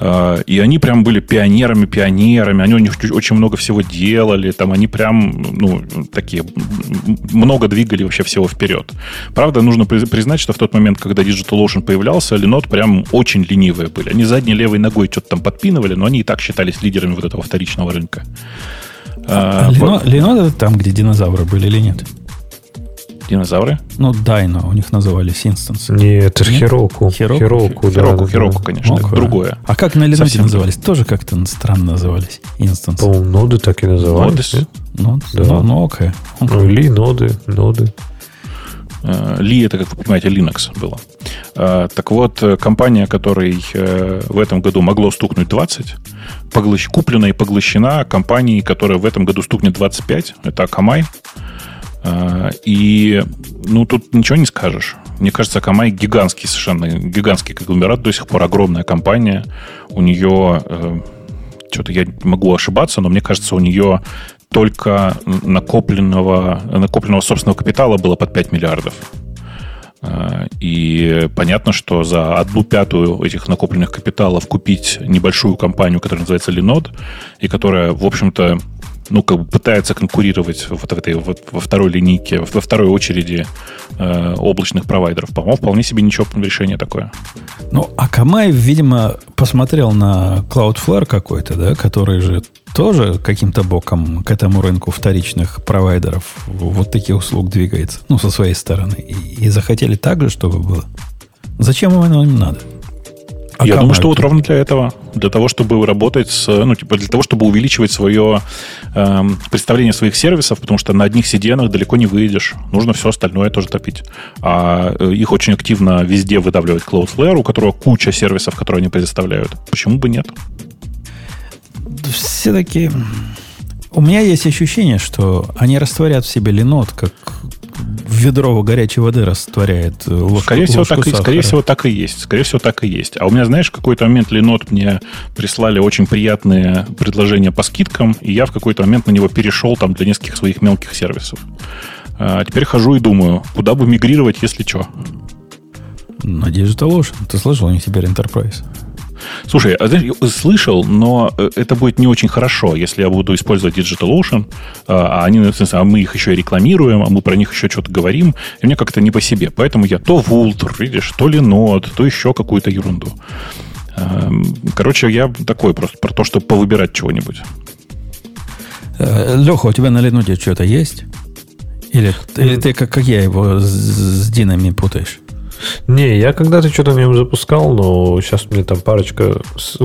Э, и они прям были пионерами-пионерами, они у них очень много всего делали, там они прям, ну, такие, много двигали вообще всего вперед. Правда, нужно признать, что в тот момент, когда DigitalOcean появлялся, Linode прям очень ленивые были. Они задней левой ногой что-то там подпинывали, но они и так считались лидерами вот этого вторичного рынка. А, Лино, Лино это там, где динозавры были или нет? Динозавры? Ну, Дайно у них назывались инстансы. Нет, это же Хироку. Хироку, Хироку, Хироку, да, Хироку, конечно, okay. это другое. А как на Линоте назывались? Тоже как-то странно назывались инстансы. По-моему, ноды так и назывались. Ноды? Да. Ну, ну, окей. Ну, или ноды, ноды. Ли это, как вы понимаете, Linux было. Э, так вот, компания, которой э, в этом году могло стукнуть 20, поглощ... куплена и поглощена компанией, которая в этом году стукнет 25, это Akamai. Э, и, ну, тут ничего не скажешь. Мне кажется, Akamai гигантский совершенно, гигантский конгломерат, до сих пор огромная компания. У нее что-то я могу ошибаться, но мне кажется, у нее только накопленного, накопленного собственного капитала было под 5 миллиардов. А, и понятно, что за одну пятую этих накопленных капиталов купить небольшую компанию, которая называется Linode, и которая, в общем-то, ну, как бы пытается конкурировать вот в этой, вот, во второй линейке, во второй очереди э, облачных провайдеров. По-моему, вполне себе ничего решение такое. Ну, а Камай, видимо, посмотрел на Cloudflare какой-то, да, который же тоже каким-то боком к этому рынку вторичных провайдеров вот таких услуг двигается, ну, со своей стороны. И, и захотели так же, чтобы было. Зачем оно им надо? А Я думаю, что вот ровно для этого, для того, чтобы работать с, ну, типа, для того, чтобы увеличивать свое э, представление своих сервисов, потому что на одних CDN далеко не выйдешь. Нужно все остальное тоже топить. А э, их очень активно везде выдавливает Cloudflare, у которого куча сервисов, которые они предоставляют. Почему бы нет? Все-таки у меня есть ощущение, что они растворят в себе ленот, как ведро горячей воды растворяет э, ложку Скорее всего, ложку так, и, скорее всего, так и есть. Скорее всего, так и есть. А у меня, знаешь, в какой-то момент Ленот мне прислали очень приятные предложения по скидкам, и я в какой-то момент на него перешел там для нескольких своих мелких сервисов. А теперь хожу и думаю, куда бы мигрировать, если что. На Digital Ты слышал, у них теперь Enterprise. Слушай, а знаешь, слышал, но э, это будет не очень хорошо, если я буду использовать DigitalOcean, а, а они, а мы их еще и рекламируем, а мы про них еще что-то говорим, и мне как-то не по себе. Поэтому я то Vultr, видишь, то Linode, то еще какую-то ерунду. Эм, короче, я такой просто про то, чтобы повыбирать чего-нибудь. Э, Леха, у тебя на Linode что-то есть? Или, или ты, как, как я, его с, с Динами путаешь? Не, я когда-то что-то на нем запускал, но сейчас мне там парочка...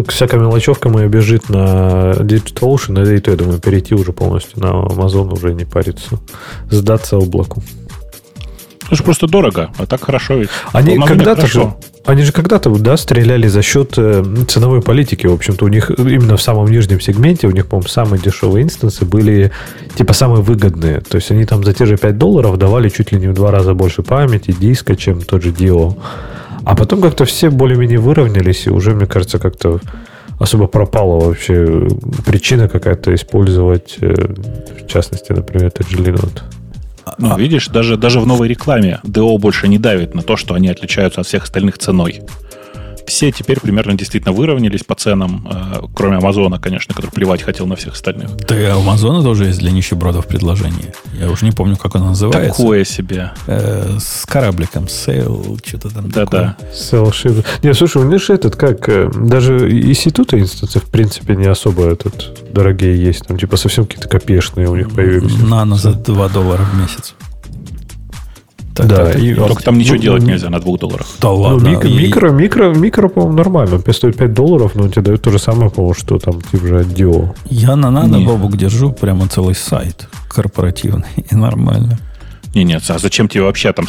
Всякая мелочевка моя бежит на DigitalOcean, и то, я думаю, перейти уже полностью на Amazon, уже не париться. Сдаться облаку. Это же просто дорого, а так хорошо ведь. Они когда-то же, они же когда-то, да, стреляли за счет э, ценовой политики. В общем-то, у них именно в самом нижнем сегменте, у них, по-моему, самые дешевые инстансы были типа самые выгодные. То есть они там за те же 5 долларов давали чуть ли не в два раза больше памяти, диска, чем тот же Dio. А потом как-то все более-менее выровнялись, и уже, мне кажется, как-то особо пропала вообще причина какая-то использовать, э, в частности, например, тот же Linode. Ну, а. видишь, даже, даже в новой рекламе ДО больше не давит на то, что они отличаются от всех остальных ценой все теперь примерно действительно выровнялись по ценам, э, кроме Амазона, конечно, который плевать хотел на всех остальных. Да и у Амазона тоже есть для нищебродов предложение. Я уже не помню, как оно называется. Такое себе. Э, с корабликом, сейл, что-то там Да-да. Sail ship. Не, слушай, у меня же этот, как, э, даже институты инстанции, в принципе, не особо этот дорогие есть. Там, типа, совсем какие-то копеечные у них появились. Нано за 2 доллара в месяц. Так, да, так, и, только там ничего ну, делать нельзя на двух долларах. Да ладно. Ну, микро, и... микро, микро, микро, по-моему, нормально. Он стоит 5 долларов, но он тебе дает то же самое, по-моему, что там типа же Dio. Я на надо, Бобук, держу прямо целый сайт корпоративный и нормально. Не, нет, а зачем тебе вообще там...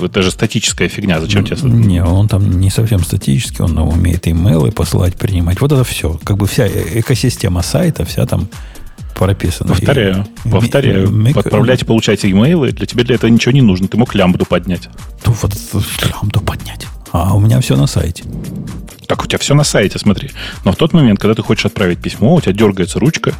Это же статическая фигня, зачем тебе... Не, он там не совсем статический, он умеет имейлы посылать, принимать. Вот это все. Как бы вся э, экосистема сайта, вся там прописано. Повторяю, и, повторяю. Ми, Отправлять и получать имейлы, для тебя для этого ничего не нужно. Ты мог лямбду поднять. Ну, вот лямбду поднять. А у меня все на сайте. Так, у тебя все на сайте, смотри. Но в тот момент, когда ты хочешь отправить письмо, у тебя дергается ручка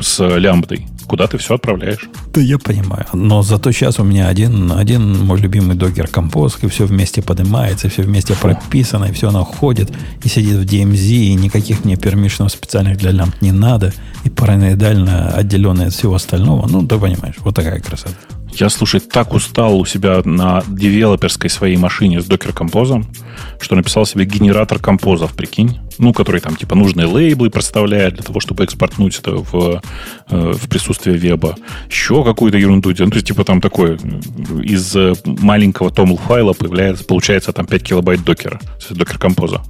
с лямбдой. Куда ты все отправляешь. Да я понимаю. Но зато сейчас у меня один, один мой любимый докер композ, и все вместе поднимается, все вместе прописано, и все оно ходит, и сидит в DMZ, и никаких мне пермишенов специальных для лямп не надо, и параноидально отделенное от всего остального. Ну, ты понимаешь, вот такая красота. Я, слушай, так устал у себя на девелоперской своей машине с докер композом, что написал себе генератор композов, прикинь. Ну, который там типа нужные лейблы проставляет для того, чтобы экспортнуть это в, э, в присутствие веба. Еще какую-то ерунду. Ну, то есть, типа там такое из маленького томл файла появляется, получается там 5 килобайт докера, докер композа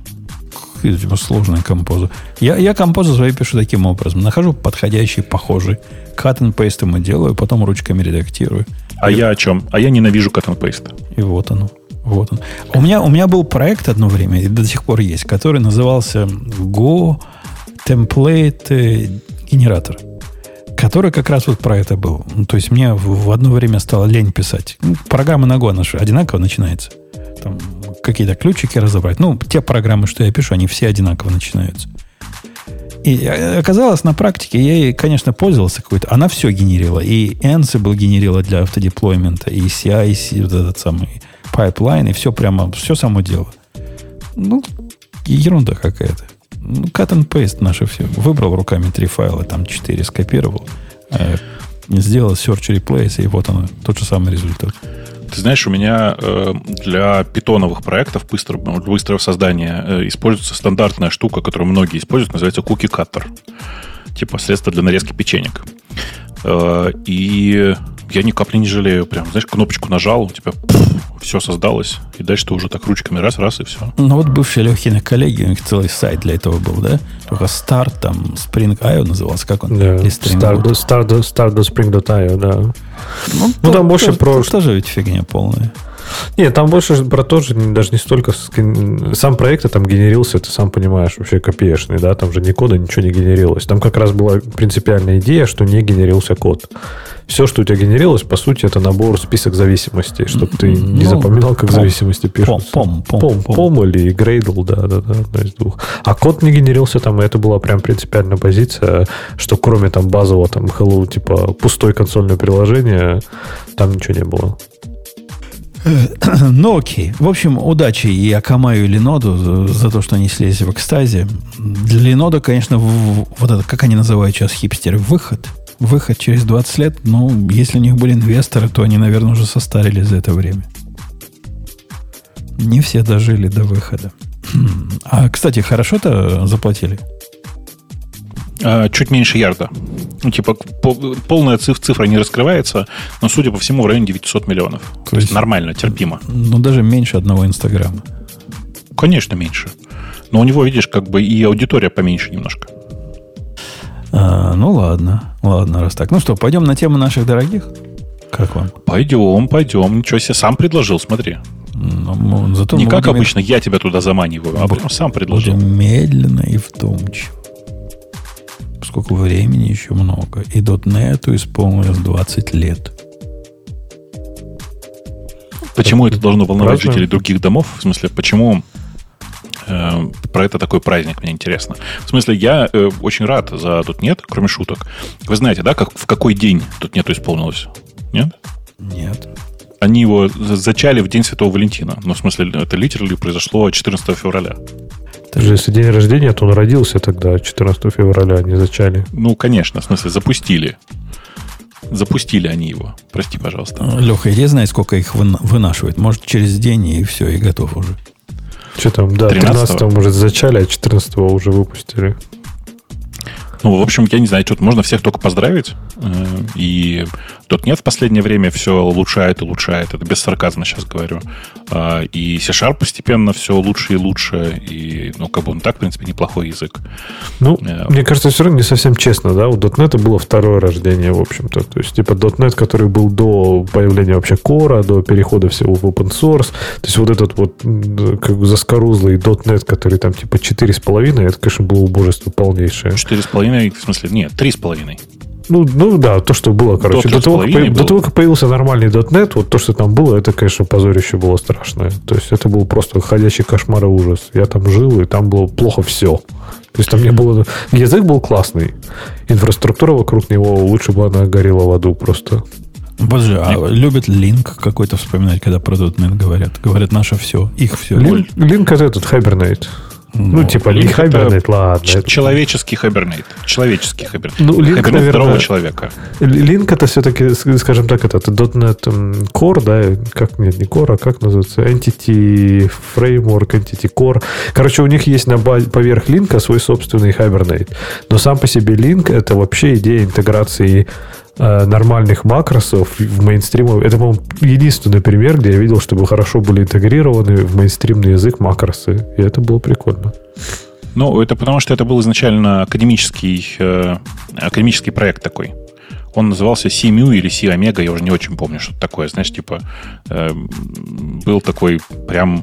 типа сложные композы. Я, я композы свои пишу таким образом. Нахожу подходящий, похожий. Cut and paste ему делаю, потом ручками редактирую. А и, я о чем? А я ненавижу cut and paste. И вот оно. Вот он. У меня, у меня был проект одно время, и до сих пор есть, который назывался Go Template Generator который как раз вот про это был. Ну, то есть мне в, в одно время стало лень писать. Ну, программа на Go, она же одинаково начинается. Там какие-то ключики разобрать. Ну, те программы, что я пишу, они все одинаково начинаются. И оказалось, на практике я ей, конечно, пользовался какой-то. Она все генерила. И Ansible генерила для автодеплоймента, и CI, и вот этот самый pipeline, и все прямо, все само дело. Ну, ерунда какая-то. Ну, cut and paste наше все. Выбрал руками три файла, там четыре скопировал, э, сделал search replace, и вот оно, тот же самый результат. Ты знаешь, у меня э, для питоновых проектов быстрого, быстрого создания э, используется стандартная штука, которую многие используют, называется cutter. Типа средство для нарезки печенек. Э, и я ни капли не жалею. Прям, знаешь, кнопочку нажал, у тебя все создалось. И дальше ты уже так ручками раз-раз и все. Ну вот бывшие Лехины коллеги, у них целый сайт для этого был, да? Только старт, там, Spring.io назывался, как он? Да, Start, start, start Spring.io, да. Ну, ну то, там больше то, про... Тоже ведь фигня полная. Нет, там больше про то же, даже не столько... Сам проект там генерился, ты сам понимаешь, вообще копеечный, да, там же ни кода, ничего не генерилось. Там как раз была принципиальная идея, что не генерился код. Все, что у тебя генерилось, по сути, это набор список зависимостей, чтобы ты не ну, запоминал, как пом, зависимости пишутся. Пом, пом, пом, пом, пом или Gradle, да, да, да, одно из двух. А код не генерился там, и это была прям принципиальная позиция, что кроме там базового там hello, типа пустой консольное приложение, там ничего не было. Ну окей. В общем, удачи и Акамаю и Леноду за то, что они слезли в экстазе. Для Ленода, конечно, вот это, как они называют сейчас хипстеры, выход. Выход через 20 лет. Ну, если у них были инвесторы, то они, наверное, уже состарились за это время. Не все дожили до выхода. А, кстати, хорошо-то заплатили? А, чуть меньше ярда. Ну, типа, полная циф цифра не раскрывается, но, судя по всему, в районе 900 миллионов. То, То есть, нормально, терпимо. Ну, даже меньше одного Инстаграма. Конечно, меньше. Но у него, видишь, как бы и аудитория поменьше немножко. А, ну, ладно. Ладно, раз так. Ну что, пойдем на тему наших дорогих? Как вам? Пойдем, пойдем. Ничего себе, сам предложил, смотри. Ну, зато Не как обычно, я тебя туда заманиваю, а прям сам предложил. Будем медленно и вдумчиво поскольку времени еще много. И .NET исполнилось 20 лет. Почему это должно волновать Правда? жителей других домов? В смысле, почему э, про это такой праздник, мне интересно. В смысле, я э, очень рад за .NET, кроме шуток. Вы знаете, да, как, в какой день .NET исполнилось? Нет? Нет. Они его зачали в день Святого Валентина. Ну, в смысле, это литерально произошло 14 февраля. Даже если день рождения, то он родился тогда, 14 февраля, не зачали. Ну, конечно, в смысле, запустили. Запустили они его. Прости, пожалуйста. Леха, я знаю, сколько их вынашивает. Может, через день и все, и готов уже. Что там, да, 13 может, зачали, а 14 уже выпустили. Ну, в общем, я не знаю, что можно всех только поздравить. Э, и .NET в последнее время все улучшает и улучшает. Это без сарказма сейчас говорю. А, и C-Sharp постепенно все лучше и лучше. И, ну, как бы он так, в принципе, неплохой язык. Ну, yeah. Э, мне кажется, все равно не совсем честно, да? У .NET было второе рождение, в общем-то. То есть, типа, .NET, который был до появления вообще Core, до перехода всего в open source. То есть, вот этот вот как бы заскорузлый .NET, который там, типа, 4,5, это, конечно, было убожество полнейшее. 4,5, в смысле, нет, 3,5. Ну, ну да, то, что было, короче. До того, как, по, до того, как появился нормальный .NET, вот то, что там было, это, конечно, позорище было страшное. То есть это был просто ходячий кошмар и ужас. Я там жил, и там было плохо все. То есть там не было... Язык был классный. Инфраструктура вокруг него лучше бы она горела в аду просто. Подожди, а любят линк какой-то вспоминать, когда про .NET говорят? Говорят, наше все, их все. Лин, линк это этот Hibernate. Ну, ну типа, не Hibernate, ладно. Это... Человеческий Hibernate. Человеческий Hibernate. Ну, Link, Hibernate наверное, здорового человека. Link это все-таки, скажем так, это, это .NET Core, да, как, нет, не Core, а как называется? Entity Framework, Entity Core. Короче, у них есть на базе, поверх линка свой собственный Hibernate. Но сам по себе линк это вообще идея интеграции Э, нормальных макросов в мейнстрим. Это, по-моему, единственный пример, где я видел, чтобы хорошо были интегрированы в мейнстримный язык макросы. И это было прикольно. Ну, это потому что это был изначально академический, э, академический проект такой. Он назывался CMU или C-Omega, я уже не очень помню, что такое. Знаешь, типа, э, был такой прям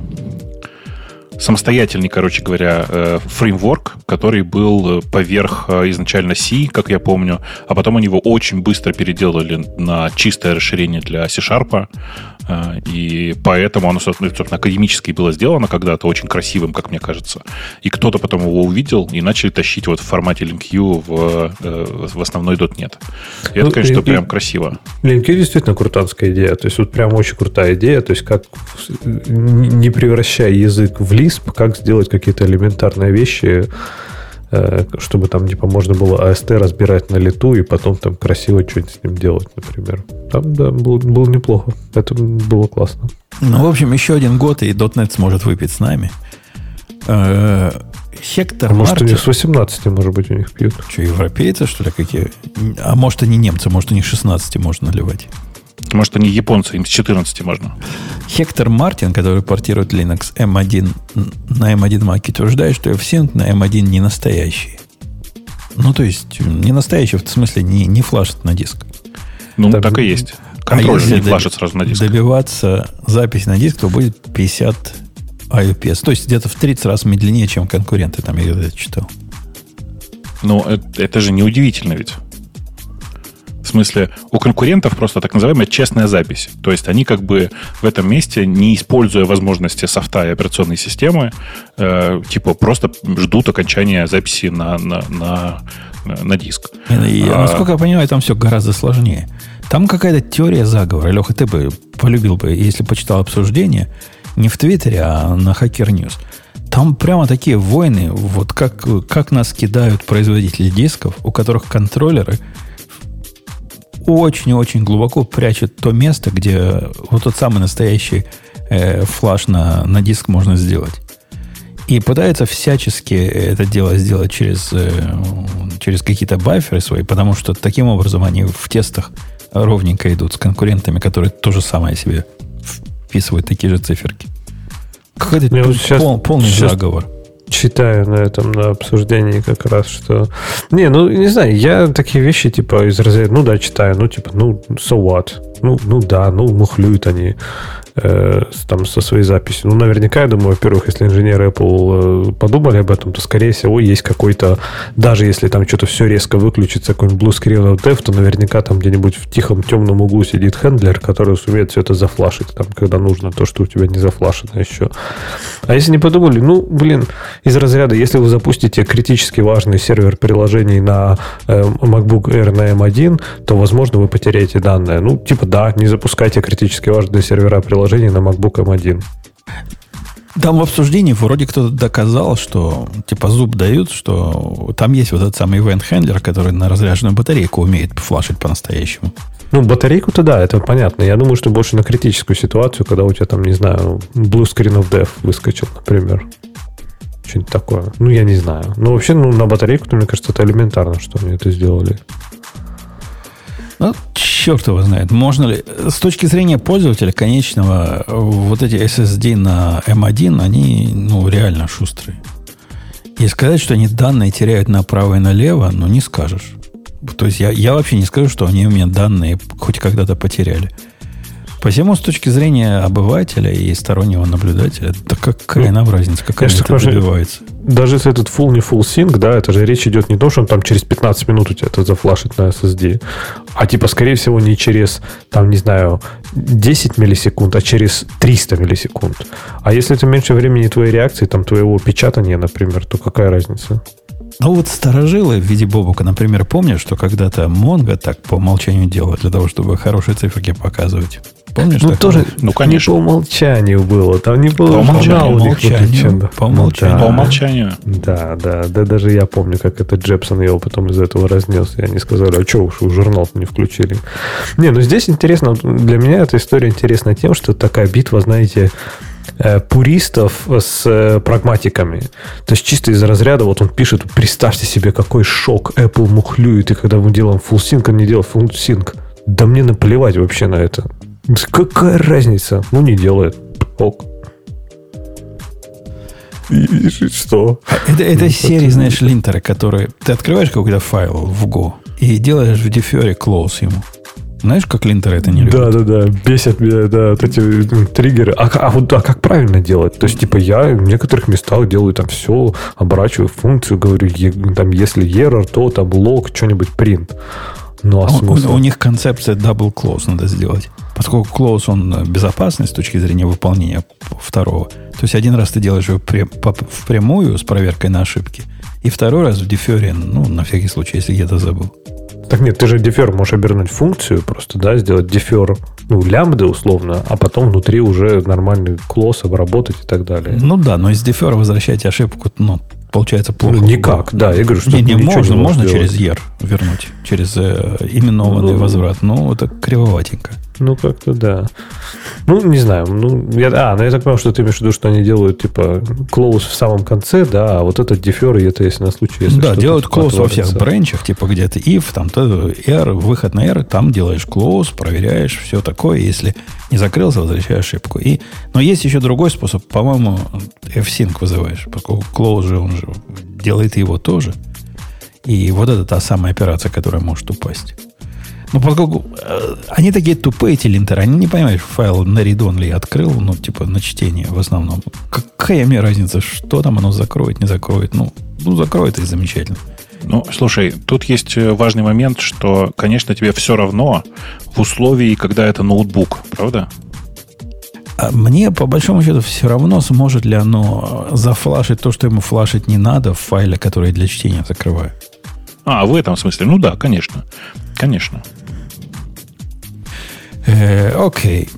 самостоятельный, короче говоря, э, фреймворк, который был э, поверх э, изначально C, как я помню, а потом они его очень быстро переделали на чистое расширение для C-Sharp, и поэтому оно, собственно, академически было сделано когда-то очень красивым, как мне кажется. И кто-то потом его увидел и начали тащить вот в формате LinkU в, в основной .NET. И ну, это, конечно, Link, прям красиво. LinkU действительно крутанская идея. То есть вот прям очень крутая идея. То есть как не превращая язык в Lisp, как сделать какие-то элементарные вещи Э, чтобы там типа можно было AST разбирать на лету и потом там красиво что-нибудь с ним делать, например. Там, да, было, было неплохо. Это было классно. Ну, в общем, еще один год, и .NET сможет выпить с нами. Э, Хектор а Может, у них с 18, может быть, у них пьют. Что, европейцы, что ли, какие? А может, они немцы, может, у них 16 можно наливать. Может, они японцы, им с 14 можно. Хектор Мартин, который портирует Linux M1 на M1 Mac, утверждает, что FSync на M1 не настоящий. Ну, то есть, не настоящий, в смысле, не, не флашит на диск. Ну, так, так и есть. Контроль а не флашит сразу на диск. добиваться запись на диск, то будет 50 IUPS. То есть, где-то в 30 раз медленнее, чем конкуренты, там я это читал. Ну, это, это же неудивительно ведь. В смысле, у конкурентов просто так называемая честная запись. То есть они как бы в этом месте, не используя возможности софта и операционной системы, э, типа просто ждут окончания записи на, на, на, на диск. И, а, насколько я понимаю, там все гораздо сложнее. Там какая-то теория заговора. Леха, ты бы полюбил бы, если почитал обсуждение, не в Твиттере, а на Hacker News. Там прямо такие войны, вот как, как нас кидают производители дисков, у которых контроллеры очень-очень глубоко прячет то место, где вот тот самый настоящий э, флаш на, на диск можно сделать. И пытается всячески это дело сделать через, э, через какие-то баферы свои, потому что таким образом они в тестах ровненько идут с конкурентами, которые то же самое себе вписывают такие же циферки. Какой-то вот сейчас, пол, полный сейчас, заговор читаю на этом, на обсуждении как раз, что... Не, ну, не знаю, я такие вещи, типа, из разряда, ну да, читаю, ну, типа, ну, so what? Ну, ну да, ну, мухлюют они э, там со своей записью. Ну, наверняка, я думаю, во-первых, если инженеры Apple э, подумали об этом, то, скорее всего, есть какой-то, даже если там что-то все резко выключится, какой-нибудь Blue Screen of Dev, то наверняка там где-нибудь в тихом темном углу сидит хендлер, который сумеет все это зафлашить, там, когда нужно то, что у тебя не зафлашено еще. А если не подумали, ну, блин, из разряда, если вы запустите критически важный сервер приложений на э, MacBook Air на M1, то, возможно, вы потеряете данные. Ну, типа, да, не запускайте критически важные сервера приложений на MacBook M1. Там в обсуждении вроде кто-то доказал, что типа зуб дают, что там есть вот этот самый event handler, который на разряженную батарейку умеет флашить по-настоящему. Ну, батарейку-то да, это понятно. Я думаю, что больше на критическую ситуацию, когда у тебя там, не знаю, blue screen of death выскочил, например. Что-нибудь такое. Ну, я не знаю. Ну, вообще, ну, на батарейку-то, мне кажется, это элементарно, что они это сделали. Ну, черт его знает. Можно ли... С точки зрения пользователя конечного, вот эти SSD на M1, они, ну, реально шустрые. И сказать, что они данные теряют направо и налево, ну, не скажешь. То есть я, я вообще не скажу, что они у меня данные хоть когда-то потеряли. Посему, с точки зрения обывателя и стороннего наблюдателя, да какая ну, нам разница, какая это добивается? Даже если этот full не full sync, да, это же речь идет не то, что он там через 15 минут у тебя это зафлашит на SSD, а типа, скорее всего, не через, там, не знаю, 10 миллисекунд, а через 300 миллисекунд. А если это меньше времени твоей реакции, там, твоего печатания, например, то какая разница? Ну вот старожилы в виде Бобука, например, помнят, что когда-то Монго так по умолчанию делал для того, чтобы хорошие циферки показывать. Помнишь? Ну, тоже Ну, конечно. не по умолчанию было. Там не было По умолчанию, умолчанию, по умолчанию. Ну, По да. умолчанию. Да, да, да, даже я помню, как это Джепсон его потом из этого разнес. И они сказали, а что уж вы журнал не включили. Не, ну здесь интересно, для меня эта история интересна тем, что такая битва, знаете, пуристов с прагматиками. То есть чисто из разряда, вот он пишет, представьте себе, какой шок Apple мухлюет, и когда мы делаем full sync, он не делает full sync. Да мне наплевать вообще на это. Какая разница? Ну, не делает. Ок. И- и что? Это, это серии, знаешь, линтеры, которые... Ты открываешь какой-то файл в Go и делаешь в дефере close ему. Знаешь, как линтеры это не любят? Да, да, да. Бесят меня, да, вот эти триггеры. А, а вот а как правильно делать? То есть, типа, я в некоторых местах делаю там все, оборачиваю функцию, говорю, там, если error, то там лог, что-нибудь print. Ну, а У, у- них концепция double close надо сделать. Поскольку close, он э, безопасный с точки зрения выполнения второго. То есть один раз ты делаешь его впрямую с проверкой на ошибки, и второй раз в дефере, ну, на всякий случай, если где-то забыл. Так нет, ты же дефер можешь обернуть функцию просто, да, сделать дефер, ну, лямбды условно, а потом внутри уже нормальный клосс обработать и так далее. Ну да, но из дефера возвращать ошибку, ну, получается плохо. Ну, никак, да, я говорю, что Не, не, можно, можешь можно сделать. через ER вернуть, через э, именованный Ну, возврат. Ну, это кривоватенько. Ну, как-то да. Ну, не знаю. Ну, я, а, ну я так понял, что ты имеешь в виду, что они делают, типа, клоус в самом конце, да, а вот этот дефер, и это если на случай, если да, делают close во всех бренчах, типа где-то if, там то R, выход на R, там делаешь close, проверяешь, все такое. Если не закрылся, возвращаешь ошибку. И, но есть еще другой способ, по-моему, F-Sync вызываешь, поскольку close же, он же делает его тоже. И вот это та самая операция, которая может упасть. Ну, поскольку э, они такие тупые, эти линтеры, они не понимают, файл на read ли открыл, ну, типа, на чтение в основном. Какая мне разница, что там оно закроет, не закроет? Ну, ну закроет и замечательно. Ну, слушай, тут есть э, важный момент, что, конечно, тебе все равно в условии, когда это ноутбук, правда? А мне, по большому счету, все равно, сможет ли оно зафлашить то, что ему флашить не надо в файле, который я для чтения закрываю. А, в этом смысле. Ну да, конечно. Конечно. Э, окей.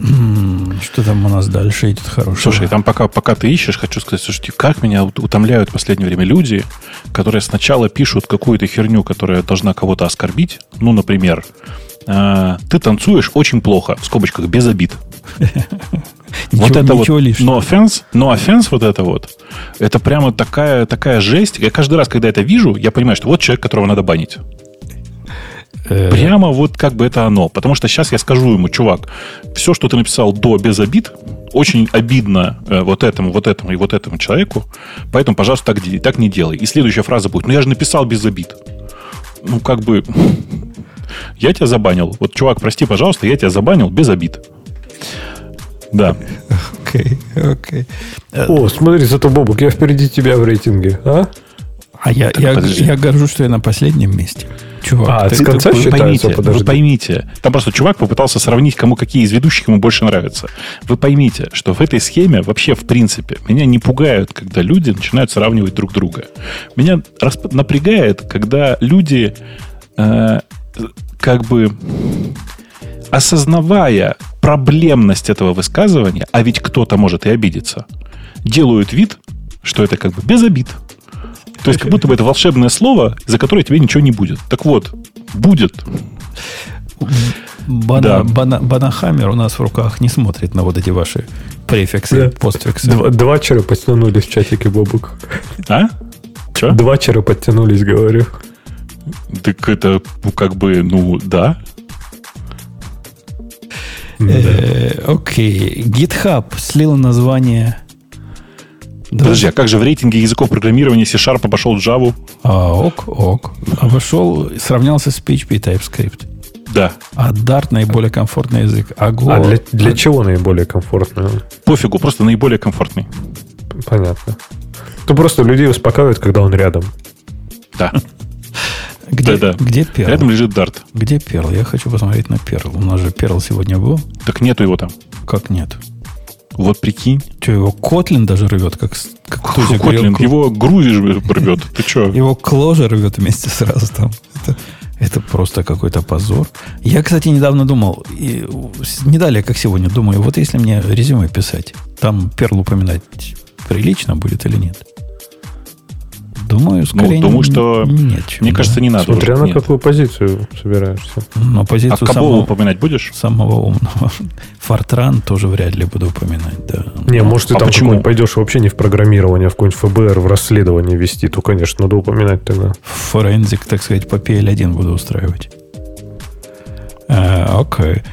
Что там у нас дальше идет хорошего? Слушай, там пока, пока ты ищешь, хочу сказать, слушайте, как меня ут- утомляют в последнее время люди, которые сначала пишут какую-то херню, которая должна кого-то оскорбить. Ну, например, э, ты танцуешь очень плохо, в скобочках, без обид. Ничего- вот это ничего вот, лишнего. no offense, no offense вот это вот, это прямо такая, такая жесть. Я каждый раз, когда это вижу, я понимаю, что вот человек, которого надо банить. Э, Прямо вот как бы это оно. Потому что сейчас я скажу ему, чувак, все, что ты написал до без обид, очень обидно э, вот этому, вот этому и вот этому человеку. Поэтому, пожалуйста, так, так не делай. И следующая фраза будет, ну я же написал без обид. Ну, как бы, я тебя забанил. Вот, чувак, прости, пожалуйста, я тебя забанил без обид. Да. Окей, окей. О, смотри, зато, Бобук, я впереди тебя в рейтинге, а? А я, я, подожди. я горжусь, что я на последнем месте. Чувак, А, ты- с конца вы считается, поймите, подожди. вы поймите. Там просто чувак попытался сравнить, кому какие из ведущих ему больше нравятся. Вы поймите, что в этой схеме вообще в принципе меня не пугают, когда люди начинают сравнивать друг друга. Меня расп- напрягает, когда люди э, как бы осознавая проблемность этого высказывания, а ведь кто-то может и обидеться, делают вид, что это как бы без обид. То есть, как будто бы это волшебное слово, за которое тебе ничего не будет. Так вот, будет. Бана, Да. Бана- Банахаммер у нас в руках не смотрит на вот эти ваши префиксы, Да. постфиксы. Два, два чера подтянулись в чатике, Бобук. А? Че? Два чера подтянулись, говорю. Так это, ну, как бы, ну, да. Э, Окей. GitHub слил название... Подожди, а как же в рейтинге языков программирования C-Sharp обошел Java? А, ок, ок. Обошел, сравнялся с PHP и TypeScript. Да. А Dart наиболее комфортный язык. А Go... А для, для чего наиболее комфортно? Пофигу, просто наиболее комфортный. Понятно. То просто людей успокаивает, когда он рядом. Да. Где, Да-да. где Perl? Рядом лежит Dart. Где Perl? Я хочу посмотреть на Perl. У нас же Perl сегодня был. Так нету его там. Как нет? Вот прикинь. Что, его Котлин даже рвет, как, как Котлин, говорил, его грузишь рвет. Ты что? Его кложа рвет вместе сразу там. Это, это просто какой-то позор. Я, кстати, недавно думал, и, не далее, как сегодня, думаю, вот если мне резюме писать, там перл упоминать прилично будет или нет? Думаю, скорее думаю, что- нет. Мне кажется, не надо. Смотря уже, на нет. какую позицию собираешься. Но А позицию кого самого, упоминать будешь? самого умного. Фортран тоже вряд ли буду упоминать, да. Не, может, ты А там почему? пойдешь вообще не в программирование, а в какой-нибудь ФБР, в расследование вести, то, конечно, надо упоминать тогда. Форензик, так сказать, по PL1 буду устраивать. А, Окей.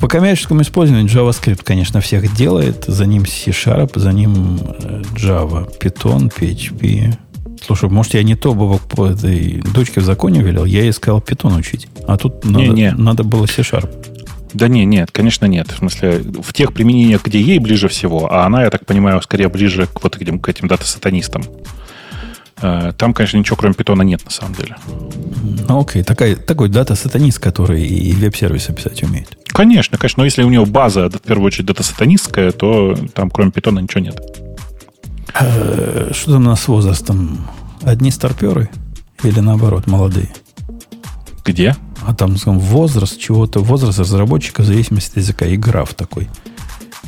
По коммерческому использованию JavaScript, конечно, всех делает. За ним C-Sharp, за ним э, Java, Python, PHP. Слушай, может, я не то Бобок, по этой дочке в законе велел? Я ей сказал Python учить. А тут надо, Не-не. надо было C-Sharp. Да не, нет, конечно, нет. В смысле, в тех применениях, где ей ближе всего, а она, я так понимаю, скорее ближе к вот этим, к этим дата-сатанистам. Э, Там, конечно, ничего кроме питона нет, на самом деле. Ну, окей. Такая, такой дата-сатанист, который и веб-сервисы писать умеет. Конечно, конечно, но если у него база, в первую очередь, дата-сатанистская, то там кроме питона ничего нет. Э, Что там у нас с возрастом? Одни старперы? Или наоборот, молодые? Где? А там скажем, возраст чего-то, возраст разработчика в зависимости от языка. И граф такой.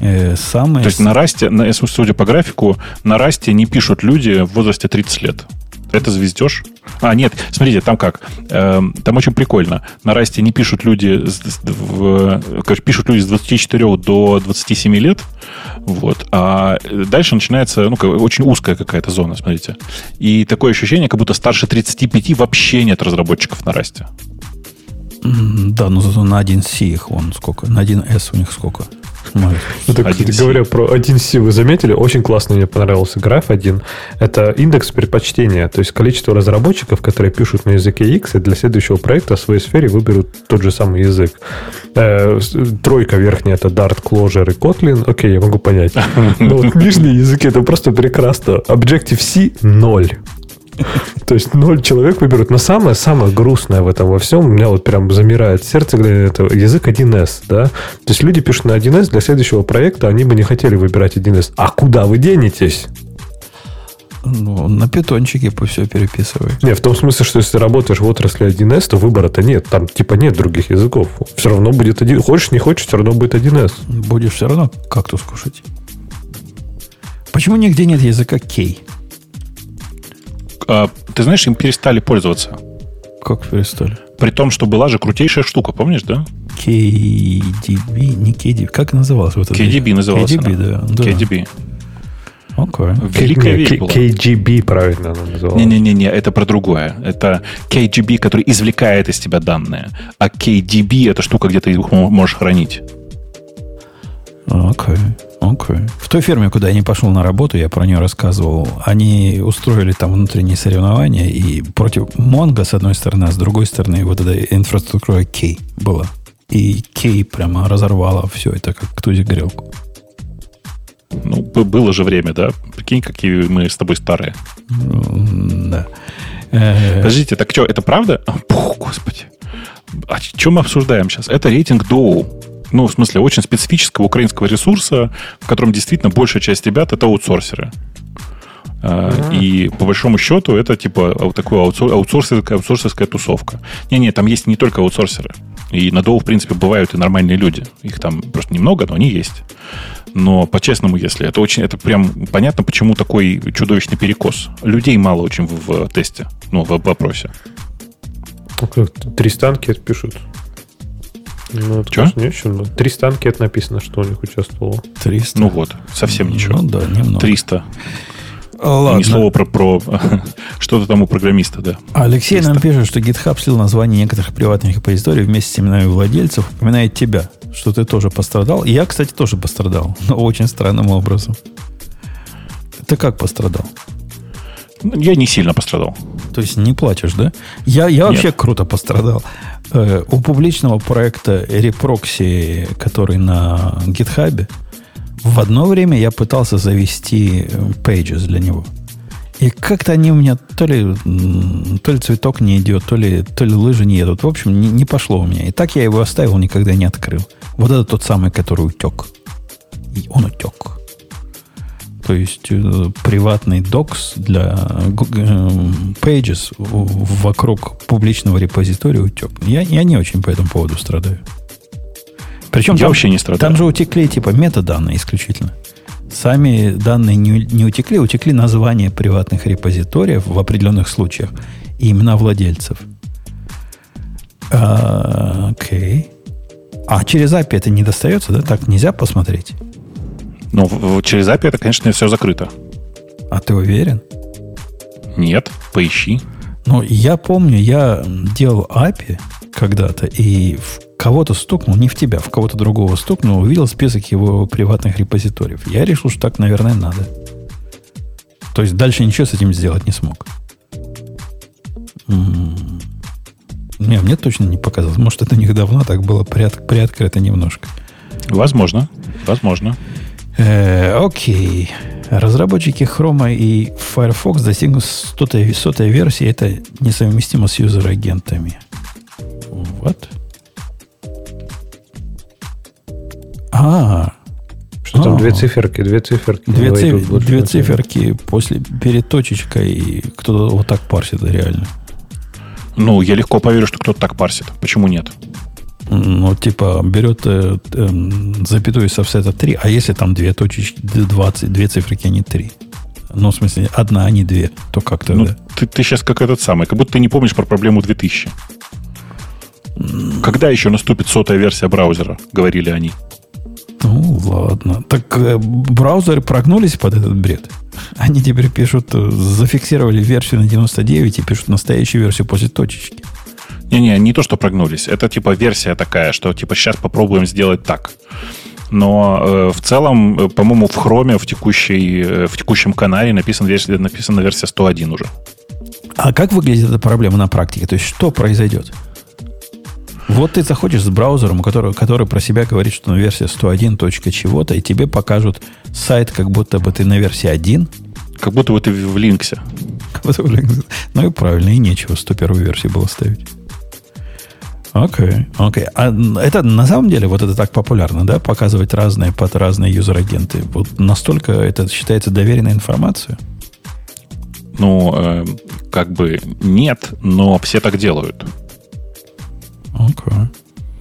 Э, самые... То есть на расте, на, судя по графику, на расте не пишут люди в возрасте 30 лет. Это звездеж? А, нет, смотрите, там как. Эм, там очень прикольно. На расте не пишут люди, в- короче, пишут люди с 24 до 27 лет. Вот. А дальше начинается, ну, очень узкая какая-то зона, смотрите. И такое ощущение, как будто старше 35 вообще нет разработчиков на расте. Да, но зато на 1С их вон сколько. На 1С у них сколько. Ну, так, 1C. говоря про 1C, вы заметили, очень классно мне понравился граф один. Это индекс предпочтения, то есть количество разработчиков, которые пишут на языке X, и для следующего проекта в своей сфере выберут тот же самый язык. Э, тройка верхняя это Dart, Clojure и Kotlin. Окей, я могу понять. Но вот нижние языки это просто прекрасно. Objective-C – ноль. То есть ноль человек выберут. Но самое-самое грустное в этом во всем, у меня вот прям замирает сердце, на это, язык 1С, да? То есть люди пишут на 1С для следующего проекта, они бы не хотели выбирать 1С. А куда вы денетесь? Ну, на питончике пусть все переписывай. Не, в том смысле, что если ты работаешь в отрасли 1С, то выбора-то нет. Там типа нет других языков. Все равно будет один. Хочешь, не хочешь, все равно будет 1С. Будешь все равно кактус кушать. Почему нигде нет языка K? А, ты знаешь, им перестали пользоваться. Как перестали? При том, что была же крутейшая штука, помнишь, да? KDB, не KDB. Как называлось? Вот это? KDB называлась KDB, она. да. да. KDB. Окей. Великая вещь была. KGB правильно она называлась. Не-не-не, это про другое. Это KGB, который извлекает из тебя данные. А KDB это штука, где ты их мо- можешь хранить. Окей, окей. В той ферме, куда я не пошел на работу, я про нее рассказывал, они устроили там внутренние соревнования, и против Монго, с одной стороны, а с другой стороны, вот эта инфраструктура Кей была. И Кей прямо разорвала все это, как тузик грелку. Ну, было же время, да? Прикинь, какие мы с тобой старые. Да. Э, Подождите, так что, это правда? Пух, господи. А что мы обсуждаем сейчас? Это рейтинг Доу. Ну, в смысле, очень специфического украинского ресурса, в котором действительно большая часть ребят это аутсорсеры. А, И по большому счету это типа вот такая аутсор- аутсорсерская, аутсорсерская тусовка. Не-не, там есть не только аутсорсеры. И на Доу, в принципе, бывают и нормальные люди. Их там просто немного, но они есть. Но по-честному, если это очень, это прям понятно, почему такой чудовищный перекос. Людей мало очень в, в тесте, ну, в вопросе. Ну, как, Три станки пишут. Ну, это, Чё? конечно, не очень много. Три станки это написано, что у них участвовало. 300. Ну вот, совсем ничего. Ну да, немного. 300. Ладно. Ни слова про, про что-то там у программиста, да. Алексей нам 300. пишет, что GitHub слил название некоторых приватных репозиторий вместе с именами владельцев, упоминает тебя, что ты тоже пострадал. И я, кстати, тоже пострадал, но очень странным образом. Ты как пострадал? Я не сильно пострадал. То есть не плачешь, да? Я, я вообще Нет. круто пострадал. Э, у публичного проекта Reproxy, который на GitHub, в одно время я пытался завести э, pages для него. И как-то они у меня то ли, то ли цветок не идет, то ли, то ли лыжи не едут. В общем, не, не пошло у меня. И так я его оставил, никогда не открыл. Вот это тот самый, который утек. И он утек. То есть э, приватный докс для э, pages вокруг публичного репозитория утек. Я, я не очень по этому поводу страдаю. Причем я там, вообще не страдаю. Там же утекли типа метаданные исключительно. Сами данные не, не утекли, утекли названия приватных репозиториев в определенных случаях и имена владельцев. А, окей. А через API это не достается, да? Так нельзя посмотреть? Ну, через API это, конечно, все закрыто. А ты уверен? Нет, поищи. Ну, я помню, я делал API когда-то, и в кого-то стукнул, не в тебя, в кого-то другого стукнул, увидел список его приватных репозиториев. Я решил, что так, наверное, надо. То есть дальше ничего с этим сделать не смог. Не, мне точно не показалось. Может, это у них давно так было приот, приоткрыто немножко. Возможно. Возможно. Э, окей. Разработчики Chrome и Firefox достигнут 100 сотой версии. Это несовместимо с юзер-агентами. Вот. А, что там две циферки, две циферки. Две, циф, две циферки после, перед точечкой, кто-то вот так парсит реально. Ну, я легко поверю, что кто-то так парсит. Почему нет? Ну, типа, берет э, э, запятую с офсета 3, а если там две точечки, 20, две циферки, а не три? Ну, в смысле, одна, а не две, то как то Ну, ты, ты сейчас как этот самый, как будто ты не помнишь про проблему 2000. Когда еще наступит сотая версия браузера, говорили они. Ну, ладно. Так э, браузеры прогнулись под этот бред. Они теперь пишут, э, зафиксировали версию на 99 и пишут настоящую версию после точечки. Не-не, не то, что прогнулись. Это типа версия такая, что типа сейчас попробуем сделать так. Но э, в целом, э, по-моему, в хроме в, текущей, э, в текущем канале написана версия, написана версия 101 уже. А как выглядит эта проблема на практике? То есть что произойдет? Вот ты заходишь с браузером, который, который про себя говорит, что на версии 101. чего-то, и тебе покажут сайт, как будто бы ты на версии 1. Как будто бы ты в Lynx е. Ну и правильно, и нечего 101 версию было ставить. Окей, okay, окей. Okay. А это на самом деле вот это так популярно, да, показывать разные под разные user agent ы. Вот настолько это считается доверенной информацией? Ну, э, как бы нет, но все так делают. Okay.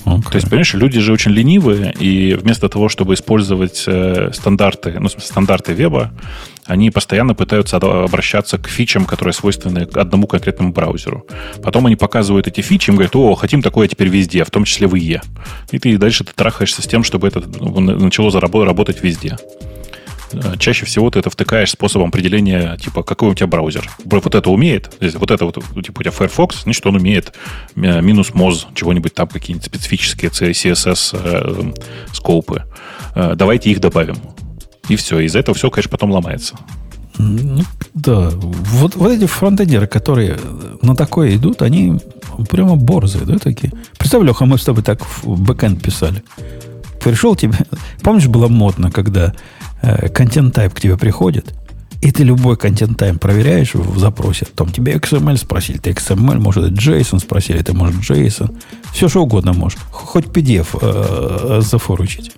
Okay. То есть, понимаешь, люди же очень ленивые, и вместо того, чтобы использовать э, стандарты, ну, стандарты веба, они постоянно пытаются обращаться к фичам, которые свойственны одному конкретному браузеру. Потом они показывают эти фичи, им говорят, о, хотим такое теперь везде, в том числе в IE. И ты дальше ты трахаешься с тем, чтобы это ну, начало работать везде. Э, чаще всего ты это втыкаешь способом определения, типа, какой у тебя браузер. Вот это умеет, вот это вот, типа, у тебя Firefox, значит, он умеет э, минус Moz, чего-нибудь там, какие-нибудь специфические CSS э, скопы. Э, давайте их добавим. И все. Из-за этого все, конечно, потом ломается. Ну, да. Вот, вот эти фронтендеры, которые на такое идут, они прямо борзые, да, такие. Представь, Леха, мы с тобой так в бэкэнд писали. Пришел тебе... Помнишь, было модно, когда контент-тайп к тебе приходит, и ты любой контент-тайм проверяешь в запросе. Там тебе XML спросили, ты XML, может, JSON спросили, ты, может, JSON. Все, что угодно можешь. Хоть PDF э, зафоручить.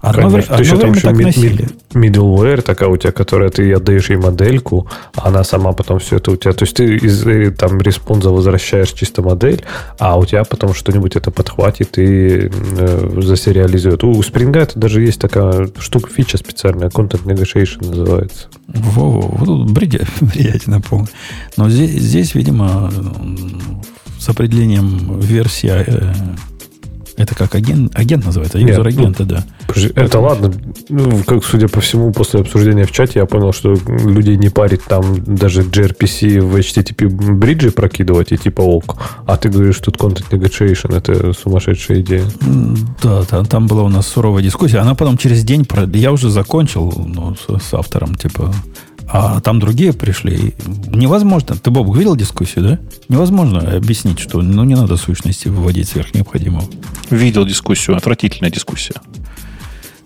Одно, Конечно. Одно еще там еще мид, мид, middleware такая у тебя, которая ты отдаешь ей модельку, а она сама потом все это у тебя... То есть ты из э, там респонза возвращаешь чисто модель, а у тебя потом что-нибудь это подхватит и э, засериализует. У Spring это даже есть такая штука, фича специальная, Content Negotiation называется. Во-во, вот тут бредятина полная. Но здесь, здесь, видимо, с определением версии э, это как агент, агент называется, юзер агента, ну, да. Это Поэтому... ладно. Ну, как, судя по всему, после обсуждения в чате я понял, что людей не парит там даже gRPC в HTTP бриджи прокидывать и типа ок. А ты говоришь, тут content negotiation это сумасшедшая идея. Да, там, там была у нас суровая дискуссия. Она потом через день, я уже закончил ну, с, с автором, типа, а там другие пришли. Невозможно. Ты, Боб, видел дискуссию, да? Невозможно объяснить, что ну, не надо сущности выводить сверх необходимого. Видел дискуссию. Отвратительная дискуссия.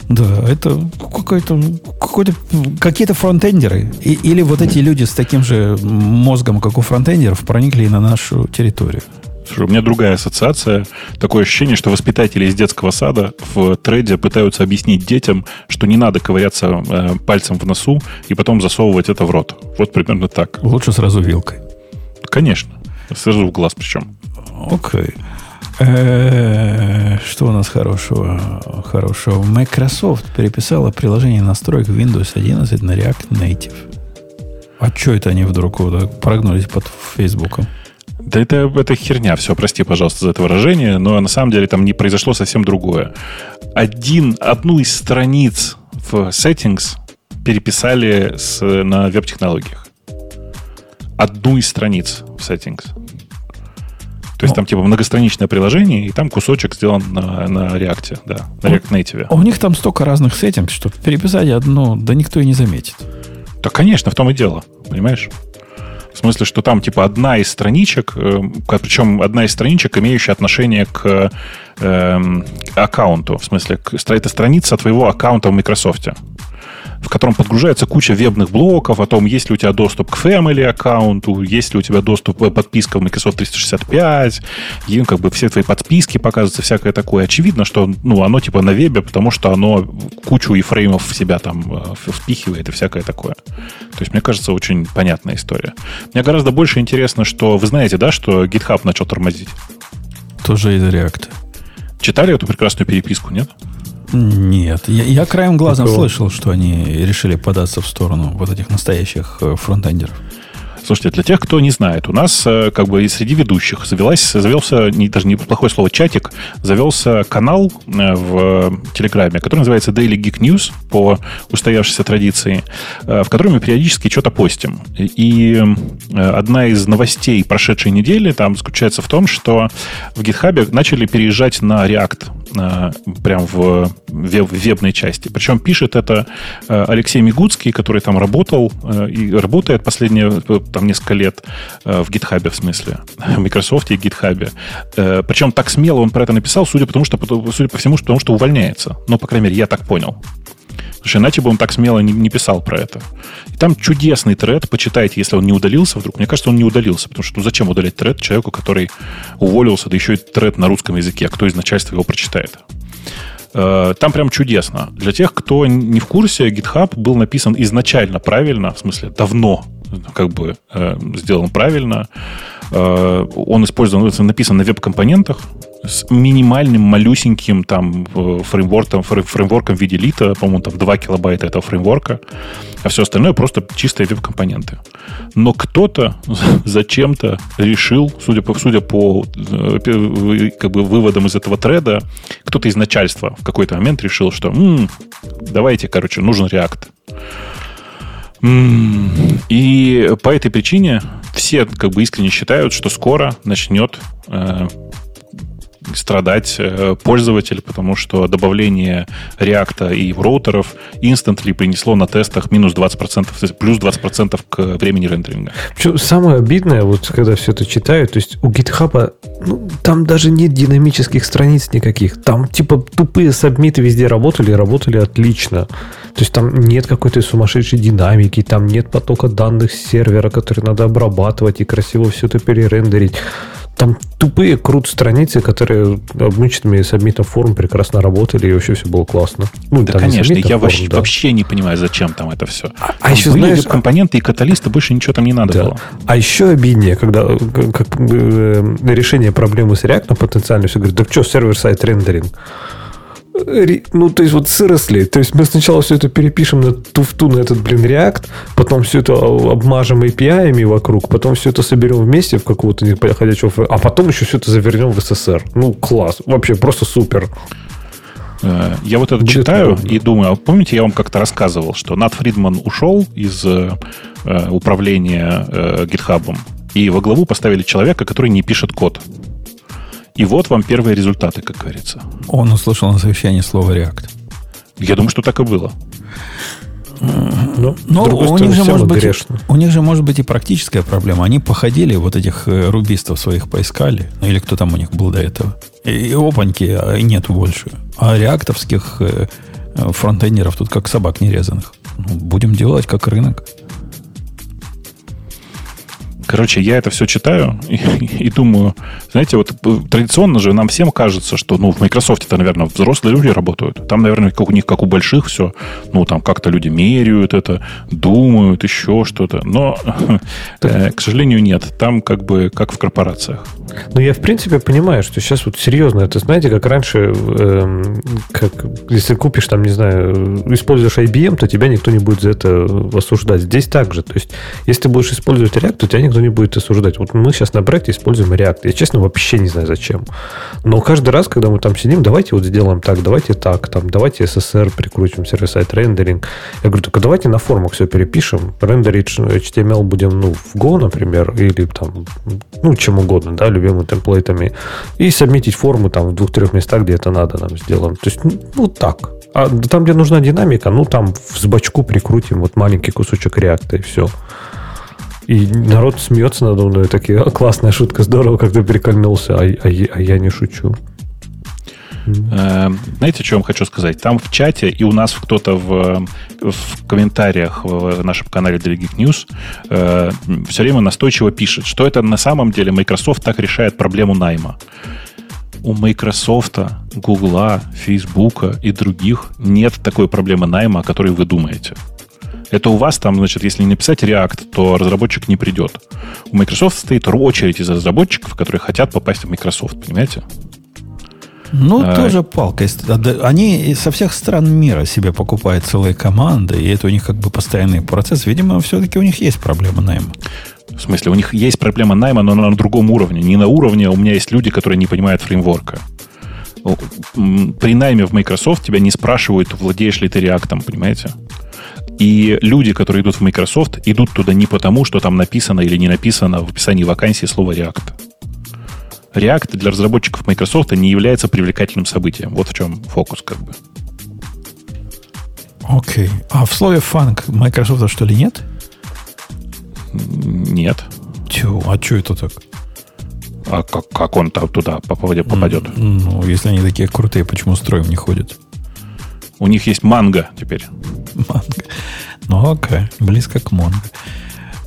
Да, это какой-то, какой-то, какие-то фронтендеры. И, или вот эти люди с таким же мозгом, как у фронтендеров, проникли на нашу территорию. Слушай, у меня другая ассоциация. Такое ощущение, что воспитатели из детского сада в треде пытаются объяснить детям, что не надо ковыряться э, пальцем в носу и потом засовывать это в рот. Вот примерно так. Лучше сразу вилкой. Конечно. Сразу в глаз причем. Окей. Э, что у нас хорошего? Хорошего. Microsoft переписала приложение настроек Windows 11 на React Native. А что это они вдруг вот прогнулись под Фейсбуком? Да это, это херня все, прости, пожалуйста, за это выражение, но на самом деле там не произошло совсем другое. Один, одну из страниц в settings переписали с, на веб-технологиях. Одну из страниц в settings. То есть там типа многостраничное приложение, и там кусочек сделан на, на React, да, на React Native. А у них там столько разных сеттингов, что переписать одно, да никто и не заметит. Да, конечно, в том и дело, понимаешь? В смысле, что там типа одна из страничек, э, причем одна из страничек, имеющая отношение к э, аккаунту. В смысле, к, это страница твоего аккаунта в Microsoft в котором подгружается куча вебных блоков о том, есть ли у тебя доступ к Family аккаунту, есть ли у тебя доступ к подписка в Microsoft 365, и ну, как бы все твои подписки показываются, всякое такое. Очевидно, что ну, оно типа на вебе, потому что оно кучу и фреймов в себя там э, впихивает и всякое такое. То есть, мне кажется, очень понятная история. Мне гораздо больше интересно, что вы знаете, да, что GitHub начал тормозить? Тоже из React. Читали эту прекрасную переписку, нет? Нет, я, я краем глазом Такого... слышал, что они решили податься в сторону вот этих настоящих э, фронтендеров. Слушайте, для тех, кто не знает, у нас э, как бы и среди ведущих завелась, завелся, не, даже не плохое слово, чатик, завелся канал э, в Телеграме, который называется Daily Geek News по устоявшейся традиции, в котором мы периодически что-то постим. И одна из новостей прошедшей недели там заключается в том, что в GitHub начали переезжать на React прям в вебной части. Причем пишет это э, Алексей Мигуцкий, который там работал э, и работает последние э, там несколько лет в GitHub, в смысле, в Microsoft и GitHub. Причем так смело он про это написал, судя, потому что, судя по всему, потому что увольняется. Ну, по крайней мере, я так понял. Потому что иначе бы он так смело не, не писал про это. И там чудесный тред, почитайте, если он не удалился вдруг. Мне кажется, он не удалился, потому что ну, зачем удалять тред человеку, который уволился, да еще и тред на русском языке, а кто из начальства его прочитает? Э, там прям чудесно. Для тех, кто не в курсе, GitHub был написан изначально правильно, в смысле давно, как бы э, сделан правильно. Э, он использован, написан на веб-компонентах с минимальным, малюсеньким там фреймворком, фреймворком в виде лита, по-моему, там 2 килобайта этого фреймворка, а все остальное просто чистые веб-компоненты. Но кто-то зачем-то решил, судя по, судя по э, как бы, выводам из этого треда, кто-то из начальства в какой-то момент решил, что м-м, давайте, короче, нужен React. И по этой причине все как бы искренне считают, что скоро начнет э, страдать э, пользователь, потому что добавление реакта и роутеров instantly принесло на тестах минус 20%, плюс 20% к времени рендеринга. Причем самое обидное, вот когда все это читаю, то есть у GitHub ну, там даже нет динамических страниц никаких. Там типа тупые сабмиты везде работали, работали отлично. То есть там нет какой-то сумасшедшей динамики, там нет потока данных с сервера, который надо обрабатывать и красиво все это перерендерить. Там тупые крут страницы, которые обычными сабмитом форм прекрасно работали, и вообще все было классно. Ну, да, конечно, я форм, вообще, да. вообще не понимаю, зачем там это все. А, а еще, были знаешь, компоненты и каталисты, больше ничего там не надо да. было. А еще обиднее, когда как, э, решение проблемы с React потенциально все говорит, да что, сервер-сайт рендеринг? Ну, то есть вот сыросли. То есть мы сначала все это перепишем на туфту, на этот, блин, React, потом все это обмажем API вокруг, потом все это соберем вместе в какого-то неподходящего, а потом еще все это завернем в SSR. Ну, класс. Вообще просто супер. Э, я вот это Будет читаю и думаю, а помните, я вам как-то рассказывал, что Нат Фридман ушел из э, управления э, GitHub, и во главу поставили человека, который не пишет код. И вот вам первые результаты, как говорится. Он услышал на совещании слово React. Я думаю, что так и было. Ну, Но у них, же может быть, у них же может быть и практическая проблема. Они походили, вот этих э, рубистов своих поискали, ну или кто там у них был до этого. И, и опаньки, а нету больше. А реактовских э, э, фронтендеров тут как собак нерезанных. Ну, будем делать как рынок. Короче, я это все читаю и, и думаю, знаете, вот традиционно же нам всем кажется, что, ну, в Microsoft это, наверное, взрослые люди работают. Там, наверное, как у них, как у больших все, ну, там как-то люди меряют это, думают, еще что-то. Но, э, к сожалению, нет. Там как бы как в корпорациях. Ну, я, в принципе, понимаю, что сейчас вот серьезно, это, знаете, как раньше, э, как, если купишь там, не знаю, используешь IBM, то тебя никто не будет за это осуждать. Здесь так же. То есть, если ты будешь использовать React, то тебя никто не будет осуждать. Вот мы сейчас на проекте используем React. Я, честно, вообще не знаю, зачем. Но каждый раз, когда мы там сидим, давайте вот сделаем так, давайте так, там, давайте SSR прикрутим, сервис-сайт рендеринг. Я говорю, только давайте на формах все перепишем, рендерить HTML будем, ну, в Go, например, или там, ну, чем угодно, да, любимыми темплейтами, и сабмитить форму там в двух-трех местах, где это надо, нам сделаем. То есть, ну, так. А там, где нужна динамика, ну, там в бачку прикрутим вот маленький кусочек реакта, и все. И народ смеется надо мной, такие, а, классная шутка, здорово, как ты прикольнулся, а, а, а я не шучу. Эм, знаете, я вам хочу сказать? Там в чате и у нас кто-то в, в комментариях в нашем канале Delegate News э, все время настойчиво пишет, что это на самом деле Microsoft так решает проблему найма. У Microsoft, Google, Facebook и других нет такой проблемы найма, о которой вы думаете. Это у вас там, значит, если не написать React, то разработчик не придет. У Microsoft стоит очередь из разработчиков, которые хотят попасть в Microsoft, понимаете? Ну, а, тоже палка. Они со всех стран мира себе покупают целые команды, и это у них как бы постоянный процесс. Видимо, все-таки у них есть проблема найма. В смысле, у них есть проблема найма, но на другом уровне. Не на уровне, у меня есть люди, которые не понимают фреймворка. При найме в Microsoft тебя не спрашивают, владеешь ли ты реактом, понимаете? И люди, которые идут в Microsoft, идут туда не потому, что там написано или не написано в описании вакансии слово React. React для разработчиков Microsoft не является привлекательным событием. Вот в чем фокус как бы. Окей. Okay. А в слове фанк Microsoft что ли нет? Нет. Тю, а что это так? А как, как он там туда попадет? попадет? Ну, если они такие крутые, почему строем не ходят? У них есть манго теперь. Манго. Ну, окей. Близко к манго.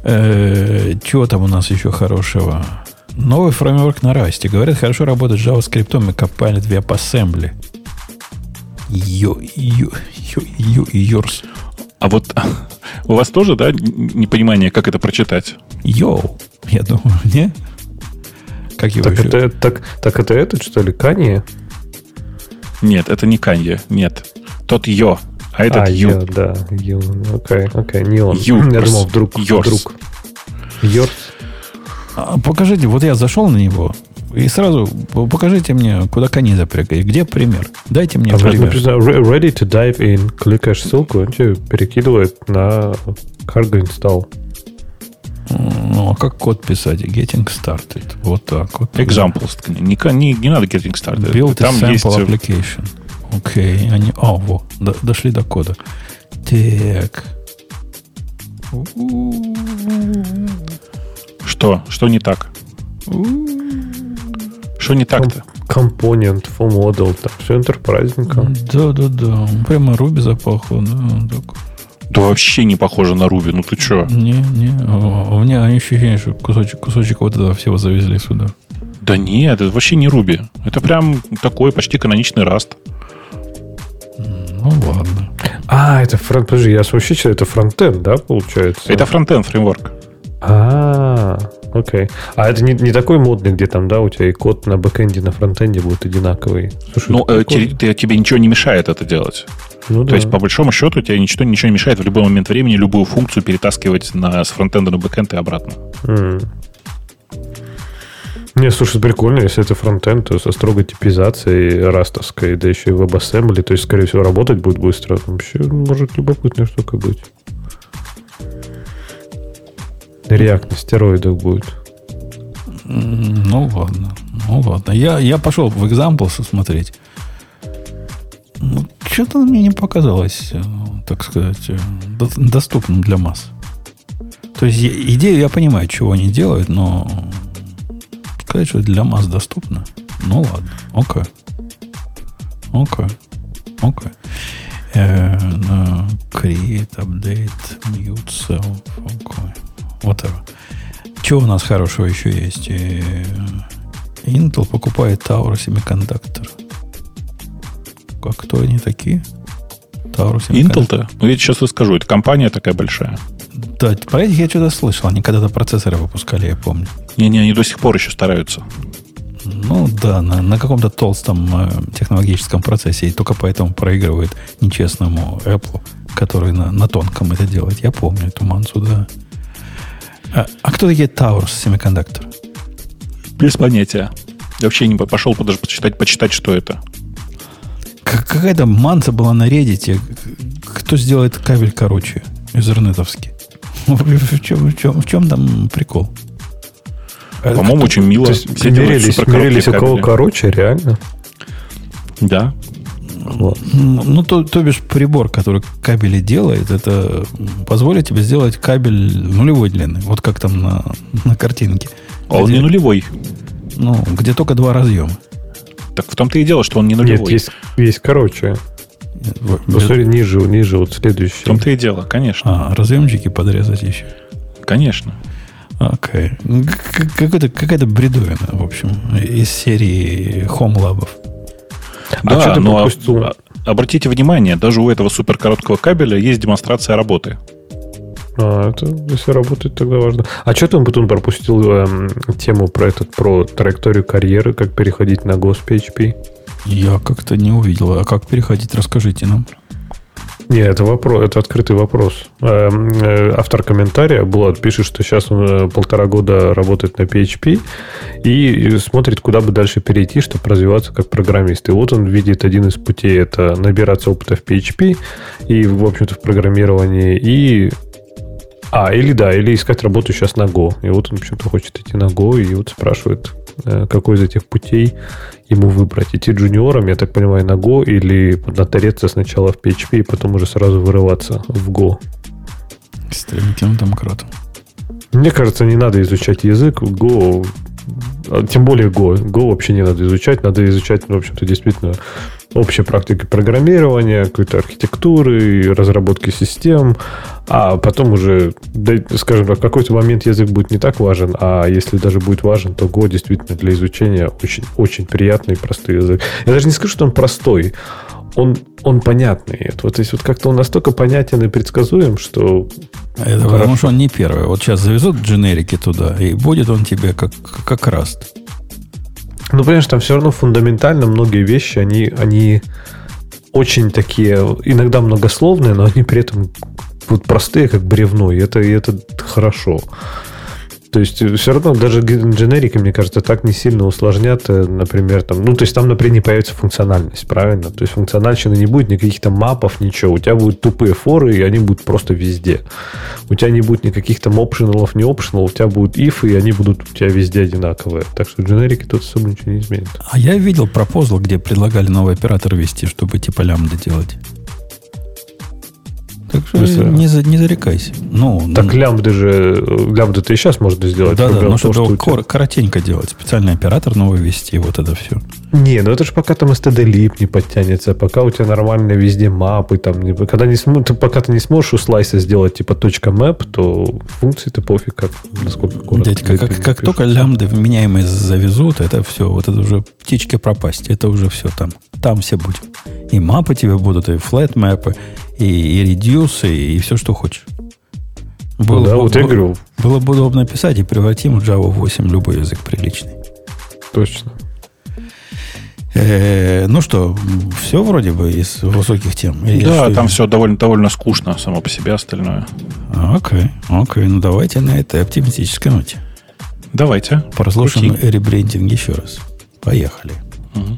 Э, чего там у нас еще хорошего? Новый фреймворк на расте. Говорят, хорошо работает с JavaScript и Copilot в WebAssembly. Ю, ю, ю, ю, юрс. А вот у вас тоже, да, непонимание, как это прочитать? Йоу, я думаю, не? Как его так еще? Это, так, так это этот, что ли, Канье? Нет, это не Канье, нет. Тот Йо, а этот а, Ю. Йо, да, Ю, окей, окей, не он. Ю, я думал, вдруг, Йорс. вдруг. Йорс. А, покажите, вот я зашел на него, и сразу покажите мне, куда кони запрягать. Где пример? Дайте мне Там пример. Написано, ready to dive in. Кликаешь ссылку, он тебе перекидывает на cargo install. Ну, а как код писать? Getting started. Вот так вот. Examples. Не, не, не надо getting started. Build Там a sample есть... application. Окей. Okay. Они... А, во, до, дошли до кода. Так. Что? Что не так? Что не так-то? Компонент, full model, там все интерпрайзненько. Да, да, да. Прямо Ruby запахло, да. Так. Да вообще не похоже на Ruby, ну ты что? Не, не. У меня ощущение, что кусочек, кусочек вот этого всего завезли сюда. Да нет, это вообще не Ruby. Это прям такой почти каноничный Rust. Ну ладно. А, это фронт. Подожди, я вообще это фронтенд, да, получается? Это фронтенд фреймворк. А, окей. А это не, не такой модный, где там, да, у тебя и код на бэкэнде, на фронтенде будет одинаковый. Слушай, ну, э, тебе, тебе ничего не мешает это делать. Ну, То да. есть, по большому счету, тебе ничего, ничего не мешает в любой момент времени любую функцию перетаскивать на, с фронтенда на бэкэнд и обратно. Mm. Не, слушай, прикольно, если это фронтенд, то со строгой типизацией растовской, да еще и WebAssembly, то есть, скорее всего, работать будет быстро. Вообще, может любопытная штука быть. Реакт на стероидах будет. Ну ладно. Ну ладно. Я, я пошел в Examples смотреть. Ну, что-то мне не показалось, э, так сказать, э, доступным для масс. То есть идею я понимаю, чего они делают, но сказать, что для масс доступно. Ну ладно. Окей. Окей. Окей. Э, create, update, mute self. Окей. Это. Что у нас хорошего еще есть? И Intel покупает Tower Semiconductor. Как кто они такие? Semiconductor. Intel-то? Ну, я сейчас расскажу. Это компания такая большая. Да, про этих я что-то слышал. Они когда-то процессоры выпускали, я помню. Не-не, они до сих пор еще стараются. Ну да, на, на каком-то толстом э, технологическом процессе. И только поэтому проигрывает нечестному Apple, который на, на тонком это делает. Я помню эту мансу, да. А, а кто такие Towers Semiconductor? Без понятия. Я вообще не пошел даже почитать, почитать, что это. Какая-то манса была на Reddit. Кто сделает кабель короче? Изернетовский. В чем, в, чем, в чем там прикол? По-моему, очень мило. То есть мерились, мерились у кого короче, реально? Да. Вот. Ну, то, то бишь прибор, который кабели делает, это позволит тебе сделать кабель нулевой длины. Вот как там на, на картинке. А он не нулевой. Ну, где только два разъема. Так в том-то и дело, что он не нулевой. Нет, есть, есть короче. Посмотри, ниже, ниже, вот следующий. В том-то и дело, конечно. А, разъемчики подрезать еще. Конечно. Окей. Какая-то, какая-то бредовина, в общем, из серии Home Lab. Да, а что ты но пропустил? обратите внимание, даже у этого суперкороткого кабеля есть демонстрация работы. А, это если работает, тогда важно. А что ты потом пропустил эм, тему про этот, про траекторию карьеры, как переходить на Go PHP? Я как-то не увидел. А как переходить, расскажите нам. Не, это вопрос, это открытый вопрос. Эм, э, автор комментария, Булат, пишет, что сейчас он э, полтора года работает на PHP и смотрит, куда бы дальше перейти, чтобы развиваться как программист. И вот он видит один из путей, это набираться опыта в PHP и, в общем-то, в программировании, и а, или да, или искать работу сейчас на Go. И вот он почему-то хочет идти на Go, и вот спрашивает, э, какой из этих путей ему выбрать. Идти джуниором, я так понимаю, на Go, или натореться сначала в PHP, и потом уже сразу вырываться в Go. Стремительным демократом. Мне кажется, не надо изучать язык. Go а, тем более Go. Go вообще не надо изучать. Надо изучать, ну, в общем-то, действительно общей практикой программирования, какой-то архитектуры, разработки систем, а потом уже, скажем так, в какой-то момент язык будет не так важен, а если даже будет важен, то Go действительно для изучения очень, очень приятный и простой язык. Я даже не скажу, что он простой, он, он понятный. Вот, то есть вот как-то он настолько понятен и предсказуем, что... Это хорошо. потому что он не первый. Вот сейчас завезут дженерики туда, и будет он тебе как, как раст. Ну, понимаешь, там все равно фундаментально многие вещи, они, они очень такие, иногда многословные, но они при этом вот простые, как бревно, и это, и это хорошо. То есть э, все равно даже дженерики, мне кажется, так не сильно усложнят, э, например, там, ну, то есть там, например, не появится функциональность, правильно? То есть функциональщины не будет, никаких там мапов, ничего. У тебя будут тупые форы, и они будут просто везде. У тебя не будет никаких там опшеналов, не опшеналов, у тебя будут if, и они будут у тебя везде одинаковые. Так что дженерики тут особо ничего не изменят. А я видел пропозал, где предлагали новый оператор ввести, чтобы типа лямбда делать. Так что Быстро. не, за, не зарекайся. Ну, так ну, лямбды же, лямбды ты и сейчас можно сделать. Да, да, но чтобы его кор, коротенько делать. Специальный оператор новый ввести, вот это все. Не, ну это же пока там std-lib не подтянется, пока у тебя нормально везде мапы, там, когда не см... ты, пока ты не сможешь у слайса сделать типа .map, то функции ты пофиг, как, насколько коротко. Дядька, как, как только лямбды вменяемые завезут, это все, вот это уже птички пропасть, это уже все там. Там все будет. И мапы тебе будут, и флэт мапы, и, и редюсы, и, и все, что хочешь. Было, ну, да, вот я говорю. Было бы удобно писать и превратим в Java 8 любой язык приличный. Точно. Э, ну что, все вроде бы из высоких тем. Или да, там все довольно, довольно скучно само по себе остальное. Окей, окей. Ну давайте на этой оптимистической ноте. Давайте. Прослушаем ребрендинг еще раз. Поехали. Угу.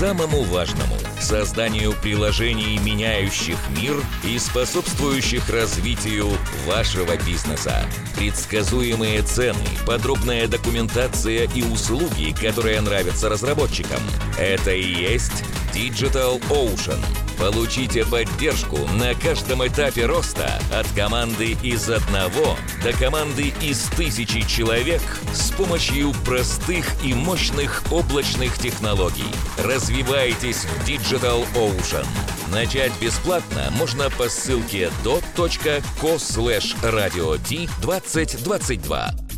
самому важному – созданию приложений, меняющих мир и способствующих развитию вашего бизнеса. Предсказуемые цены, подробная документация и услуги, которые нравятся разработчикам – это и есть Digital Ocean. Получите поддержку на каждом этапе роста от команды из одного до команды из тысячи человек с помощью простых и мощных облачных технологий. Развивайтесь в Digital Ocean. Начать бесплатно можно по ссылке dot.co slash radio 2022.